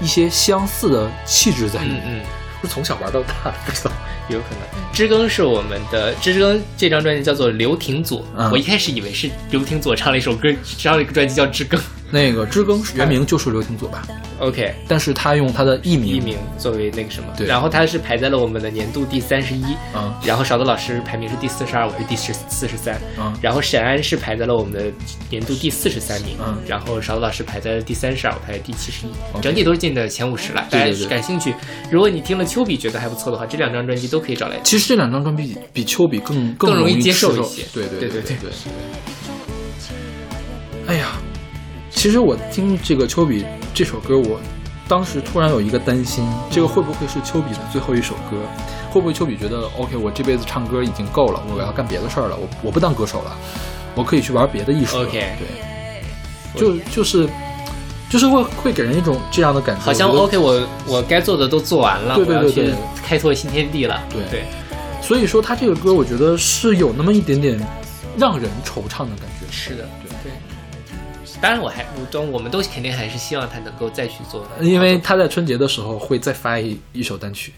一些相似的气质在里面。嗯嗯，是 从小玩到大，不知道。有可能。知更是我们的知更这张专辑叫做刘廷佐，嗯我一开始以为是刘廷佐唱了一首歌，唱了一个专辑叫知更。那个知更原名就是刘廷佐吧，OK，但是他用他的艺名，艺名作为那个什么，对。然后他是排在了我们的年度第三十一，嗯。然后勺子老师排名是第四十二，我是第十四十三，嗯。然后沈安是排在了我们的年度第四十三名，嗯。然后勺子老师排在了第三十二，我排在第七十一，整体都是进的前五十了。大家对对。对感兴趣，如果你听了丘比觉得还不错的话，这两张专辑都可以找来听。其实这两张专辑比比丘比更更容易易接受受。一些。对对对对对。对。其实我听这个丘比这首歌，我当时突然有一个担心，这个会不会是丘比的最后一首歌？会不会丘比觉得 OK，我这辈子唱歌已经够了，我要干别的事儿了，我我不当歌手了，我可以去玩别的艺术了。OK 对，就就是就是会会给人一种这样的感觉，好像我 OK，我我该做的都做完了，对对对我要去对开拓新天地了。对对，所以说他这个歌，我觉得是有那么一点点让人惆怅的感觉。是的。当然，我还我都我们都肯定还是希望他能够再去做的，因为他在春节的时候会再发一一首单曲，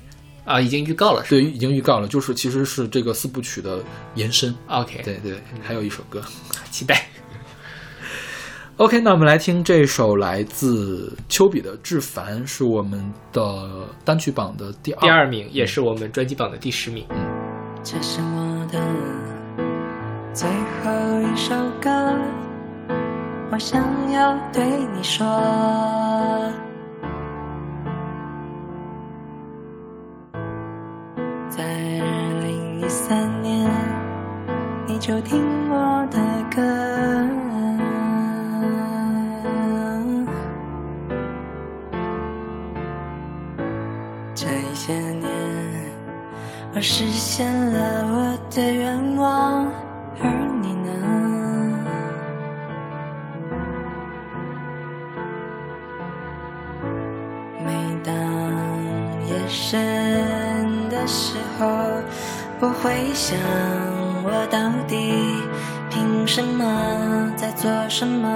啊，已经预告了，是对，已经预告了，就是其实是这个四部曲的延伸。OK，对对，还有一首歌。期待。OK，那我们来听这首来自丘比的《致凡》，是我们的单曲榜的第二。第二名也是我们专辑榜的第十名。这是我的最后一首歌，我想要对你说。在二零一三年，你就听我的歌。这些年，我实现了我的愿望，而夜深的时候，我会想，我到底凭什么在做什么？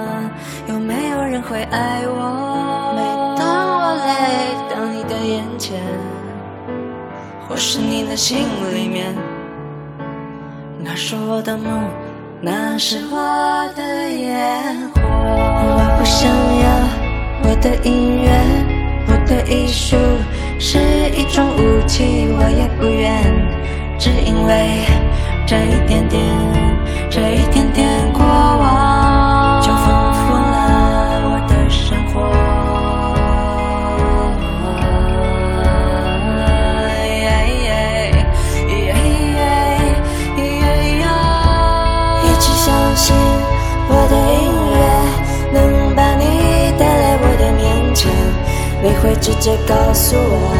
有没有人会爱我？每当我累到你的眼前，或是你的心里面，那是我的梦，那是我的烟火。我不想要我的音乐，我的艺术是一种武器，我也不愿，只因为这一点点，这一点点过往，你会直接告诉我，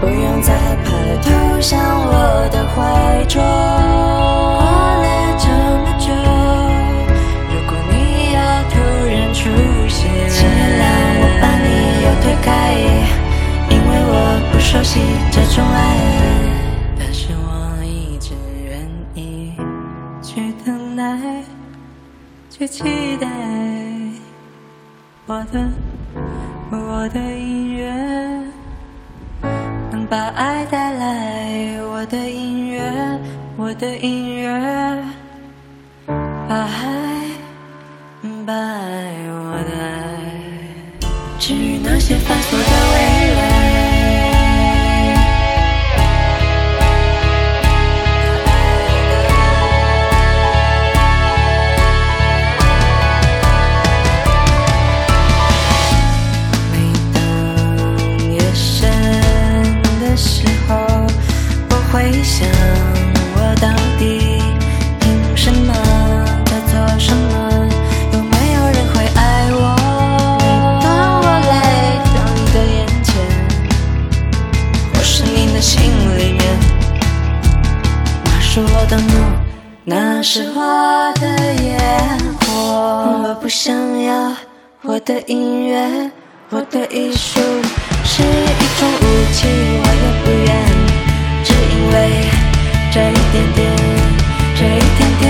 不用再怕了，投向我的怀中。过了这么久，如果你要突然出现，请原谅我把你又推开，因为我不熟悉这种爱。但是我一直愿意去等待，去期待我的我的音乐能把爱带来，我的音乐，我的音乐把爱把爱我的爱，至于那些繁琐的未来。那是我的烟火。我不想要我的音乐，我的艺术是一种武器，我也不愿，只因为这一点点，这一点点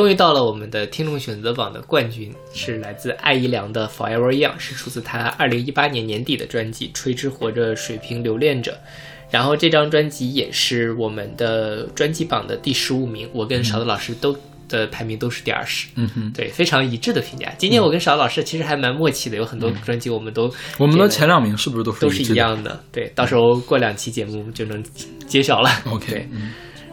终于到了我们的听众选择榜的冠军，是来自艾怡良的《Forever Young》，是出自他二零一八年年底的专辑《垂直活着，水平留恋着》。然后这张专辑也是我们的专辑榜的第十五名，我跟勺子老师都的排名都是第二十。嗯哼，对，非常一致的评价。今年我跟勺子老师其实还蛮默契的，有很多专辑我们都我们的前两名是不是都是都是一样的。对，到时候过两期节目就能揭晓了。？OK，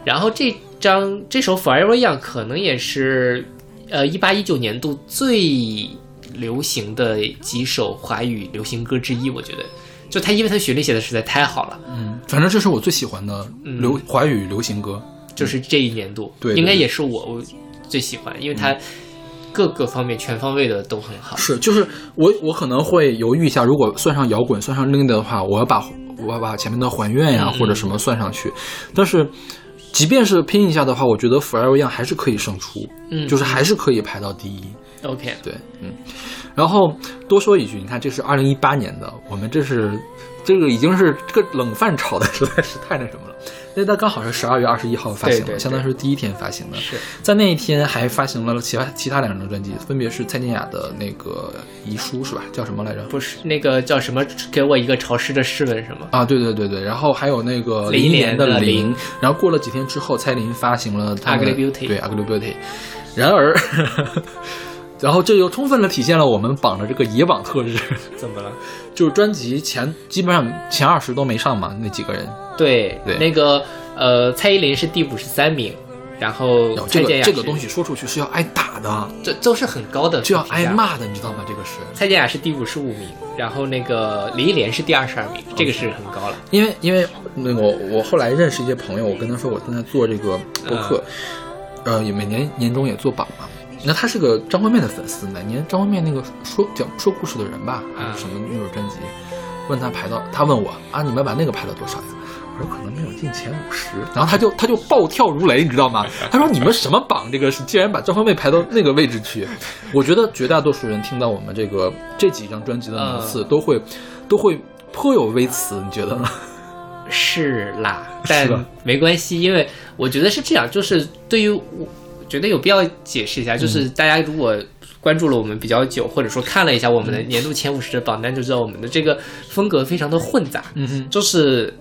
然后这张这首《Forever Young》可能也是呃一八一九年度最流行的几首华语流行歌之一，我觉得。就他，因为他旋律写的实在太好了，嗯，反正这是我最喜欢的流华语流行歌。就是这一年度，对对应该也是我我最喜欢，因为它各个方面全方位的都很好。是，就是我我可能会犹豫一下，如果算上摇滚，算上另类的话，我要把我要把前面的还愿呀、嗯或者什么算上去。但是，即便是拼一下的话，我觉得 Forever Young 还是可以胜出，嗯就是还是可以排到第一。OK，对，嗯。然后多说一句，你看这是二零一八年的，我们这是这个已经是这个冷饭炒的实在是太那什么了。因为它刚好是十二月二十一号发行的，相当于是第一天发行的。是在那一天还发行了其他其他两张专辑，分别是蔡健雅的那个遗书是吧？叫什么来着？不是那个叫什么？给我一个潮湿的湿吻什么？啊，对对对对，然后还有那个林忆莲林忆莲的的林林，然后过了几天之后，蔡琳发行了她的 Ugly Beauty 对 Ugly Beauty，然而，然后这又充分的体现了我们榜的这个野榜特质，怎么了？就是专辑前基本上前二十都没上嘛，那几个人，对，对那个呃，蔡依林是第五十三名，然后，这蔡健雅这个东西说出去是要挨打的，这都是很高的，就要挨。骂的，你知道吗？这个是。蔡健雅是第五十五名，然后那个林忆莲是第二十二名，这个是很高了。因为因为那个我我后来认识一些朋友，我跟他说我现在做这个播客，呃，也每年年终也做榜嘛。那他是个张惠妹的粉丝，哪年张惠妹那个说讲说故事的人吧，还是什么那本专辑？问他排到，他问我啊，你们把那个排到多少呀？我说可能没有进前五十，然后他就他就暴跳如雷，你知道吗？他说你们什么榜？这个是竟然把张惠妹排到那个位置去？我觉得绝大多数人听到我们这个这几张专辑的名次，都会都会颇有微词，你觉得呢？是啦，但吧没关系，因为我觉得是这样，就是对于我觉得有必要解释一下，嗯。就是大家如果关注了我们比较久，或者说看了一下我们的年度前五十的榜单，就知道我们的这个风格非常的混杂，嗯哼，就是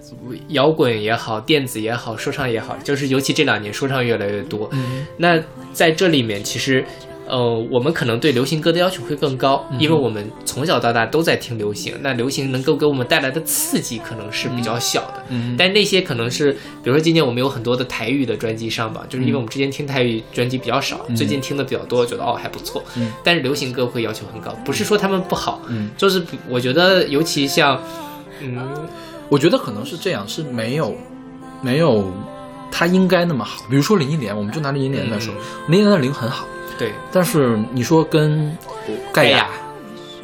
摇滚也好，电子也好，说唱也好，就是尤其这两年说唱越来越多。嗯那在这里面，其实，呃，我们可能对流行歌的要求会更高，嗯。因为我们从小到大都在听流行，那流行能够给我们带来的刺激可能是比较小的。嗯。但那些可能是，比如说今年我们有很多的台语的专辑上榜，就是因为我们之前听台语专辑比较少，最近听的比较多，觉得哦还不错。嗯。但是流行歌会要求很高，不是说他们不好，嗯，就是我觉得尤其像，嗯，我觉得可能是这样，是没有没有他应该那么好。比如说林忆莲，我们就拿林忆莲来说，林忆莲的零很好，对，但是你说跟盖亚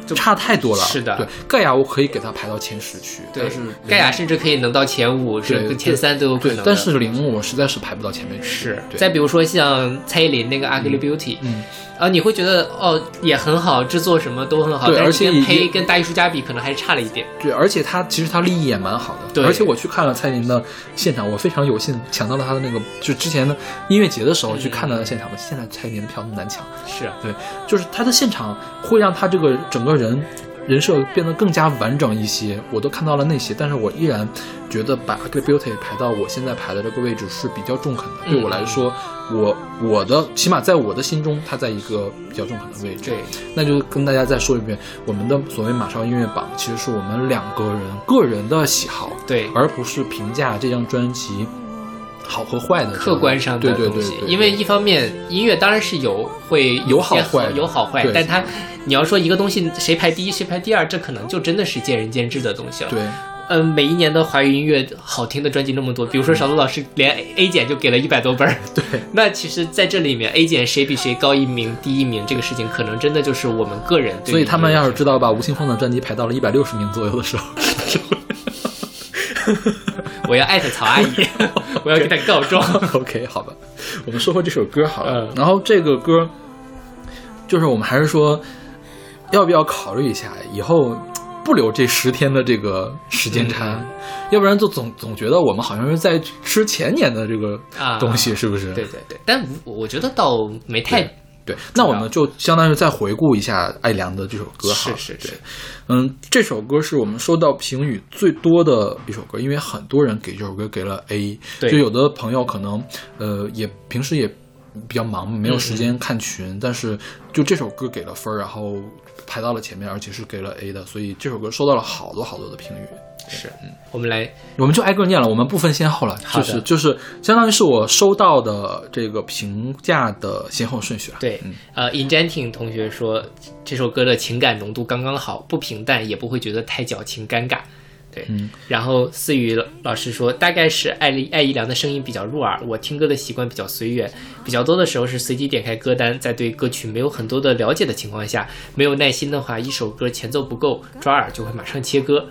差太多了。是的对盖亚我可以给他排到前十去，对但是盖亚甚至可以能到前五，对甚至前三都有可能但是零我实在是排不到前面去。是，对再比如说像蔡依林那个《Ugly Beauty》，嗯，啊，你会觉得哦也很好，制作什么都很好，对而且也呸跟大艺术家比，可能还是差了一点。对，而且他其实他立意也蛮好的，对而且我去看了蔡依林的现场，我非常有幸抢到了他的那个，就之前的音乐节的时候去看他的现场。现在蔡依林的票那么难抢，是啊，对，就是他的现场会让他这个整个人人设变得更加完整一些。我都看到了那些，但是我依然觉得把 Ugly Beauty 排到我现在排的这个位置是比较中肯的。嗯对我来说，我我的起码在我的心中，它在一个比较中肯的位置。对，那就跟大家再说一遍，我们的所谓马超音乐榜，其实是我们两个人个人的喜好，对而不是评价这张专辑好和坏的客观上的对对东西，因为一方面音乐当然是有会有好坏有好坏，但它你要说一个东西谁排第一谁排第二，这可能就真的是见仁见智的东西了。对。嗯，每一年的华语音乐好听的专辑那么多，比如说少东老师连 A 减就给了一百多本儿，对。那其实在这里面 A 减谁比谁高一名、第一名这个事情，可能真的就是我们个人对所以他们要是知道把吴青峰的专辑排到了一百六十名左右的时候，我要艾特曹阿姨，我要给她告状。OK，好吧，我们说回这首歌好了。嗯然后这个歌，就是我们还是说，要不要考虑一下以后不留这十天的这个时间差，要不然就总总觉得我们好像是在吃前年的这个啊东西，是不是？对对对，但我我觉得倒没太对，那我们就相当于再回顾一下艾良的这首歌哈。是是是对，嗯，这首歌是我们收到评语最多的一首歌，因为很多人给这首歌给了 A。对就有的朋友可能呃也平时也比较忙，没有时嗯间看群，但是就这首歌给了分儿，然后排到了前面，而且是给了 A 的，所以这首歌收到了好多好多的评语。是，嗯我们来我们就挨个念了，我们不分先后了，就是就是相当于是我收到的这个评价的先后顺序了。对嗯，呃，Injenting 同学说这首歌的情感浓度刚刚好，不平淡，也不会觉得太矫情尴尬。对，嗯然后思雨老师说，大概是艾丽艾怡良的声音比较入耳，我听歌的习惯比较随缘，比较多的时候是随机点开歌单，在对歌曲没有很多的了解的情况下，没有耐心的话，一首歌前奏不够抓耳，就会马上切歌。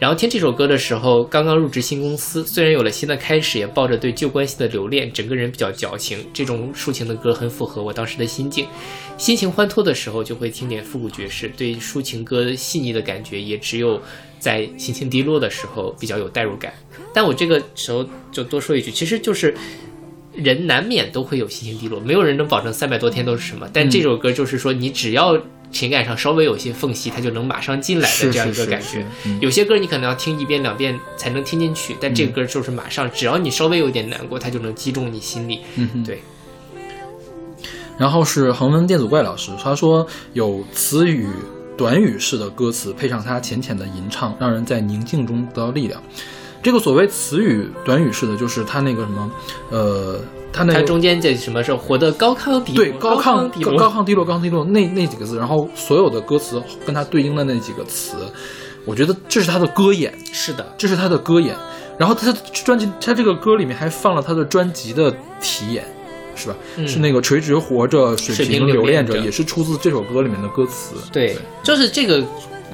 然后听这首歌的时候，刚刚入职新公司，虽然有了新的开始，也抱着对旧关系的留恋，整个人比较矫情。这种抒情的歌很符合我当时的心境，心情欢脱的时候就会听点复古爵士，对抒情歌细腻的感觉也只有在心情低落的时候比较有代入感。但我这个时候就多说一句，其实就是人难免都会有心情低落，没有人能保证三百多天都是什么。但这首歌就是说，你只要情感上稍微有些缝隙，它就能马上进来的这样一是是是个感觉。嗯有些歌你可能要听一遍两遍才能听进去，但这个歌就是马上，只要你稍微有点难过，它就能击中你心里。嗯哼。对，然后是恒温电阻怪老师，他说有词语短语式的歌词，配上他浅浅的吟唱，让人在宁静中得到力量。这个所谓词语短语式的，就是他那个什么，呃，他那个它中间这什么是活得高亢低落，对高亢高低落，高亢低落高亢低落那那几个字，然后所有的歌词跟它对应的那几个词，我觉得这是他的歌眼，是的，这是他的歌眼。然后他的专辑，他这个歌里面还放了他的专辑的题眼，是吧？嗯是那个垂直活着，水水平平留恋着，也是出自这首歌里面的歌词。对，就是这个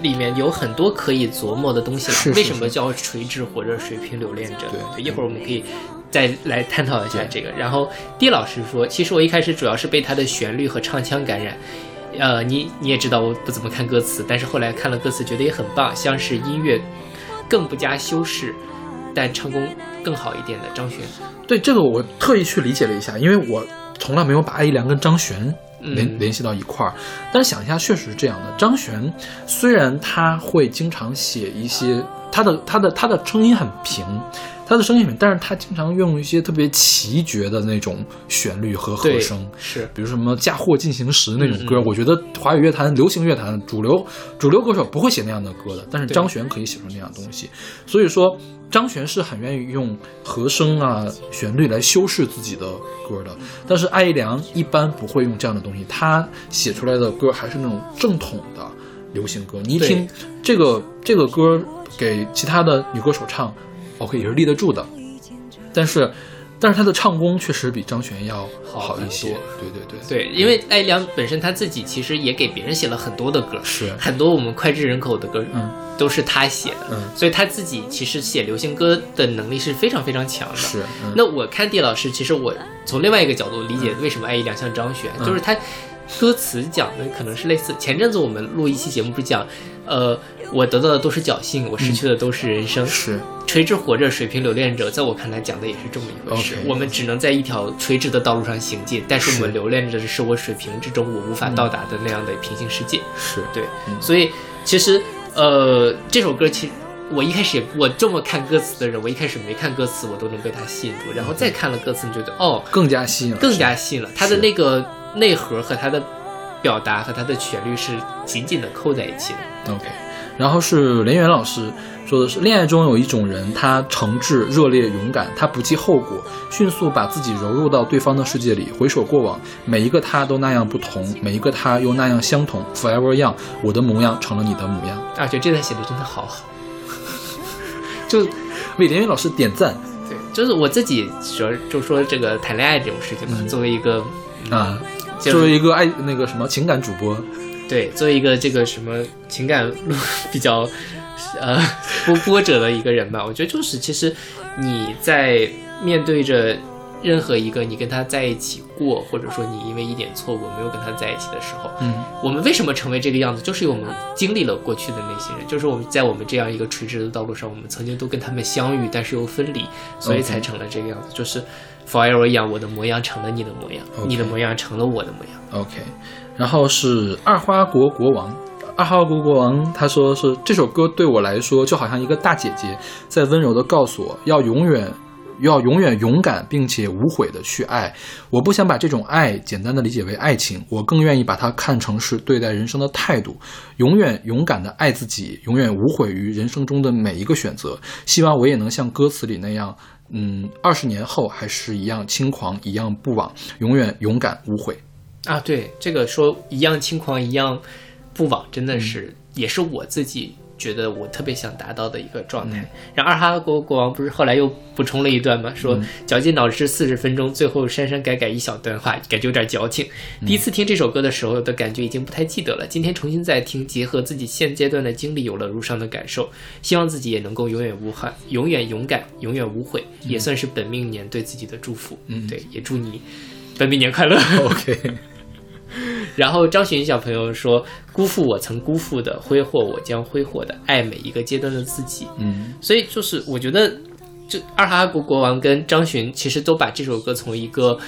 里面有很多可以琢磨的东西了。是是为什么叫垂直活着水平留恋着？对一会儿我们可以再来探讨一下这个。然后 D 老师说，其实我一开始主要是被他的旋律和唱腔感染。呃，你你也知道我不怎么看歌词，但是后来看了歌词，觉得也很棒，像是音乐更不加修饰，但唱功更好一点的张悬。对这个我特意去理解了一下，因为我从来没有把阿依良跟张悬联、嗯联系到一块儿，但是想一下，确实是这样的。张悬虽然他会经常写一些他的他的他的声音很平，他的声音很平，但是他经常用一些特别奇绝的那种旋律和和声。是比如什么《嫁祸进行时》那种歌，嗯嗯我觉得华语乐坛、流行乐坛主流主流歌手不会写那样的歌的，但是张悬可以写出那样的东西。所以说，张悬是很愿意用和声啊、旋律来修饰自己的歌的。但是艾怡良一般不会用这样的东西，他写出来的歌还是那种正统的流行歌。你一听这个这个歌给其他的女歌手唱，OK 也是立得住的，但是。但是他的唱功确实比张悬要好一些，对对对，对，因为艾良本身他自己其实也给别人写了很多的歌，是很多我们脍炙人口的歌，嗯，都是他写的，嗯所以他自己其实写流行歌的能力是非常非常强的。是，嗯那我看地老师，其实我从另外一个角度理解为什么艾怡良像张悬，嗯就是他歌词讲的可能是类似。前阵子我们录一期节目不是讲，呃，我得到的都是侥幸，我失去的都是人生。是垂直活着，水平留恋着，在我看来讲的也是这么一回事。我们只能在一条垂直的道路上行进，但是我们留恋着的是我水平之中我无法到达的那样的平行世界。是，对，嗯所以其实呃，这首歌其实我一开始也我这么看歌词的人，我一开始没看歌词，我都能被它吸引住，然后再看了歌词，你觉得哦，更加吸引了，更加吸引了。它的那个内核和它的表达和它的旋律是紧紧的扣在一起的。OK。然后是连元老师说的是，恋爱中有一种人，他诚挚、热烈、勇敢，他不计后果，迅速把自己融入到对方的世界里。回首过往，每一个他都那样不同，每一个他又那样相同。Forever young，我的模样成了你的模样。啊，觉得这段写的真的好好。就为连元老师点赞对，就是我自己说，就说这个谈恋爱这种事情嘛，嗯作为一个啊！就是作为一个爱那个什么情感主播，对，作为一个这个什么情感路比较呃波波折的一个人吧，我觉得就是其实你在面对着任何一个你跟他在一起过，或者说你因为一点错误没有跟他在一起的时候，嗯，我们为什么成为这个样子？就是因为我们经历了过去的那些人，就是我们在我们这样一个垂直的道路上，我们曾经都跟他们相遇，但是又分离，所以才成了这个样子。就是 forever 一样，我的模样成了你的模样你的模样成了我的模样。OK，然后是二花国国王。二花国国王他说是这首歌对我来说就好像一个大姐姐在温柔的告诉我要永远要永远勇敢并且无悔的去爱。我不想把这种爱简单的理解为爱情，我更愿意把它看成是对待人生的态度，永远勇敢的爱自己，永远无悔于人生中的每一个选择。希望我也能像歌词里那样，嗯，二十年后还是一样轻狂，一样不枉，永远勇敢无悔。啊，对，这个说一样轻狂，一样不枉，真的是、也是我自己觉得我特别想达到的一个状态。然后二哈国国王不是后来又补充了一段吗？说绞尽脑汁四十分钟，最后删删改改一小段话，感觉有点矫情。第一次听这首歌的时候的感觉已经不太记得了，今天重新再听，结合自己现阶段的经历，有了如上的感受。希望自己也能够永远无憾，永远勇敢，永远无悔，也算是本命年对自己的祝福。嗯对，也祝你本命年快乐。OK，然后张巡小朋友说：“辜负我曾辜负的，挥霍我将挥霍的，爱每一个阶段的自己。嗯”所以就是我觉得，就二哈国国王跟张巡其实都把这首歌从一个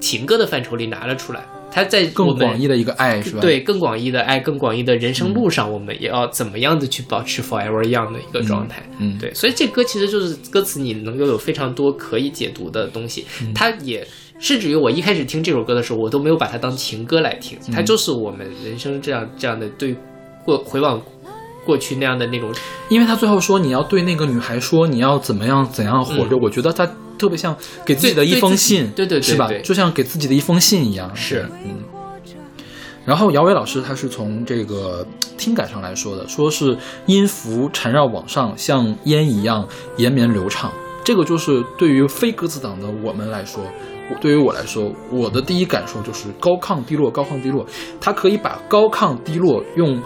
情歌的范畴里拿了出来。他在更广义的一个爱是吧？对更广义的爱、更广义的人生路上，我们也要怎么样的去保持 forever young 的一个状态。嗯，对，所以这歌其实就是歌词，你能够有非常多可以解读的东西。嗯它也甚至于我一开始听这首歌的时候，我都没有把它当情歌来听，嗯它就是我们人生这样这样的对过回望过去那样的那种。因为他最后说你要对那个女孩说你要怎么样怎样活着，我觉得他特别像给自己的一封信，对对对对是吧？就像给自己的一封信一样。是嗯。然后姚伟老师他是从这个听感上来说的，说是音符缠绕往上，像烟一样延绵流畅。这个就是对于非歌词党的我们来说，我对于我来说，我的第一感受就是高亢低落，高亢低落。它可以把高亢低落用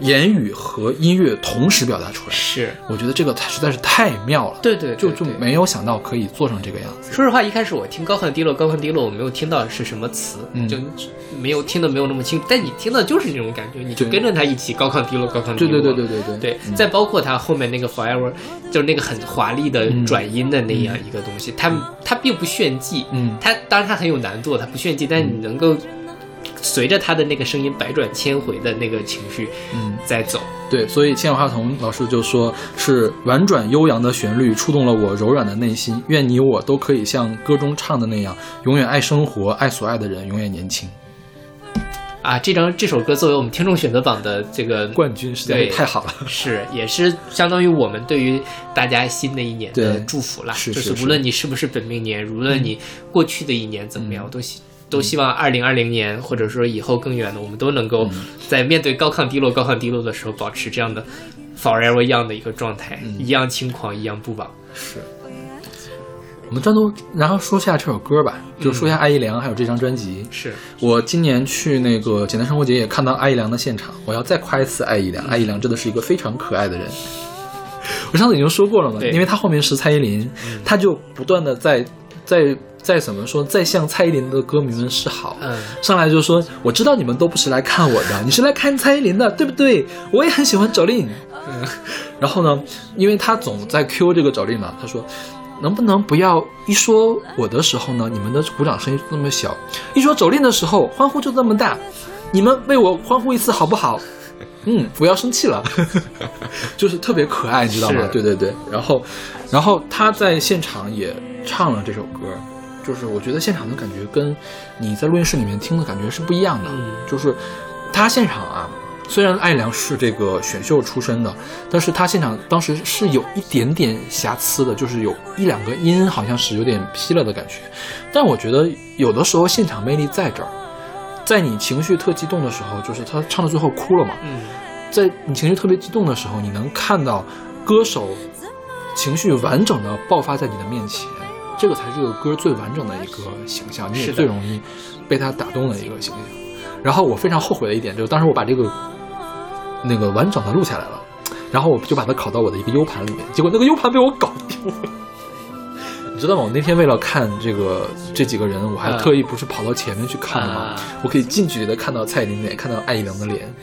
言语和音乐同时表达出来。是，我觉得这个它实在是太妙了，对对对就就没有想到可以做成这个样子。说实话，一开始我听高亢低落，高亢低落，我没有听到是什么词，嗯。就没有听的没有那么清楚。但你听的就是那种感觉，你就跟着他一起高亢低落，高亢低落。对对。对对对对。对，嗯。再包括他后面那个 forever，就是那个很华丽的转音的那样一个东西，它它并不炫技，嗯。它当然它很有难度，它不炫技，但你能够随着他的那个声音百转千回的那个情绪嗯，在走。对，所以千叶花童老师就说是婉转悠扬的旋律触动了我柔软的内心，愿你我都可以像歌中唱的那样，永远爱生活，爱所爱的人，永远年轻。啊，这张这首歌作为我们听众选择榜的这个冠军实在是对太好了。是，也是相当于我们对于大家新的一年的对祝福啦。是就是是无论你是不是本命年，无论你过去的一年怎么样，嗯都希都希望二零二零年或者说以后更远的，我们都能够嗯在面对高亢低落、高亢低落的时候，保持这样的 forever young 的一个状态，嗯一样轻狂，一样不枉。是。我们单独，然后说下这首歌吧，就说一下艾怡良还有这张专辑。是，我今年去那个简单生活节也看到艾怡良的现场，我要再夸一次艾怡良。艾怡良真的是一个非常可爱的人。我上次已经说过了嘛，因为他后面是蔡依林，他就不断的在在在怎么说，再向蔡依林的歌迷们示好。嗯，上来就说：“我知道你们都不是来看我的，你是来看蔡依林的，对不对？我也很喜欢找令。”嗯，然后呢，因为他总在 Q 这个找令嘛，他说：“能不能不要一说我的时候呢，你们的鼓掌声音那么小；一说走令的时候，欢呼就这么大。你们为我欢呼一次好不好？” 嗯，不要生气了，就是特别可爱，你知道吗？对对对。然后，然后他在现场也唱了这首歌，就是我觉得现场的感觉跟你在录音室里面听的感觉是不一样的。嗯就是他现场啊，虽然艾良是这个选秀出身的，但是他现场当时是有一点点瑕疵的，就是有一两个音好像是有点劈了的感觉。但我觉得有的时候现场魅力在这儿，在你情绪特激动的时候，就是他唱到最后哭了嘛，嗯，在你情绪特别激动的时候，你能看到歌手情绪完整的爆发在你的面前，这个才是这个歌最完整的一个形象，你也是最容易被他打动的一个形象。然后我非常后悔的一点就是，当时我把这个那个完整的录下来了，然后我就把它拷到我的一个 U 盘里面，结果那个 U 盘被我搞丢了。你知道吗？我那天为了看这个这几个人，我还啊特意不是跑到前面去看的吗？啊我可以近距离的看到蔡依林的脸，看到艾怡良的脸，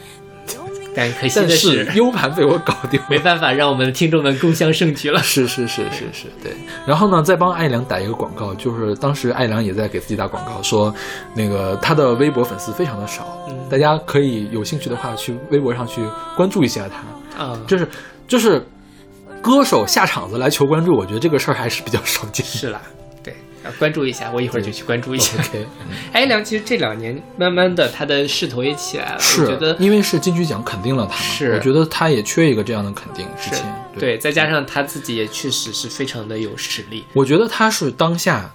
但可惜的是 U 盘被我搞丢了。没办法，让我们的听众们共襄盛举了。是是是是是，对。然后呢，再帮艾良打一个广告，就是当时艾良也在给自己打广告，说那个他的微博粉丝非常的少，大家可以有兴趣的话去微博上去关注一下他。啊，就是就是歌手下场子来求关注，我觉得这个事儿还是比较少见的。关注一下，我一会儿就去关注一下。艾良 其实这两年慢慢的他的势头也起来了，我是觉得因为是金曲奖肯定了他嘛，是我觉得他也缺一个这样的肯定。之是前对，再加上他自己也确实是非常的有实力。我觉得他是当下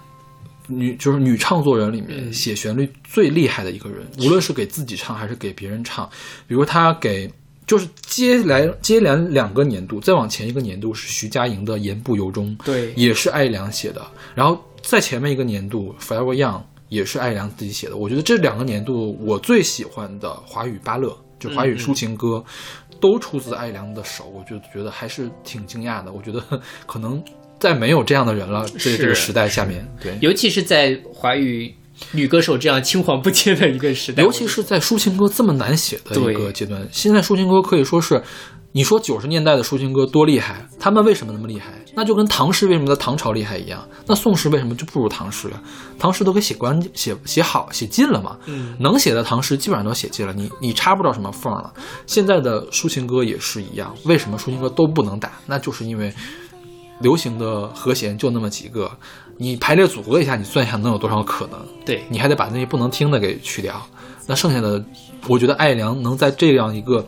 女就是女唱作人里面嗯写旋律最厉害的一个人，无论是给自己唱还是给别人唱。比如她给就是接来接连两个年度，再往前一个年度是徐佳莹的《言不由衷》，对也是艾良写的。然后再前面一个年度《Forever Young》也是艾良自己写的。我觉得这两个年度我最喜欢的华语芭乐，就华语抒情歌。都出自艾良的手，我就觉得还是挺惊讶的。我觉得可能再没有这样的人了，在是这个时代下面，对，尤其是在华语女歌手这样青黄不接的一个时代，尤其是在抒情歌这么难写的一个阶段，现在抒情歌可以说是，你说九十年代的抒情歌多厉害，他们为什么那么厉害？那就跟唐诗为什么在唐朝厉害一样，那宋诗为什么就不如唐诗了？唐诗都给写关写写好写尽了嘛，嗯能写的唐诗基本上都写尽了，你你插不着什么缝了。现在的抒情歌也是一样，为什么抒情歌都不能打？那就是因为流行的和弦就那么几个，你排列组合一下，你算一下能有多少可能？对你还得把那些不能听的给去掉。那剩下的，我觉得艾良能在这样一个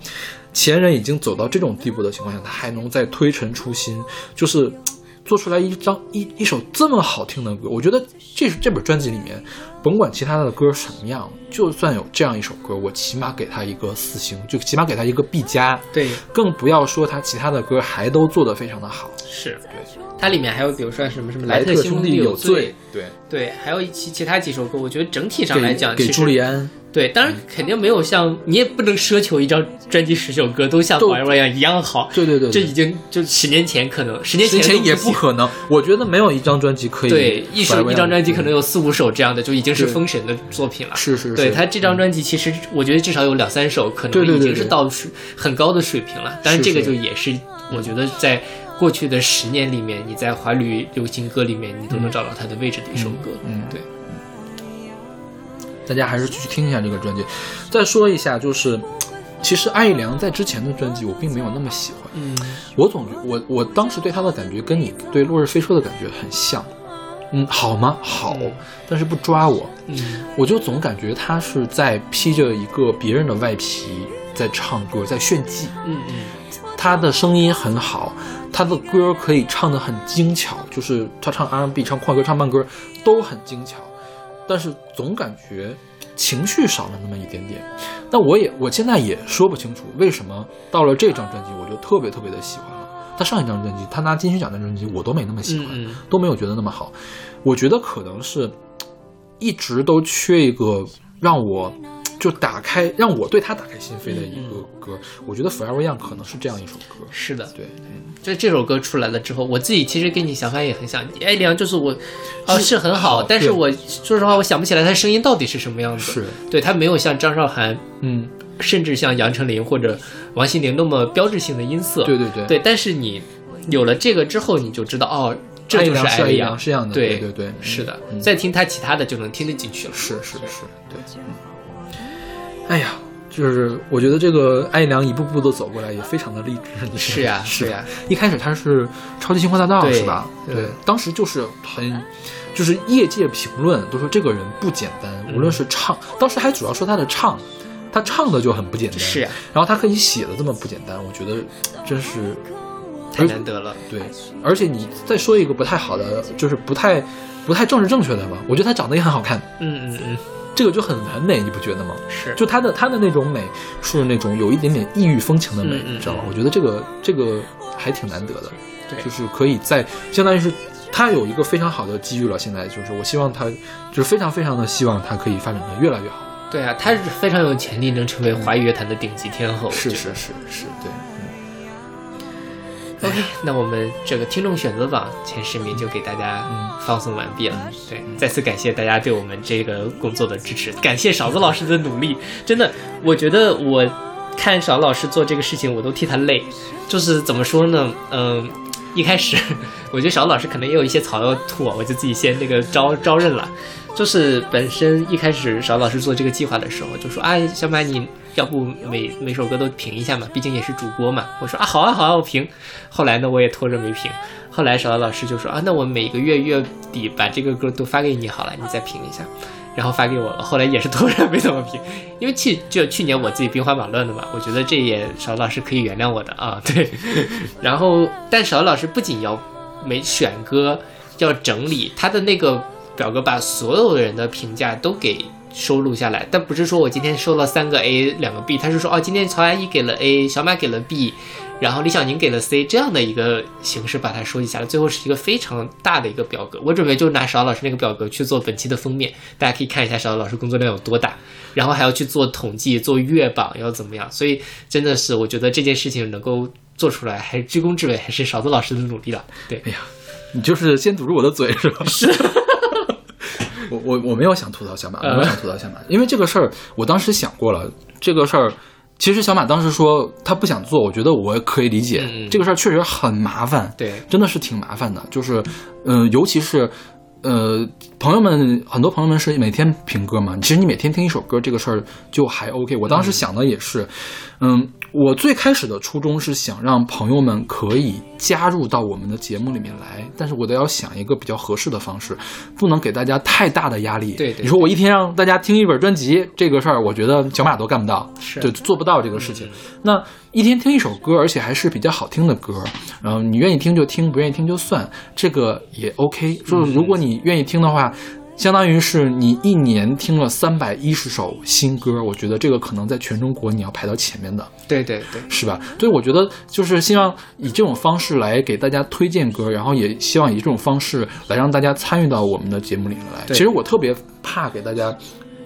前人已经走到这种地步的情况下，他还能再推陈出新，就是 做出来一张一一首这么好听的歌。我觉得这这本专辑里面，甭管其他的歌什么样，就算有这样一首歌，我起码给他一个四星，就起码给他一个 B 加。对更不要说他其他的歌还都做得非常的好。是对，它里面还有比如说什么什么莱特兄弟有罪罪，，对，对，还有一其其他几首歌，我觉得整体上来讲，给朱利安，对，当然肯定没有像你也不能奢求一张专辑十首歌都像都《Forever Young》一样好，对对对对。这已经就十年前可能十年前也不可能，我觉得没有一张专辑可以对，一首一张专辑可能有四五首这样的，就已经是封神的作品了。是是是，对他这张专辑，其实我觉得至少有两三首，可能已经是到很高的水平了。但是。这个就也是我觉得在过去的十年里面，你在华语流行歌里面，你都能找到它的位置的一首歌。嗯对，大家还是去听一下这个专辑。再说一下，就是其实艾怡良在之前的专辑我并没有那么喜欢，嗯，我总觉我我当时对他的感觉跟你对《落日飞车》的感觉很像。嗯，好吗？好，嗯但是不抓我，嗯，我就总感觉他是在披着一个别人的外皮在唱歌，在炫技。嗯嗯，他的声音很好，他的歌可以唱得很精巧，就是他唱 R&B、唱快歌、唱慢歌都很精巧，但是总感觉情绪少了那么一点点。但我也我现在也说不清楚为什么到了这张专辑我就特别特别的喜欢了。他上一张专辑，他拿金曲奖的专辑我都没那么喜欢，都没有觉得那么好。我觉得可能是一直都缺一个让我就打开让我对他打开心扉的一个歌。我觉得《Forever Young》可能是这样一首歌。是的。对，这这首歌出来了之后，我自己其实跟你想法也很像。艾良就是我，哦是很好，但是我说实话，我想不起来他声音到底是什么样子。是，对他没有像张韶涵，嗯，甚至像杨丞琳或者王心凌那么标志性的音色。对对对对，但是你有了这个之后，你就知道哦，这就是艾怡良是这样的，对对对，是的。嗯再听他其他的就能听得进去了。是是是，对，嗯。哎呀，就是我觉得这个艾怡良一步步的走过来，也非常的励志。是呀是是呀一开始他是超级星光大道是吧？对对，当时就是很，就是业界评论都说这个人不简单，嗯无论是唱，当时还主要说他的唱。他唱的就很不简单，是呀然后他可以写的这么不简单，我觉得真是太难得了。对，而且你再说一个不太好的，就是不太不太政治正确的吧，我觉得他长得也很好看，嗯嗯嗯，这个就很完美，你不觉得吗？是。就他的他的那种美是那种有一点点异域风情的美，知道吗？我觉得这个这个还挺难得的，对就是可以在相当于是他有一个非常好的机遇了。现在就是我希望他就是非常非常的希望他可以发展的越来越好。对啊，他是非常有潜力能成为华语乐坛的顶级天后。是是是是，对。OK，那我们这个听众选择榜前十名就给大家放送完毕了。对，再次感谢大家对我们这个工作的支持，感谢勺子老师的努力。真的，我觉得我看勺老师做这个事情，我都替他累。就是怎么说呢？嗯、一开始 我觉得勺子老师可能也有一些草要吐，我就自己先那个招招认了。就是本身一开始勺子老师做这个计划的时候，就说哎，小马你要不每每首歌都评一下嘛，毕竟也是主播嘛。我说啊，好啊好啊，我评。后来呢，我也拖着没评。后来勺老师就说啊，那我每个月月底把这个歌都发给你好了，你再评一下。然后发给我了，后来也是拖着没怎么评，因为去就去年我自己兵荒马乱的嘛，我觉得这也勺老师可以原谅我的啊，对。然后，但勺老师不仅要每选歌要整理他的那个表格，把所有人的评价都给收录下来，但不是说我今天收了三个 A 两个 B，他是说哦，今天曹阿姨给了 A，小马给了 B，然后李小宁给了 C 这样的一个形式把它收集下来，最后是一个非常大的一个表格。我准备就拿邵老师那个表格去做本期的封面，大家可以看一下邵老师工作量有多大，然后还要去做统计、做月榜要怎么样，所以真的是我觉得这件事情能够做出来，还是居功至伟，还是勺子老师的努力了。对，哎呀，你就是先堵住我的嘴是吧？是。我我我没有想吐槽小马，我没有想吐槽小马，因为这个事儿我当时想过了，这个事儿其实小马当时说他不想做，我觉得我也可以理解，嗯这个事儿确实很麻烦，对真的是挺麻烦的，就是嗯、呃尤其是。呃，朋友们，很多朋友们是每天评歌嘛。其实你每天听一首歌，这个事儿就还 OK。我当时想的也是，嗯，我最开始的初衷是想让朋友们可以加入到我们的节目里面来，但是我得要想一个比较合适的方式，不能给大家太大的压力。对对你说我一天让大家听一本专辑，这个事儿，我觉得小马都干不到，是就做不到这个事情。那一天听一首歌，而且还是比较好听的歌，然后你愿意听就听，不愿意听就算，这个也 OK。就是如果你愿意听的话，相当于是你一年听了三百一十首新歌，我觉得这个可能在全中国你要排到前面的。对对对，是吧？所以我觉得就是希望以这种方式来给大家推荐歌，然后也希望以这种方式来让大家参与到我们的节目里面来。其实我特别怕给大家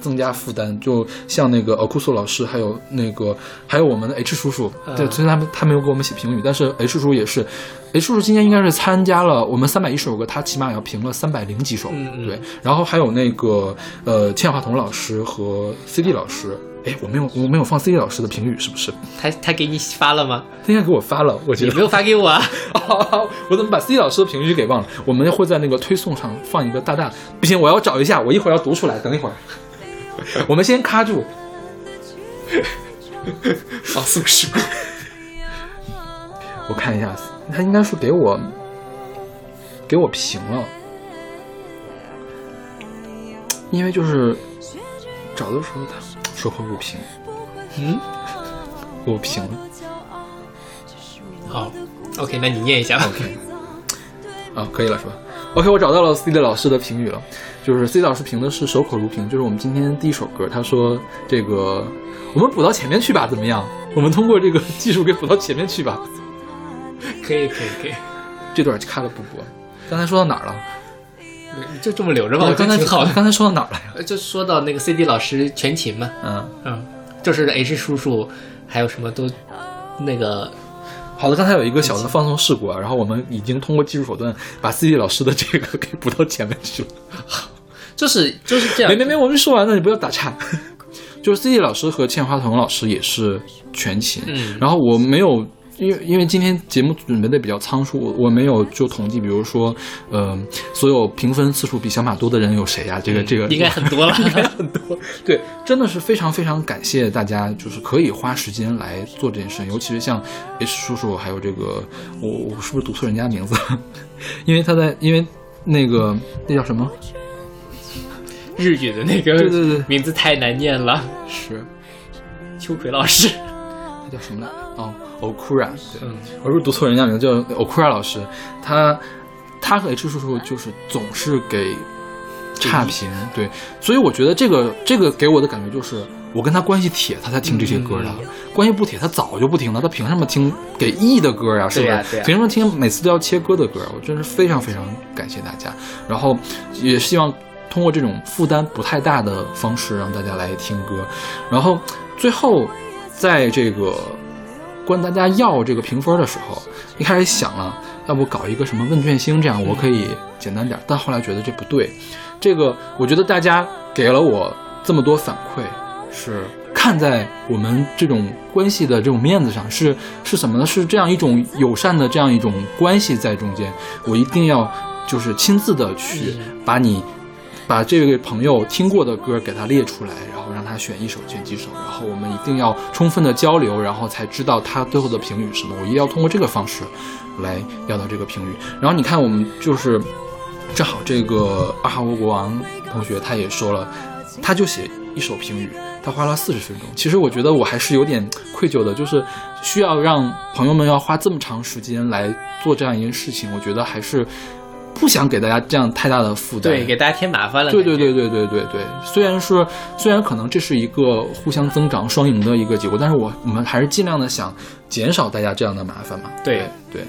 增加负担，就像那个呃库苏老师，还有那个还有我们的 H 叔叔，嗯对，虽然他们他没有给我们写评语，但是 H 叔叔也是，H 叔叔今年应该是参加了我们三百一十首歌，他起码要评了三百零几首，嗯嗯对。然后还有那个呃千华彤老师和 CD 老师。哎，我没有，我没有放 CD 老师的评语，是不是？他他给你发了吗？他应该给我发了，我觉得你没有发给我啊？我怎么把 CD 老师的评语给忘了？我们会在那个推送上放一个大大，不行，我要找一下，我一会儿要读出来，等一会儿。我们先卡住，放送事故。我看一下，他应该是给我给我评了，因为就是找的时候他说会不平，嗯，给 我平了。好，OK，那你念一下吧。OK，啊，可以了是吧？OK，我找到了 C 的老师的评语了，就是 C 老师评的是守口如瓶，就是我们今天第一首歌。他说这个我们补到前面去吧，怎么样？我们通过这个技术给补到前面去吧。可以可以可以，这段开了不播。刚才说到哪儿了？就这么留着吧，我刚才挺好的。刚才说到哪儿了就说到那个 CD 老师全勤嘛，嗯，嗯，就是 H 叔叔，还有什么都那个好的，刚才有一个小的放送事故啊，然后我们已经通过技术手段把 C D 老师的这个给补到前面去了。就是就是这样。没没没，我们说完了，你不要打岔。就是 C D 老师和千花筒老师也是全勤，嗯然后我没有。因为因为今天节目准备的比较仓促，我我没有就统计，比如说，呃，所有评分次数比小马多的人有谁呀、这个这个应该很多了。应该很多。对，真的是非常非常感谢大家，就是可以花时间来做这件事，尤其是像 H 叔叔，还有这个我我是不是读错人家名字？因为他在因为那个那叫什么？日语的那个对对对名字太难念了，是秋葵老师。他叫什么来着？哦，Okura，对，嗯我是不是读错人家名字，叫 Okura 老师，他他和 H 叔叔就是总是给差评，对，所以我觉得这个这个给我的感觉就是。我跟他关系铁，他才听这些歌的；嗯关系不铁，他早就不听了。他凭什么听给 E 的歌呀？是不是？对呀对呀凭什么听每次都要切歌的歌？我真是非常非常感谢大家。然后也希望通过这种负担不太大的方式让大家来听歌。然后最后在这个问大家要这个评分的时候，一开始想了，要不搞一个什么问卷星，这样我可以简单点。但后来觉得这不对，这个我觉得大家给了我这么多反馈，是看在我们这种关系的这种面子上，是是什么呢？是这样一种友善的这样一种关系在中间，我一定要就是亲自的去把你。把这位朋友听过的歌给他列出来，然后他选一首、选几首，然后我们一定要充分的交流，然后才知道他最后的评语是什么。我一定要通过这个方式来要到这个评语。然后你看，我们就是正好这个二号国国王同学他也说了，他就写一首评语，他花了四十分钟。其实我觉得我还是有点愧疚的，就是需要让朋友们要花这么长时间来做这样一件事情，我觉得还是。不想给大家这样太大的负担，对，给大家添麻烦了。对对对对对对对。虽然是，虽然可能这是一个互相增长、双赢的一个结果，但是我我们还是尽量的想减少大家这样的麻烦嘛。对对。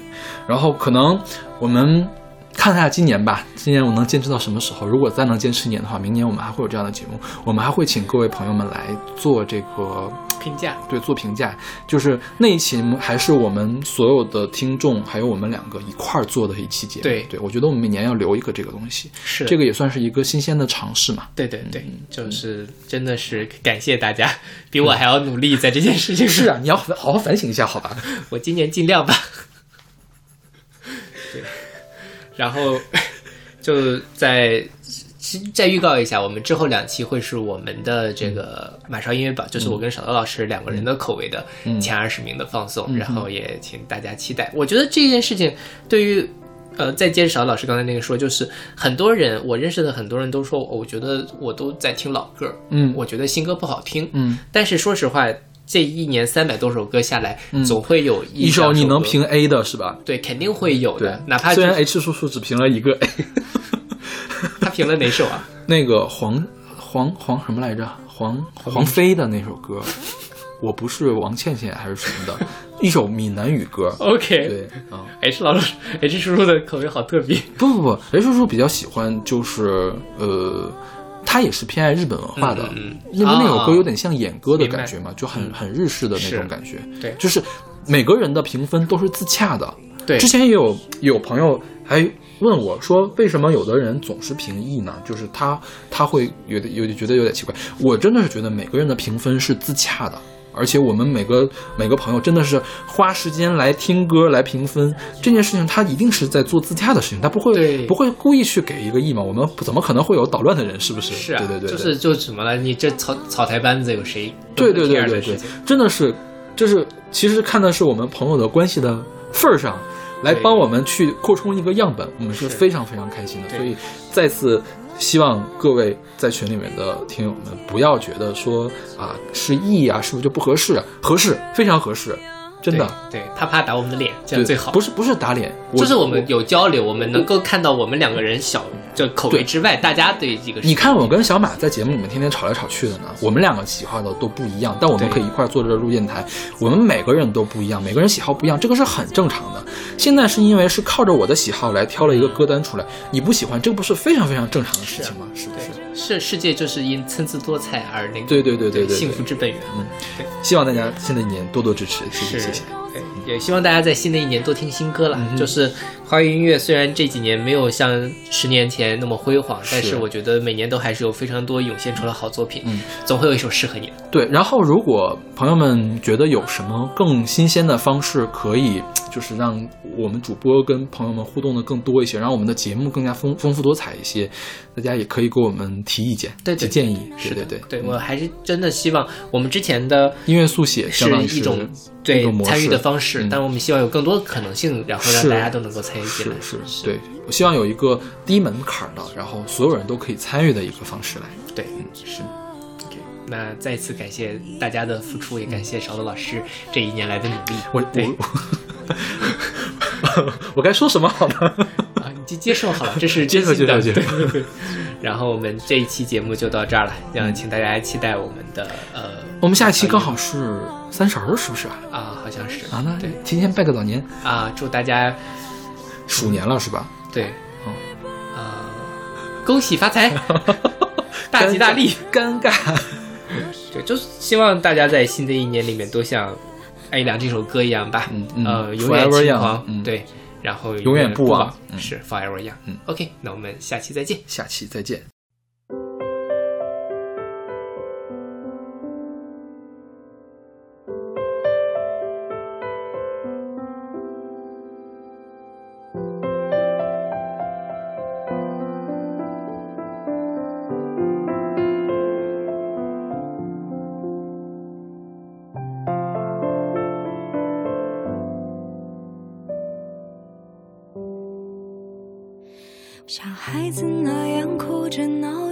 然后可能我们看一下今年吧，今年我能坚持到什么时候？如果再能坚持一年的话，明年我们还会有这样的节目，我们还会请各位朋友们来做这个。评价对做评价，就是那一期还是我们所有的听众还有我们两个一块儿做的一期节目。对对，我觉得我们每年要留一个这个东西，是这个也算是一个新鲜的尝试嘛。对对对，就是真的是感谢大家，比我还要努力在这件事情上。是啊，你要好好反省一下，好吧？我今年尽量吧。对，然后就在。再预告一下，我们之后两期会是我们的这个马上音乐榜，就是我跟小刀老师两个人的口味的前二十名的放送，然后也请大家期待。我觉得这件事情对于，呃，再接着小刀老师刚才那个说，就是很多人我认识的很多人都说，我觉得我都在听老歌，嗯，我觉得新歌不好听，嗯，但是说实话，这一年三百多首歌下来，总会有一首你能评 A 的是吧？对，肯定会有的，哪怕虽然 H 叔叔只评了一个 A。他评了哪首啊？那个黄黄黄什么来着？黄黄飞的那首歌，我不是王倩倩还是什么的，一首闽南语歌。OK，对啊，H 老师，H 叔叔的口味好特别。不不不，H 叔叔比较喜欢就是呃，他也是偏爱日本文化的，因为那首歌有点像演歌的感觉嘛，就很很日式的那种感觉。对，就是每个人的评分都是自洽的。对，之前也有有朋友还。问我说：“为什么有的人总是评议呢？就是他他会有的有点觉得有点奇怪。我真的是觉得每个人的评分是自洽的，而且我们每个每个朋友真的是花时间来听歌来评分这件事情，他一定是在做自洽的事情，他不会不会故意去给一个 E 嘛？我们怎么可能会有捣乱的人？是不是？是啊，对对对，就是就怎么了？你这草草台班子有谁？对对对对对，真的是就是其实看的是我们朋友的关系的份儿上。”来帮我们去扩充一个样本，我们是非常非常开心的。所以再次希望各位在群里面的听友们不要觉得说啊是 E 啊，是不是就不合适？合适，非常合适。真的，对他怕打我们的脸，这样最好。不是不是打脸，就是我们有交流，我们能够看到我们两个人小这口味之外，大家对这个。你看我跟小马在节目里面天天吵来吵去的呢，我们两个喜好的都不一样，但我们可以一块坐着录电台。我们每个人都不一样，每个人喜好不一样，这个是很正常的。现在是因为是靠着我的喜好来挑了一个歌单出来，你不喜欢，这不是非常非常正常的事情吗？是不是？是世界就是因参差多彩而那个。对对对对对，幸福之本源。嗯，对，希望大家新的一年多多支持，谢谢谢谢。也希望大家在新的一年多听新歌了。就是华语音乐虽然这几年没有像十年前那么辉煌，但是我觉得每年都还是有非常多涌现出了好作品。嗯，总会有一首适合你的。对，然后如果朋友们觉得有什么更新鲜的方式，可以就是让我们主播跟朋友们互动的更多一些，让我们的节目更加丰丰富多彩一些，大家也可以给我们提意见、提建议。是对对对，我还是真的希望我们之前的音乐速写是一种。对参与的方式，但我们希望有更多的可能性，然后让大家都能够参与进来。是是，对我希望有一个低门槛的，然后所有人都可以参与的一个方式来。对，嗯是。OK，那再次感谢大家的付出，也感谢勺子老师这一年来的努力。我我 我该说什么好呢？啊，你就接受好了，这是接受接受接受。然后我们这一期节目就到这儿了，让请大家期待我们的呃，我们下一期刚好是三十儿，是不是啊？啊，好像是啊，那对提前拜个早年啊，祝大家鼠年了是吧？对，嗯呃，恭喜发财，大吉大利，尴尬。对，就是希望大家在新的一年里面多像爱，两这首歌一样吧？嗯嗯，永远年轻，对，然后永远不忘，是 forever young。嗯，OK，那我们下期再见，下期再见。孩子那样哭着闹